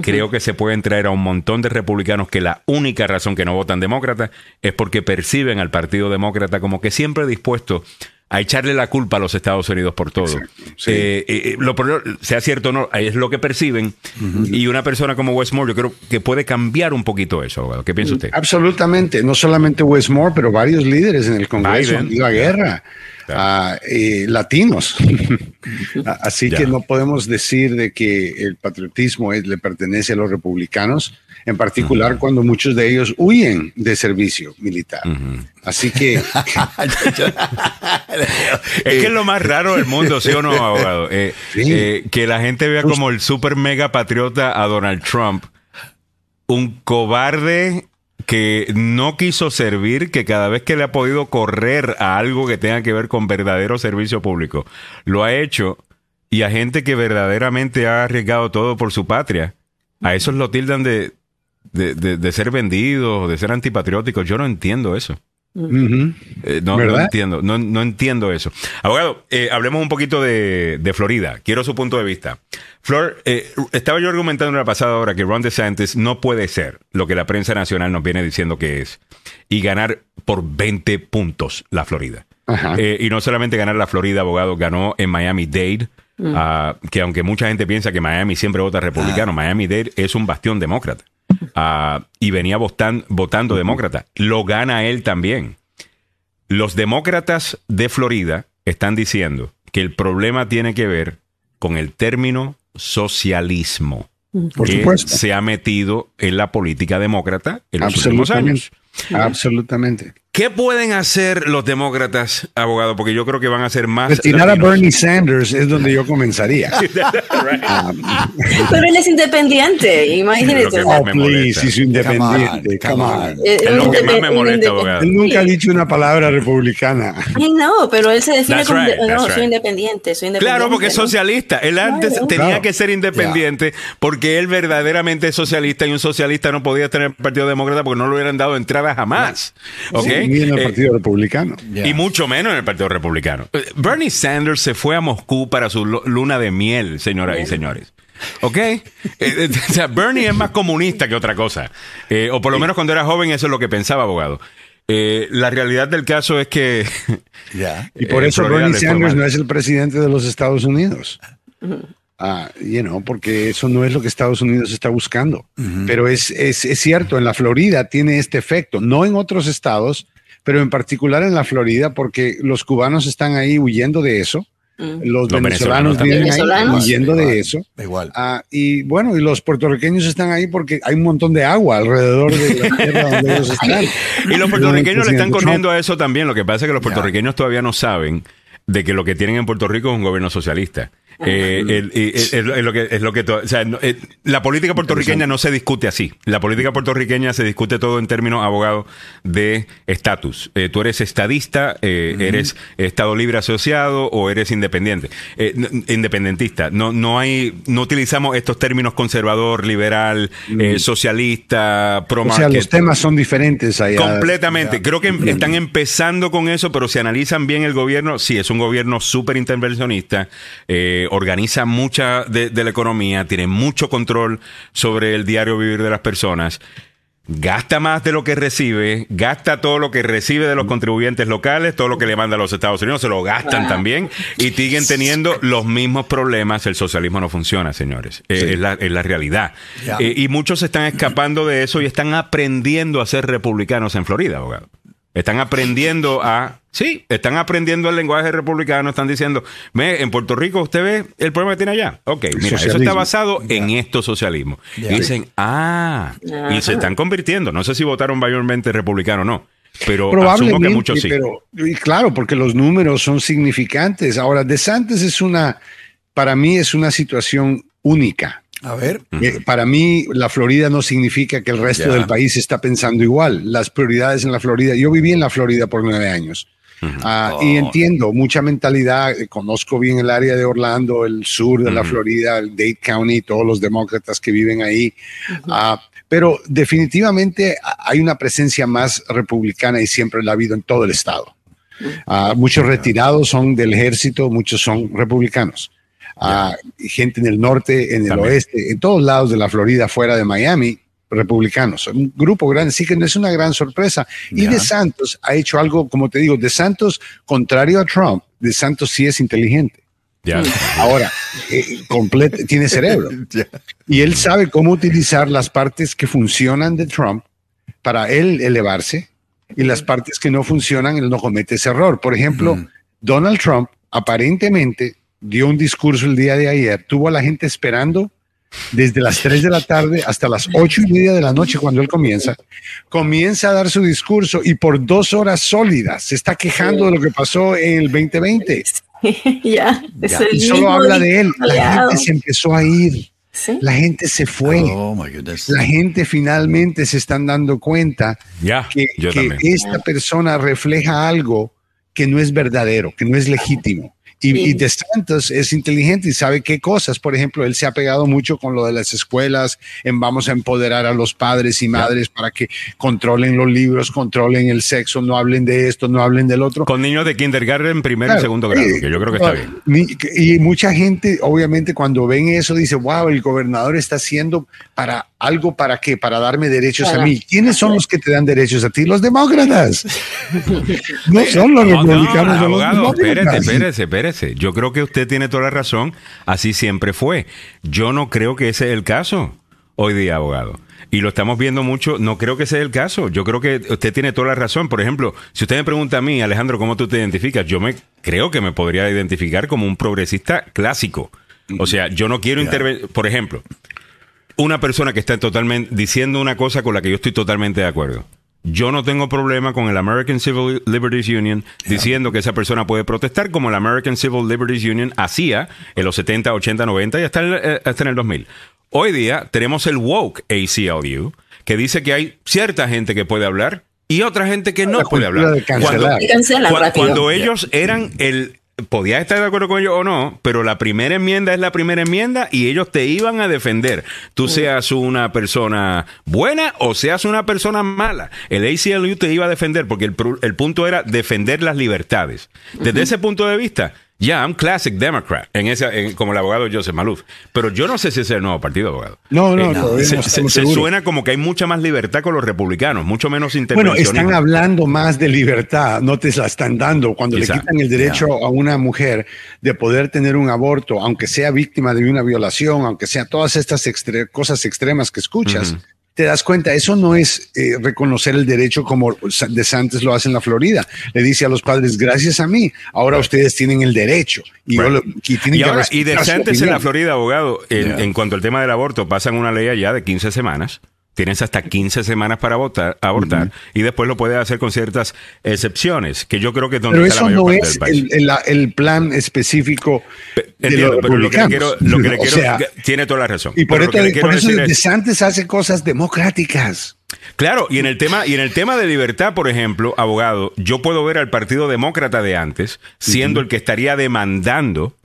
Speaker 4: creo que se pueden traer a un montón de republicanos que la única razón que no votan demócrata es porque perciben al Partido Demócrata como que siempre dispuesto a echarle la culpa a los Estados Unidos por todo.
Speaker 5: sí.
Speaker 4: Eh, eh, lo, sea cierto o no, es lo que perciben. Y una persona como Westmore, yo creo que puede cambiar un poquito eso, abogado. ¿Qué piensa usted?
Speaker 5: Absolutamente, no solamente Westmore, pero varios líderes en el Congreso
Speaker 4: Biden.
Speaker 5: han ido a guerra, ah, eh, latinos. <laughs> Así que no podemos decir de que el patriotismo es- le pertenece a los republicanos, en particular cuando muchos de ellos huyen de servicio militar. Así que <laughs> <laughs>
Speaker 4: Es que es lo más raro del mundo, ¿sí o no, abogado? Eh,
Speaker 5: Sí.
Speaker 4: eh, que la gente vea como el super mega patriota a Donald Trump. Un cobarde que no quiso servir, que cada vez que le ha podido correr a algo que tenga que ver con verdadero servicio público, lo ha hecho. Y a gente que verdaderamente ha arriesgado todo por su patria, a esos lo tildan de, de, de- de ser vendidos, de ser antipatrióticos. Yo no entiendo eso. Eh, no, entiendo, no, no entiendo eso. Abogado, eh, hablemos un poquito de, de Florida. Quiero su punto de vista. Flor, eh, estaba yo argumentando en la pasada hora que Ron DeSantis no puede ser lo que la prensa nacional nos viene diciendo que es y ganar por 20 puntos la Florida. Eh, y no solamente ganar la Florida, abogado, ganó en Miami-Dade, ah, que aunque mucha gente piensa que Miami siempre vota republicano, Miami-Dade es un bastión demócrata. Ah, y venía votan- votando demócrata. Lo gana él también. Los demócratas de Florida están diciendo que el problema tiene que ver con el término socialismo
Speaker 5: por
Speaker 4: que
Speaker 5: supuesto.
Speaker 4: se ha metido en la política demócrata en los últimos años.
Speaker 5: Absolutamente.
Speaker 4: ¿Qué pueden hacer los demócratas, abogado? Porque yo creo que van a ser más.
Speaker 5: Retirar a
Speaker 4: latinos.
Speaker 5: Bernie Sanders es donde yo comenzaría. <laughs>
Speaker 2: Pero él es independiente, imagínate.
Speaker 4: Lo
Speaker 5: oh, please, he's independiente.
Speaker 1: Come on, come on.
Speaker 4: Es lo que más me molesta, abogado.
Speaker 5: Él nunca ha dicho una palabra republicana.
Speaker 2: Ay, no, pero él se define
Speaker 4: That's
Speaker 2: como
Speaker 4: right,
Speaker 2: no,
Speaker 4: that's
Speaker 2: soy
Speaker 4: right.
Speaker 2: independiente, soy independiente.
Speaker 4: Claro, porque es socialista. Él antes
Speaker 2: Claro.
Speaker 4: tenía
Speaker 5: Claro.
Speaker 4: que ser independiente porque él verdaderamente es socialista y un socialista no podía tener el Partido Demócrata porque no le hubieran dado entrada Jamás. ¿ok?
Speaker 5: Ni en el
Speaker 4: Eh,
Speaker 5: Partido Republicano.
Speaker 4: Y mucho menos en el Partido Republicano. Eh, Bernie Sanders se fue a Moscú para su lu- luna de miel, señoras y señores. ¿Ok? Eh, eh, <laughs> o sea, Bernie es más comunista que otra cosa. Eh, o por lo menos cuando era joven eso es lo que pensaba, abogado. Eh, la realidad del caso es que...
Speaker 1: Ya. <laughs>
Speaker 5: Y por eso
Speaker 4: Florida
Speaker 5: Bernie Sanders no es el presidente de los Estados Unidos. Ah, you know, porque eso no es lo que Estados Unidos está buscando. Pero es, es, es cierto, en la Florida tiene este efecto, no en otros estados, pero en particular en la Florida, porque los cubanos están ahí huyendo de eso. Los,
Speaker 4: Los venezolanos
Speaker 5: venezolanos
Speaker 4: también.
Speaker 5: vienen ahí huyendo
Speaker 1: Igual,
Speaker 5: de eso.
Speaker 1: Igual.
Speaker 5: Ah, y bueno, y los puertorriqueños están ahí porque hay un montón de agua alrededor de la tierra donde ellos <laughs> están.
Speaker 4: Y los puertorriqueños le están corriendo a eso también. Lo que pasa es que los puertorriqueños todavía no saben de que lo que tienen en Puerto Rico es un gobierno socialista. Eh, el- es, lo que es lo que to- o sea, no- eh, la política puertorriqueña no se discute así. La política puertorriqueña se discute todo en términos abogado de estatus. Eh, tú eres estadista, eh, eres estado libre asociado o eres independiente, Eh, independentista. No no hay no utilizamos estos términos conservador, liberal, eh, socialista, pro
Speaker 5: O sea, los temas son diferentes allá.
Speaker 4: Completamente. Creo que em- están empezando con eso, pero si analizan bien el gobierno, sí, es un gobierno súper intervencionista, eh, organiza mucha de, de la economía, tiene mucho control sobre el diario vivir de las personas. Gasta más de lo que recibe, gasta todo lo que recibe de los contribuyentes locales, todo lo que le manda a los Estados Unidos, se lo gastan también y siguen teniendo los mismos problemas. El socialismo no funciona, señores. Eh, es, la, es la realidad. Eh, y muchos se están escapando de eso y están aprendiendo a ser republicanos en Florida, abogado. Están aprendiendo a... Sí, están aprendiendo el lenguaje republicano, están diciendo, ve, en Puerto Rico usted ve el problema que tiene allá. Ok, mira, eso está basado en esto socialismo.
Speaker 1: Ya.
Speaker 4: Y dicen, ah, y se están convirtiendo. No sé si votaron mayormente republicano o no, pero asumo
Speaker 5: Probablemente,
Speaker 4: que muchos sí.
Speaker 5: pero y claro, porque los números son significantes. Ahora, DeSantis es una, para mí es una situación única.
Speaker 1: A ver.
Speaker 5: Eh, Para mí, la Florida no significa que el resto
Speaker 1: Ya.
Speaker 5: del país está pensando igual. Las prioridades en la Florida. Yo viví en la Florida por nueve años. Ah, Y
Speaker 1: Oh.
Speaker 5: entiendo mucha mentalidad. eh, Conozco bien el área de Orlando, el sur de la Florida, el Dade County, todos los demócratas que viven ahí. Ah, pero definitivamente hay una presencia más republicana y siempre la ha habido en todo el estado. Ah, muchos retirados son del ejército, muchos son republicanos. Y gente en el norte, en el
Speaker 4: También.
Speaker 5: oeste, en todos lados de la Florida, fuera de Miami, republicanos. Un grupo grande, sí que no es una gran sorpresa. Y. De Santos ha hecho algo, como te digo, De Santos, contrario a Trump, De Santos sí es inteligente. Ahora, eh, tiene cerebro. <laughs> Y él sabe cómo utilizar las partes que funcionan de Trump para él elevarse y las partes que no funcionan, él no comete ese error. Por ejemplo, Donald Trump aparentemente dio un discurso el día de ayer, tuvo a la gente esperando desde las 3 de la tarde hasta las ocho y media de la noche cuando él comienza, comienza a dar su discurso y por dos horas sólidas se está quejando de lo que pasó en el 2020 <laughs>
Speaker 2: ya, es el
Speaker 5: y solo habla de él. La
Speaker 2: aliado.
Speaker 5: gente se empezó a ir.
Speaker 2: Sí.
Speaker 5: La gente se fue.
Speaker 1: Oh, my goodness.
Speaker 5: La gente finalmente se están dando cuenta
Speaker 4: Ya,
Speaker 5: que, esta persona refleja algo que no es verdadero, que no es legítimo. Y,
Speaker 2: Sí.
Speaker 5: y DeSantis es inteligente y sabe qué cosas. Por ejemplo, él se ha pegado mucho con lo de las escuelas, en vamos a empoderar a los padres y madres para que controlen los libros, controlen el sexo, no hablen de esto, no hablen del otro.
Speaker 4: Con niños de kindergarten, primer
Speaker 5: Claro,
Speaker 4: y segundo grado, que yo creo que está bien.
Speaker 5: ni- Y mucha gente, obviamente, cuando ven eso, dice, wow, el gobernador está haciendo para algo para qué, para darme derechos a mí. ¿Quiénes son los que te dan derechos a ti? Los demócratas. <laughs> no son los
Speaker 4: No, no,
Speaker 5: republicanos, son los
Speaker 4: abogado, espérese,
Speaker 5: demócratas.
Speaker 4: espérese, Yo creo que usted tiene toda la razón. Así siempre fue. Yo no creo que ese es el caso hoy día, abogado. Y lo estamos viendo mucho. No creo que ese es el caso. Yo creo que usted tiene toda la razón. Por ejemplo, si usted me pregunta a mí, Alejandro, ¿cómo tú te identificas? Yo me creo que me podría identificar como un progresista clásico. O sea, yo no quiero intervenir. Por ejemplo, una persona que está totalmente diciendo una cosa con la que yo estoy totalmente de acuerdo. Yo no tengo problema con el American Civil Liberties Union diciendo que esa persona puede protestar como el American Civil Liberties Union hacía en los 70, 80, 90 y hasta, el- eh, hasta en el 2000. Hoy día tenemos el woke ACLU que dice que hay cierta gente que puede hablar y otra gente que no
Speaker 5: La
Speaker 4: puede hablar. cuando ellos eran el podías estar de acuerdo con ellos o no, pero la primera enmienda es la primera enmienda y ellos te iban a defender. Tú seas una persona buena o seas una persona mala. El ACLU te iba a defender porque el punto era defender las libertades. Desde ese punto de vista, ya, I'm classic Democrat, en ese, en- como el abogado Joseph Maluf. Pero yo no sé si ese es el nuevo partido, abogado.
Speaker 5: No, no,
Speaker 4: Eh,
Speaker 5: todavía
Speaker 4: se,
Speaker 5: no
Speaker 4: se- suena como que hay mucha más libertad con los republicanos, mucho menos
Speaker 5: Bueno,
Speaker 4: intervencionismo.
Speaker 5: están hablando más de libertad, no te la están dando. Cuando
Speaker 4: Quizá.
Speaker 5: le quitan el derecho a una mujer de poder tener un aborto, aunque sea víctima de una violación, aunque sea todas estas extre- cosas extremas que escuchas, te das cuenta, eso no es eh, reconocer el derecho como De Santos lo hace en la Florida. Le dice a los padres, gracias a mí, ahora ustedes tienen el derecho. Y, yo lo- y tienen
Speaker 4: Y
Speaker 5: que
Speaker 4: ahora, y
Speaker 5: su
Speaker 4: DeSantis en la. Florida, abogado, en,
Speaker 1: Yeah.
Speaker 4: en cuanto al tema del aborto, pasan una ley allá de 15 semanas. Tienes hasta 15 semanas para votar, abortar y después lo puedes hacer con ciertas excepciones, que yo creo que es donde
Speaker 5: Pero
Speaker 4: está la
Speaker 5: eso
Speaker 4: mayor
Speaker 5: no
Speaker 4: parte
Speaker 5: es
Speaker 4: del país.
Speaker 5: el, el- el plan específico de
Speaker 4: Entiendo,
Speaker 5: los
Speaker 4: pero lo que le quiero, lo que le
Speaker 5: O
Speaker 4: quiero-
Speaker 5: sea,
Speaker 4: que- tiene toda la razón.
Speaker 5: Y por,
Speaker 4: lo que
Speaker 5: esto-
Speaker 4: quiero
Speaker 5: por eso
Speaker 4: decir es-
Speaker 5: DeSantis hace cosas democráticas.
Speaker 4: Claro, y en el tema y en el tema de libertad, por ejemplo, abogado, yo puedo ver al Partido Demócrata de antes siendo el que estaría demandando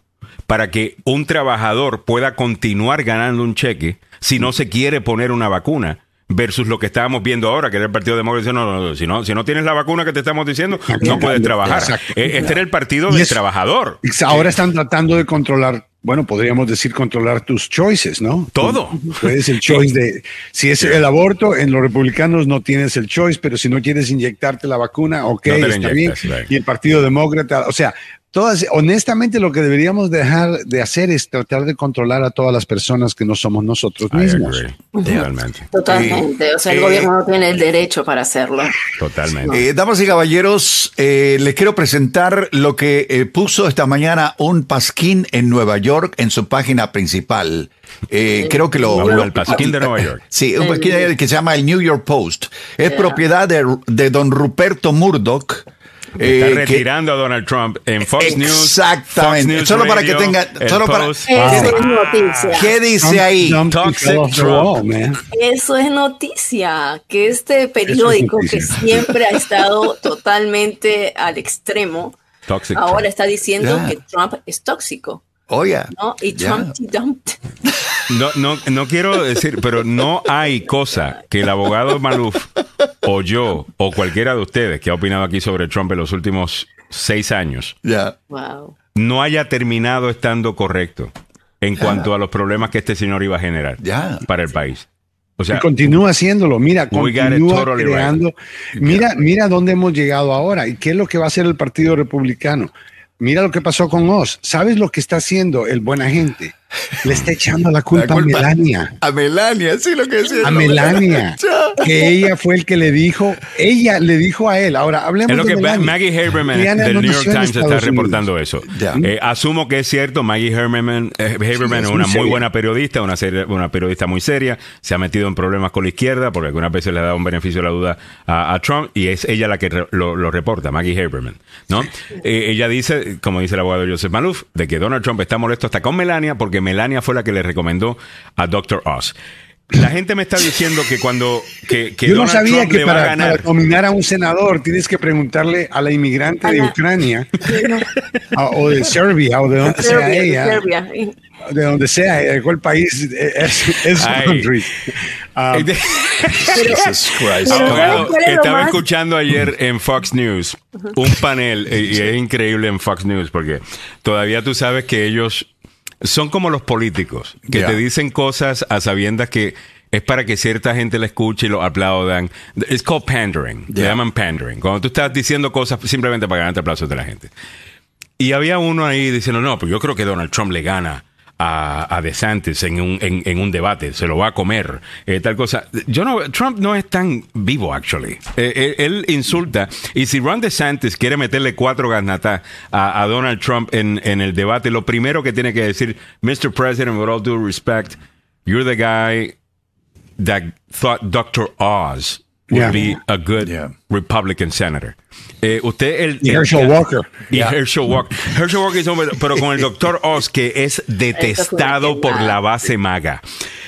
Speaker 4: para que un trabajador pueda continuar ganando un cheque si no se quiere poner una vacuna. Versus lo que estábamos viendo ahora, que era el Partido Demócrata no, no, no, si no, si no tienes la vacuna que te estamos diciendo, no puedes trabajar.
Speaker 5: Exacto.
Speaker 4: Eh, Este era el partido del
Speaker 5: eso-
Speaker 4: trabajador.
Speaker 5: Ahora están tratando de controlar, bueno, podríamos decir controlar tus choices, ¿no?
Speaker 4: Todo.
Speaker 5: Puedes el choice de, si es el aborto, en los republicanos no tienes el choice, pero si no quieres inyectarte la vacuna, ok, está bien.
Speaker 4: right.
Speaker 5: Y el Partido Demócrata, o sea, todas, honestamente lo que deberíamos dejar de hacer es tratar de controlar a todas las personas que no somos nosotros mismos.
Speaker 4: Totalmente.
Speaker 2: Totalmente. O sea, el
Speaker 1: Eh,
Speaker 2: gobierno no tiene el derecho para hacerlo.
Speaker 4: Totalmente.
Speaker 1: Eh, damas y caballeros, eh, les quiero presentar lo que eh, puso esta mañana un pasquín en Nueva York en su página principal. Eh, creo que lo... Lo-
Speaker 4: al pasquín de Nueva York.
Speaker 1: Sí, un pasquín que se llama el New York Post. Es propiedad de, de don Ruperto Murdoch. Eh,
Speaker 4: Está
Speaker 1: que-
Speaker 4: retirando a Donald Trump en Fox News.
Speaker 1: Exactamente.
Speaker 4: News
Speaker 1: Solo para que
Speaker 4: Radio,
Speaker 1: tenga- solo para-
Speaker 4: Post.
Speaker 2: Eso
Speaker 1: Ah.
Speaker 2: es noticia.
Speaker 1: ¿Qué dice ahí?
Speaker 4: Toxic
Speaker 5: off the
Speaker 4: Trump.
Speaker 2: Eso es noticia, que este periódico que
Speaker 5: noticia.
Speaker 2: siempre ha estado totalmente al extremo,
Speaker 4: Toxic
Speaker 2: ahora
Speaker 4: Trump.
Speaker 2: está diciendo
Speaker 1: Ya.
Speaker 2: que Trump es tóxico,
Speaker 1: Oye.
Speaker 2: ¿no? Y Trump-
Speaker 4: No, no, no quiero decir, pero no hay cosa que el abogado Maluf o yo o cualquiera de ustedes que ha opinado aquí sobre Trump en los últimos seis años
Speaker 1: Ya.
Speaker 2: Wow.
Speaker 4: no haya terminado estando correcto en cuanto a los problemas que este señor iba a generar
Speaker 1: Ya.
Speaker 4: para el país. O sea,
Speaker 5: y continúa haciéndolo, mira, continúa
Speaker 4: totally
Speaker 5: creando. Mira, mira dónde hemos llegado ahora y qué es lo que va a hacer el Partido Republicano. Mira lo que pasó con Oz. ¿Sabes lo que está haciendo el buena gente? Le está echando la culpa,
Speaker 1: La culpa-
Speaker 5: a Melania.
Speaker 1: A Melania, sí, lo que decía.
Speaker 5: A Melania, <laughs> que ella fue el que le dijo, ella le dijo a él. Ahora hablemos
Speaker 4: Es lo
Speaker 5: de
Speaker 4: que
Speaker 5: Melania.
Speaker 4: Maggie Haberman del
Speaker 5: no
Speaker 4: New York Times está
Speaker 5: Unidos.
Speaker 4: reportando eso. Eh, asumo que es cierto, Maggie Haberman, eh, Haberman
Speaker 5: es
Speaker 4: una muy buena periodista, una, seria- una periodista muy seria, se ha metido en problemas con la izquierda porque algunas veces le ha dado un beneficio de la duda a, a Trump y es ella la que re- lo, lo reporta, Maggie Haberman. ¿no? Eh, ella dice, como dice el abogado Joseph Maluf, de que Donald Trump está molesto hasta con Melania porque Melania fue la que le recomendó a Dr. Oz. La gente me está diciendo que cuando que, que
Speaker 5: Yo no
Speaker 4: Donald
Speaker 5: sabía
Speaker 4: Trump
Speaker 5: que
Speaker 4: le va a
Speaker 5: para,
Speaker 4: ganar.
Speaker 5: para nominar a un senador tienes que preguntarle a la inmigrante de. Ucrania a- o de Serbia o de donde sea ella,
Speaker 2: Serbia.
Speaker 5: de donde sea, de cuál país es, es su country. Ah, <laughs>
Speaker 1: Jesus Christ.
Speaker 2: Pero-
Speaker 4: Abogado,
Speaker 2: ¿cuál es lo
Speaker 4: estaba escuchando ayer en Fox News un panel, eh, y es increíble en Fox News porque todavía tú sabes que ellos son como los políticos, que te dicen cosas a sabiendas que es para que cierta gente la escuche y lo aplaudan. It's called pandering. Le
Speaker 1: Ya.
Speaker 4: llaman pandering. Cuando tú estás diciendo cosas simplemente para ganarte aplausos de la gente. Y había uno ahí diciendo, no, pues yo creo que Donald Trump le gana a, a DeSantis en un, en, en un debate, se lo va a comer, eh, tal cosa. Yo no, Trump no es tan vivo, actually. Eh, eh, él insulta, y si Ron DeSantis quiere meterle cuatro garnatas a, a Donald Trump en, en el debate, lo primero que tiene que decir, Mr. President, with all due respect, you're the guy that thought Dr. Oz would
Speaker 5: Yeah.
Speaker 4: be a good
Speaker 1: Yeah.
Speaker 4: Republican senator. Eh, usted, el,
Speaker 5: y
Speaker 4: el-
Speaker 5: Herschel Walker. <laughs>
Speaker 4: y Herschel Walker. Herschel Walker es hombre, pero con el doctor Oz, que es detestado por la base maga.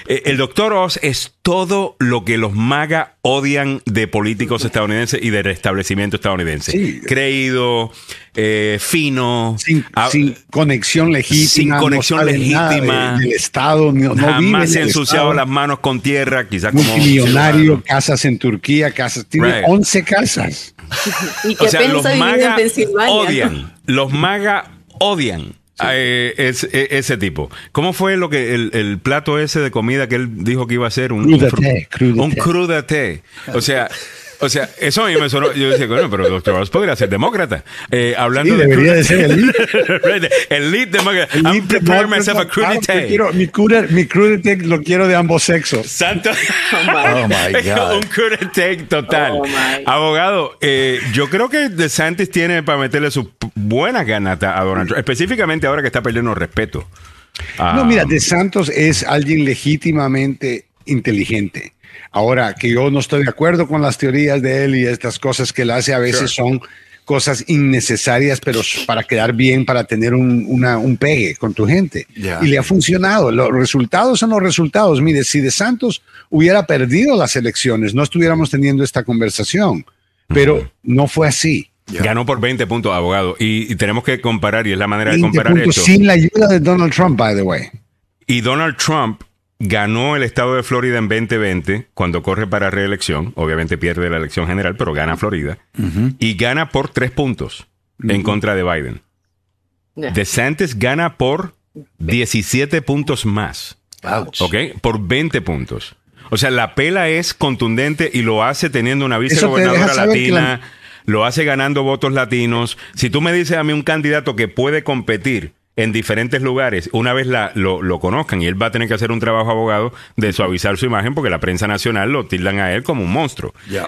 Speaker 4: Eh, el doctor Oz es todo lo que los MAGA odian de políticos estadounidenses y del restablecimiento estadounidense.
Speaker 5: Sí.
Speaker 4: Creído, eh, fino,
Speaker 5: Sin,
Speaker 4: ah,
Speaker 5: sin conexión legítima.
Speaker 4: sin conexión
Speaker 5: no
Speaker 4: legítima.
Speaker 5: de- del Estado, no,
Speaker 4: jamás se ha
Speaker 5: el
Speaker 4: ensuciado
Speaker 5: Estado.
Speaker 4: las manos con tierra, quizás como
Speaker 5: multimillonario, casas en Turquía, casas, tiene
Speaker 4: Right.
Speaker 5: 11 casas.
Speaker 2: Y que
Speaker 4: O sea, los MAGA
Speaker 2: Pensilvania.
Speaker 4: odian, los MAGA odian a, eh, es- eh, ese tipo. ¿Cómo fue lo que el, el plato ese de comida que él dijo que iba a ser? Un
Speaker 5: Crudité,
Speaker 4: fru-
Speaker 5: crudité.
Speaker 4: Un crudité. O sea, o sea, eso a mí me sonó. Yo decía, bueno, pero Dr. Oz podría ser demócrata. Eh, hablando
Speaker 5: Sí,
Speaker 4: de
Speaker 5: debería de ser el <laughs> lead.
Speaker 4: el lead demócrata.
Speaker 5: El
Speaker 4: I'm
Speaker 5: lead
Speaker 4: preparing
Speaker 5: demócrata,
Speaker 4: myself a
Speaker 5: claro,
Speaker 4: crudité.
Speaker 5: quiero- mi crudité mi crudité lo quiero de ambos sexos.
Speaker 4: Santo. <laughs>
Speaker 1: Oh my <laughs> God.
Speaker 4: un crudité total.
Speaker 2: Oh.
Speaker 4: Abogado, eh, yo creo que DeSantis tiene para meterle sus buenas ganas a Donald Trump, específicamente ahora que está perdiendo respeto. Ah,
Speaker 5: No, mira, De Santos es alguien legítimamente inteligente. Ahora, que yo no estoy de acuerdo con las teorías de él y estas cosas que él hace a veces son cosas innecesarias, pero para quedar bien, para tener un, una- un pegue con tu gente. Y le ha funcionado. Los resultados son los resultados. Mire, si De Santos hubiera perdido las elecciones, no estuviéramos teniendo esta conversación. Pero no fue así.
Speaker 4: Ganó por 20 puntos, abogado. Y, y tenemos que comparar, y es la manera de
Speaker 5: 20
Speaker 4: comparar
Speaker 5: puntos
Speaker 4: esto.
Speaker 5: sin la ayuda de Donald Trump, by the way.
Speaker 4: Y Donald Trump ganó el estado de Florida en 2020 cuando corre para reelección. Obviamente pierde la elección general, pero gana Florida. Y gana por tres puntos en contra de Biden.
Speaker 2: Ya.
Speaker 4: DeSantis gana por 17 puntos más.
Speaker 1: Ouch.
Speaker 4: ¿Ok? Por 20 puntos. O sea, la pela es contundente y lo hace teniendo una vicegobernadora latina,
Speaker 5: la-
Speaker 4: lo hace ganando votos latinos. Si tú me dices a mí un candidato que puede competir en diferentes lugares, una vez la, lo, lo conozcan y él va a tener que hacer un trabajo abogado de suavizar su imagen porque la prensa nacional lo tildan a él como un monstruo. Eh,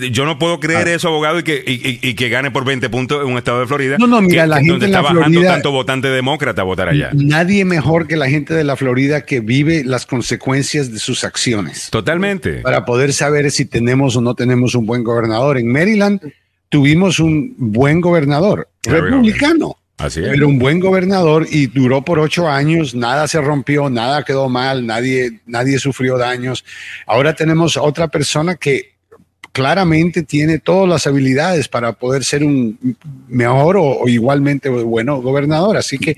Speaker 4: eh, yo no puedo creer eso, abogado, y que, y, y- y que gane por 20 puntos en un estado de Florida.
Speaker 5: No, no, mira,
Speaker 4: que-
Speaker 5: la gente
Speaker 4: donde
Speaker 5: en la
Speaker 4: está bajando
Speaker 5: Florida-
Speaker 4: tanto votante demócrata a votar allá.
Speaker 5: Nadie mejor que la gente de la Florida que vive las consecuencias de sus acciones
Speaker 4: Totalmente.
Speaker 5: para poder saber si tenemos o no tenemos un buen gobernador. En Maryland tuvimos un buen gobernador, republicano,
Speaker 4: Así es.
Speaker 5: pero un buen gobernador y duró por ocho años, nada se rompió, nada quedó mal, nadie, nadie sufrió daños. Ahora tenemos a otra persona que claramente tiene todas las habilidades para poder ser un mejor o, o igualmente bueno gobernador. Así que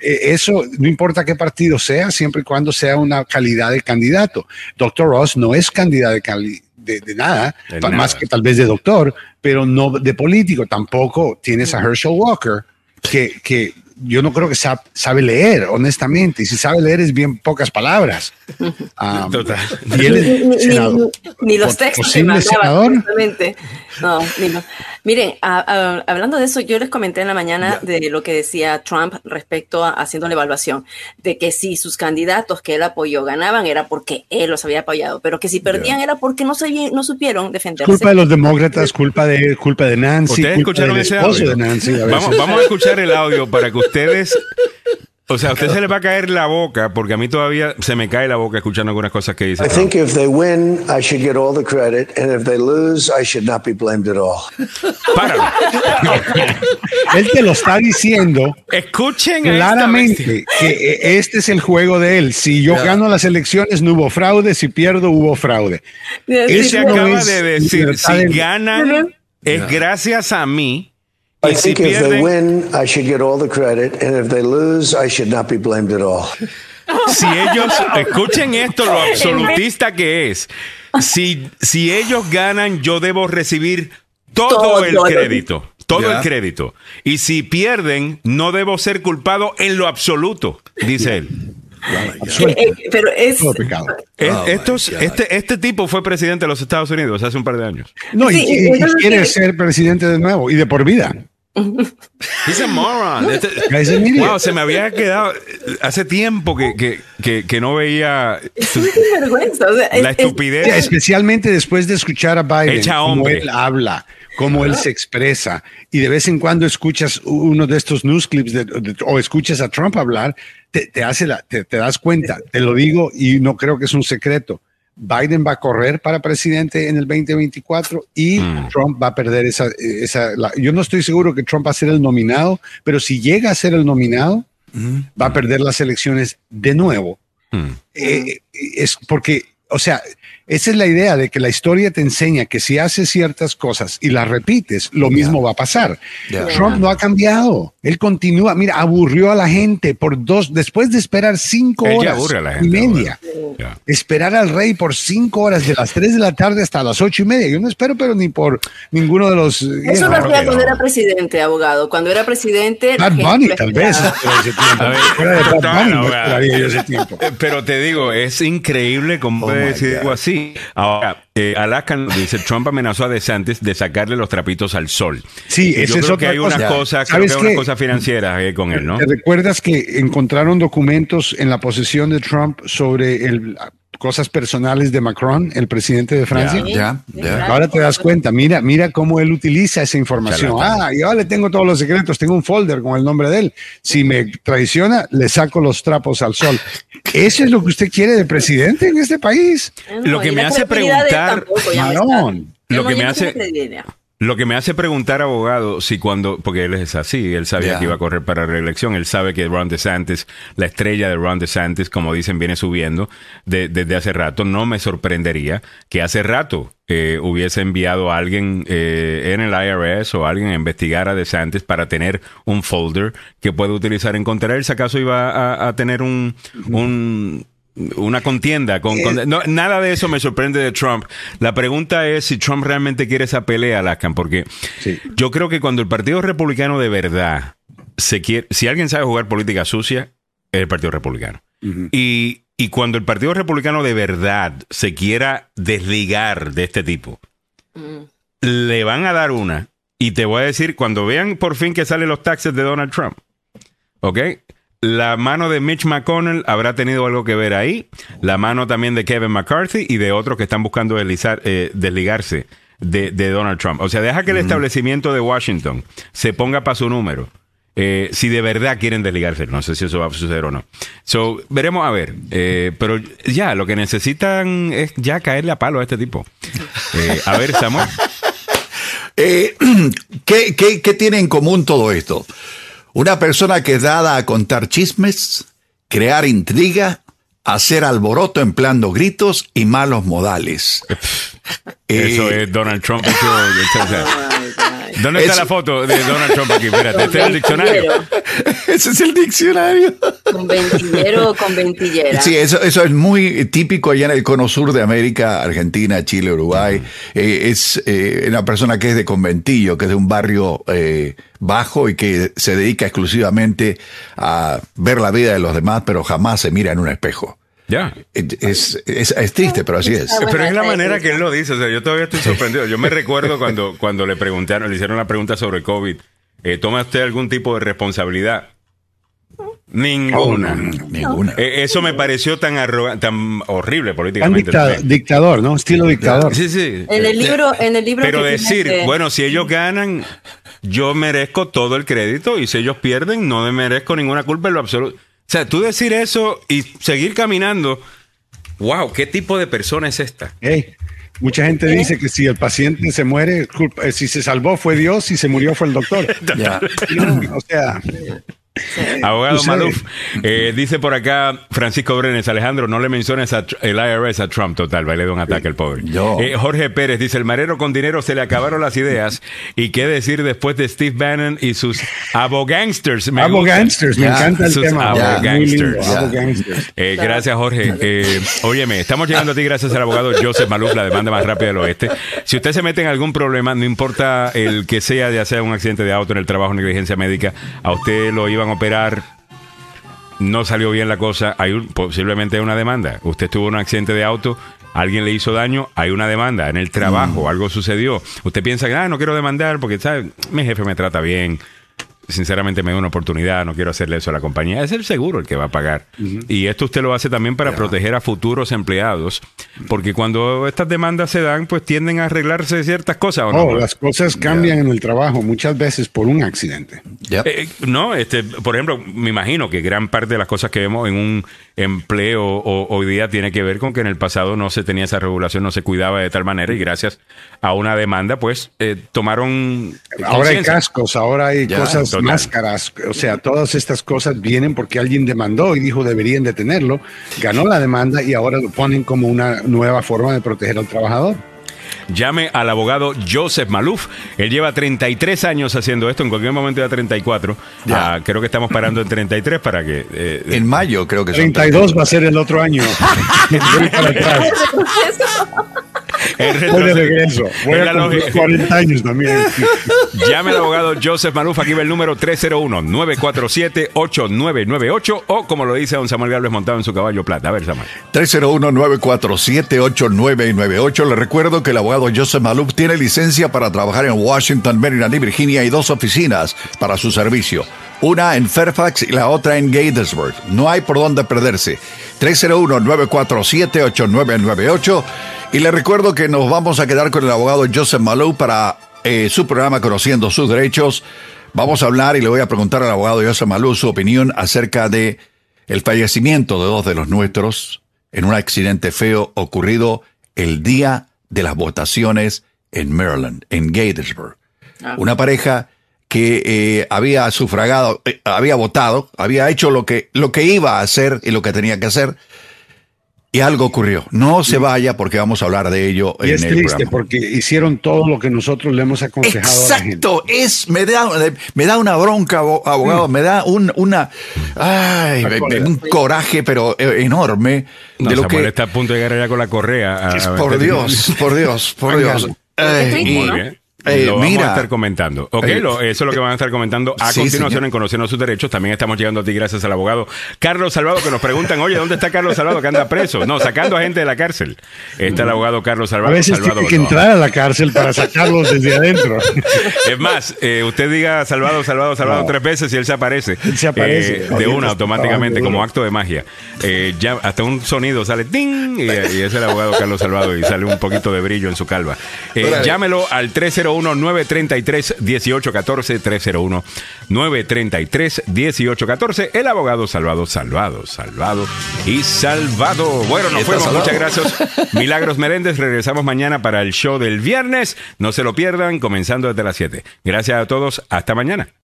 Speaker 5: eh, eso no importa qué partido sea, siempre y cuando sea una calidad de candidato. Doctor Ross no es candidato de, de, de nada,
Speaker 4: De nada.
Speaker 5: más que tal vez de doctor, pero no de político. Tampoco tienes a Herschel Walker, que, que yo no creo que sa- sabe leer, honestamente. Y si sabe leer es bien pocas palabras. <laughs> Ah,
Speaker 4: Total.
Speaker 5: y él
Speaker 2: Ni,
Speaker 5: es
Speaker 2: ni- ni-
Speaker 5: senador.
Speaker 2: ni los textos que
Speaker 5: posible
Speaker 2: mandaban,
Speaker 5: senador.
Speaker 2: No, ni lo- Miren, a- a- hablando de eso, yo les comenté en la mañana de lo que decía Trump respecto a haciendo la evaluación, de que si sus candidatos que él apoyó ganaban era porque él los había apoyado, pero que si perdían era porque no, sabían, no supieron defenderse.
Speaker 5: Culpa de los demócratas, culpa de, culpa de Nancy,
Speaker 4: ¿Ustedes
Speaker 5: culpa
Speaker 4: escucharon
Speaker 5: del
Speaker 4: ese audio?
Speaker 5: de Nancy. a veces.
Speaker 4: Vamos, vamos a escuchar el audio para que ustedes. O sea, a usted se le va a caer la boca, porque a mí todavía se me cae la boca escuchando algunas cosas que dice.
Speaker 6: I think if they win, I should get all the credit, and if they lose, I should not be blamed at all.
Speaker 4: Páralo.
Speaker 5: Él te lo está diciendo
Speaker 4: Escuchen
Speaker 5: claramente que eh, este es el juego de él. Si yo gano las elecciones, no hubo fraude. Si pierdo, hubo fraude.
Speaker 4: Él
Speaker 5: Eso
Speaker 4: se
Speaker 5: no
Speaker 4: acaba
Speaker 5: es
Speaker 4: de decir, si ganan, es gracias a mí.
Speaker 6: I
Speaker 4: Y si
Speaker 6: think if they
Speaker 4: pierden,
Speaker 6: win, I should get all the credit, and if they lose, I should not be blamed at all. <laughs>
Speaker 4: si ellos, escuchen esto, lo <laughs> absolutista que es. Si, si ellos ganan, yo debo recibir todo,
Speaker 2: Todo.
Speaker 4: el crédito. Todo
Speaker 1: Ya.
Speaker 4: el crédito. Y si pierden, no debo ser culpado en lo absoluto, dice él.
Speaker 2: Eh, eh, pero es.
Speaker 4: Es-
Speaker 1: Oh,
Speaker 4: estos- este, este tipo fue presidente de los Estados Unidos hace un par de años.
Speaker 5: No, y-
Speaker 2: Sí,
Speaker 5: y, y
Speaker 2: entonces
Speaker 5: quiere
Speaker 2: que-
Speaker 5: ser presidente de nuevo y de por vida.
Speaker 4: He's a moron. Este-
Speaker 5: Es un idiot.
Speaker 4: wow, se me había quedado hace tiempo que, que, que, que no veía
Speaker 2: es una vergüenza. o sea, es-
Speaker 4: la
Speaker 2: es-
Speaker 4: estupidez.
Speaker 5: Sí, especialmente después de escuchar a Biden,
Speaker 4: Echa
Speaker 5: cómo
Speaker 4: hombre.
Speaker 5: él habla, cómo él se expresa, y de vez en cuando escuchas uno de estos news clips de- de- o escuchas a Trump hablar, te, te hace la, te, te das cuenta, te lo digo y no creo que es un secreto. Biden va a correr para presidente en el 2024 y
Speaker 4: Mm.
Speaker 5: Trump va a perder esa, esa la- yo no estoy seguro que Trump va a ser el nominado, pero si llega a ser el nominado, va a perder las elecciones de nuevo
Speaker 4: Hmm.
Speaker 5: Eh, es porque, o sea, esa es la idea de que la historia te enseña que si haces ciertas cosas y las repites, lo mismo va a pasar. Trump no ha cambiado. Él continúa. Mira, aburrió a la gente por dos, después de esperar cinco
Speaker 4: Él
Speaker 5: horas
Speaker 4: aburre a la
Speaker 5: y media. Esperar al rey por cinco horas, de las tres de la tarde hasta las ocho y media. Yo no espero, pero ni por ninguno de los.
Speaker 2: Eso lo hacía cuando
Speaker 4: no.
Speaker 2: era presidente, abogado. Cuando era presidente.
Speaker 5: Bad Bunny, tal vez.
Speaker 4: Pero te digo, es increíble cómo
Speaker 1: Oh
Speaker 4: puede decir algo así. Ahora, eh, Alaska nos dice, Trump amenazó a DeSantis de sacarle los trapitos al sol.
Speaker 5: Sí,
Speaker 4: Yo
Speaker 5: esa
Speaker 4: creo
Speaker 5: es
Speaker 4: que
Speaker 5: otra
Speaker 4: hay
Speaker 5: cosa.
Speaker 4: unas cosas, creo que
Speaker 5: ¿Sabes
Speaker 4: hay unas cosas financieras eh, con él, ¿no?
Speaker 5: ¿Te recuerdas que encontraron documentos en la posesión de Trump sobre el, cosas personales de Macron, el presidente de Francia?
Speaker 1: Ya, ya.
Speaker 5: Ahora te das cuenta, mira, mira cómo él utiliza esa información. Ah, yo le tengo todos los secretos, tengo un folder con el nombre de él. Si me traiciona, le saco los trapos al sol. <laughs> ¿Eso es lo que usted quiere de presidente en este país?
Speaker 4: Lo que me hace preguntar,
Speaker 5: Marón,
Speaker 4: lo que me hace-. Lo que me hace preguntar, abogado, si cuando, porque él es así, él sabía que iba a correr para reelección, él sabe que Ron DeSantis, la estrella de Ron DeSantis, como dicen, viene subiendo de- desde hace rato. No me sorprendería que hace rato eh, hubiese enviado a alguien eh, en el IRS o alguien a investigar a DeSantis para tener un folder que pueda utilizar en contra él. Si acaso iba a, a tener un, un una contienda con, con- no, nada de eso me sorprende de Trump. La pregunta es si Trump realmente quiere esa pelea, Alaskan, porque
Speaker 5: Sí.
Speaker 4: yo creo que cuando el Partido Republicano de verdad se quiere, si alguien sabe jugar política sucia, es el Partido Republicano. y, y cuando el Partido Republicano de verdad se quiera desligar de este tipo, le van a dar una. Y te voy a decir, cuando vean por fin que salen los taxes de Donald Trump, ¿ok? La mano de Mitch McConnell habrá tenido algo que ver ahí. La mano también de Kevin McCarthy y de otros que están buscando deslizar- eh, desligarse de, de Donald Trump. O sea, deja que el establecimiento de Washington se ponga para su número. eh, si de verdad quieren desligarse. No sé si eso va a suceder o no. So, veremos a ver. Eh, pero ya, lo que necesitan es ya caerle a palo a este tipo. <laughs> Eh, a ver, Samuel.
Speaker 1: Eh, <clears throat> ¿qué, qué, qué tiene en común todo esto? Una persona que es dada a contar chismes, crear intriga, hacer alboroto empleando gritos y malos modales.
Speaker 4: Eso
Speaker 1: Eh,
Speaker 4: es Donald Trump. hecho- o sea, ¿Dónde está
Speaker 1: Eso-
Speaker 4: la foto de Donald Trump aquí? Espérate, este es el diccionario.
Speaker 1: Ese es el diccionario.
Speaker 2: Con ventillero o con ventillera.
Speaker 1: Sí, eso, eso es muy típico allá en el cono sur de América, Argentina, Chile, Uruguay. Eh, es eh, una persona que es de conventillo, que es de un barrio eh, bajo y que se dedica exclusivamente a ver la vida de los demás, pero jamás se mira en un espejo.
Speaker 4: Ya.
Speaker 1: Es, es, es triste, pero así es.
Speaker 2: Ah,
Speaker 4: Pero es la manera que él lo dice. O sea, yo todavía estoy sorprendido. Yo me <laughs> recuerdo cuando, cuando le preguntaron, le hicieron la pregunta sobre COVID. eh, ¿Toma usted algún tipo de responsabilidad? Ninguna.
Speaker 1: Ninguna.
Speaker 4: Eh, eso me pareció tan tan horrible políticamente.
Speaker 5: dicta- dictador, ¿no? Estilo dictador.
Speaker 4: Sí, sí.
Speaker 2: En el libro, en el libro
Speaker 4: Pero
Speaker 2: que
Speaker 4: decir, bueno, si ellos ganan, yo merezco todo el crédito y si ellos pierden, no me merezco ninguna culpa en lo absoluto. O sea, tú decir eso y seguir caminando, wow, ¿qué tipo de persona es esta?
Speaker 5: Ey, mucha gente dice que si el paciente se muere, culpa- eh, si se salvó fue Dios, si se murió fue el doctor. <laughs> No, o sea,
Speaker 4: Abogado. Maluf, eh, dice por acá Francisco Brenes, Alejandro, no le menciones a el IRS a Trump, total, baile de un ataque el pobre.
Speaker 1: Yo.
Speaker 4: Eh, Jorge Pérez dice, el marero con dinero se le acabaron las ideas. ¿Y qué decir después de Steve Bannon y sus abogangsters? Me
Speaker 5: Abo
Speaker 4: gusta.
Speaker 5: Gangsters, me encanta el
Speaker 4: sus
Speaker 5: tema.
Speaker 4: abo
Speaker 5: Muy lindo,
Speaker 4: gangsters.
Speaker 5: Abo
Speaker 1: Ya.
Speaker 5: Gangsters.
Speaker 4: Eh, gracias, Jorge. Eh, óyeme, estamos llegando a ti gracias al abogado Joseph Maluf, la demanda más rápida del oeste. Si usted se mete en algún problema, no importa el que sea, ya sea un accidente de auto en el trabajo, negligencia médica, a usted lo iban a operar, no salió bien la cosa, hay un- posiblemente hay una demanda. Usted tuvo un accidente de auto, alguien le hizo daño, hay una demanda. En el trabajo, algo sucedió. Usted piensa que, ah, no quiero demandar porque, ¿sabe? Mi jefe me trata bien. Sinceramente me da una oportunidad, no quiero hacerle eso a la compañía. Es el seguro el que va a pagar. Y esto usted lo hace también para proteger a futuros empleados, porque cuando estas demandas se dan, pues tienden a arreglarse ciertas cosas. ¿o no?
Speaker 5: Oh, las cosas cambian en el trabajo muchas veces por un accidente.
Speaker 1: Ya.
Speaker 4: Eh, no, este, por ejemplo, me imagino que gran parte de las cosas que vemos en un empleo o- hoy día tiene que ver con que en el pasado no se tenía esa regulación, no se cuidaba de tal manera y gracias a una demanda, pues eh, tomaron
Speaker 5: Ahora hay cascos, ahora hay
Speaker 1: Ya.
Speaker 4: Total.
Speaker 5: máscaras, o sea, todas estas cosas vienen porque alguien demandó y dijo deberían de tenerlo, ganó la demanda y ahora lo ponen como una nueva forma de proteger al trabajador.
Speaker 4: Llame al abogado Joseph Maluf. Él lleva 33 años haciendo esto. En cualquier momento ya 34.
Speaker 1: Ya.
Speaker 4: Ah, creo que estamos parando en 33 para que. eh,
Speaker 1: En mayo creo que son
Speaker 5: 32 va a ser el otro año. <laughs> Voy regreso. Voy a cumplir
Speaker 4: lógica.
Speaker 5: 40 años también.
Speaker 4: Llame al abogado Joseph Maluf. Aquí va el número 301-947-8998. O como lo dice don Samuel Galvez montado en su caballo plata. A ver, Samuel.
Speaker 1: 301-947-8998. Le recuerdo que el abogado Joseph Malouf tiene licencia para trabajar en Washington, Maryland y Virginia y dos oficinas para su servicio. Una en Fairfax y la otra en Gatesburg. No hay por dónde perderse. 301-947-8998. Y le recuerdo que nos vamos a quedar con el abogado Joseph Malouf para eh, su programa Conociendo sus Derechos. Vamos a hablar y le voy a preguntar al abogado Joseph Malouf su opinión acerca de el fallecimiento de dos de los nuestros en un accidente feo ocurrido el día de las votaciones en Maryland, en Gatesburg. Una pareja que eh, había sufragado, eh, había votado, había hecho lo que, lo que iba a hacer y lo que tenía que hacer. Y algo ocurrió. No se vaya porque vamos a hablar de ello
Speaker 5: Y
Speaker 1: en
Speaker 5: es
Speaker 1: el
Speaker 5: triste
Speaker 1: programa.
Speaker 5: porque hicieron todo lo que nosotros le hemos aconsejado a la gente.
Speaker 1: Exacto, es, me da, me da una bronca, abo- abogado, me da un, una, ay, un coraje, pero eh, enorme
Speaker 4: No,
Speaker 1: de lo
Speaker 4: Samuel
Speaker 1: que,
Speaker 4: está a punto de llegar allá con la correa. a- a-
Speaker 1: por Dios, por Dios, por Dios. Ay. Eh,
Speaker 4: lo vamos
Speaker 1: mira.
Speaker 4: a estar comentando. Ok,
Speaker 1: Eh,
Speaker 4: lo- eso es lo que van a estar comentando a
Speaker 1: sí,
Speaker 4: continuación
Speaker 1: señor.
Speaker 4: en Conociendo sus Derechos. También estamos llegando a ti gracias al abogado Carlos Salvado que nos preguntan, oye, ¿dónde está Carlos Salvado que anda preso? No, sacando a gente de la cárcel. Está el abogado Carlos
Speaker 5: A
Speaker 4: Salvado.
Speaker 5: veces
Speaker 4: Salvado,
Speaker 5: tiene que
Speaker 4: no.
Speaker 5: entrar a la cárcel para sacarlos desde adentro. <laughs>
Speaker 4: Es más, eh, usted diga Salvado, Salvado, Salvado
Speaker 5: No.
Speaker 4: tres veces y él se aparece.
Speaker 5: Él se aparece.
Speaker 4: Eh, de una, automáticamente, como acto de magia. Eh, ya hasta un sonido sale ¡ting! Y, y es el abogado Carlos Salvado y sale un poquito de brillo en su calva. Eh, llámelo al 301-933-1814. 301-933-1814. El abogado Salvado, Salvado, Salvado y Salvado. Bueno, nos fuimos.
Speaker 1: salvado.
Speaker 4: Muchas gracias. <laughs> Milagros Meléndez. Regresamos mañana para el show del viernes. No se lo pierdan, comenzando desde las 7. Gracias a todos. Hasta mañana.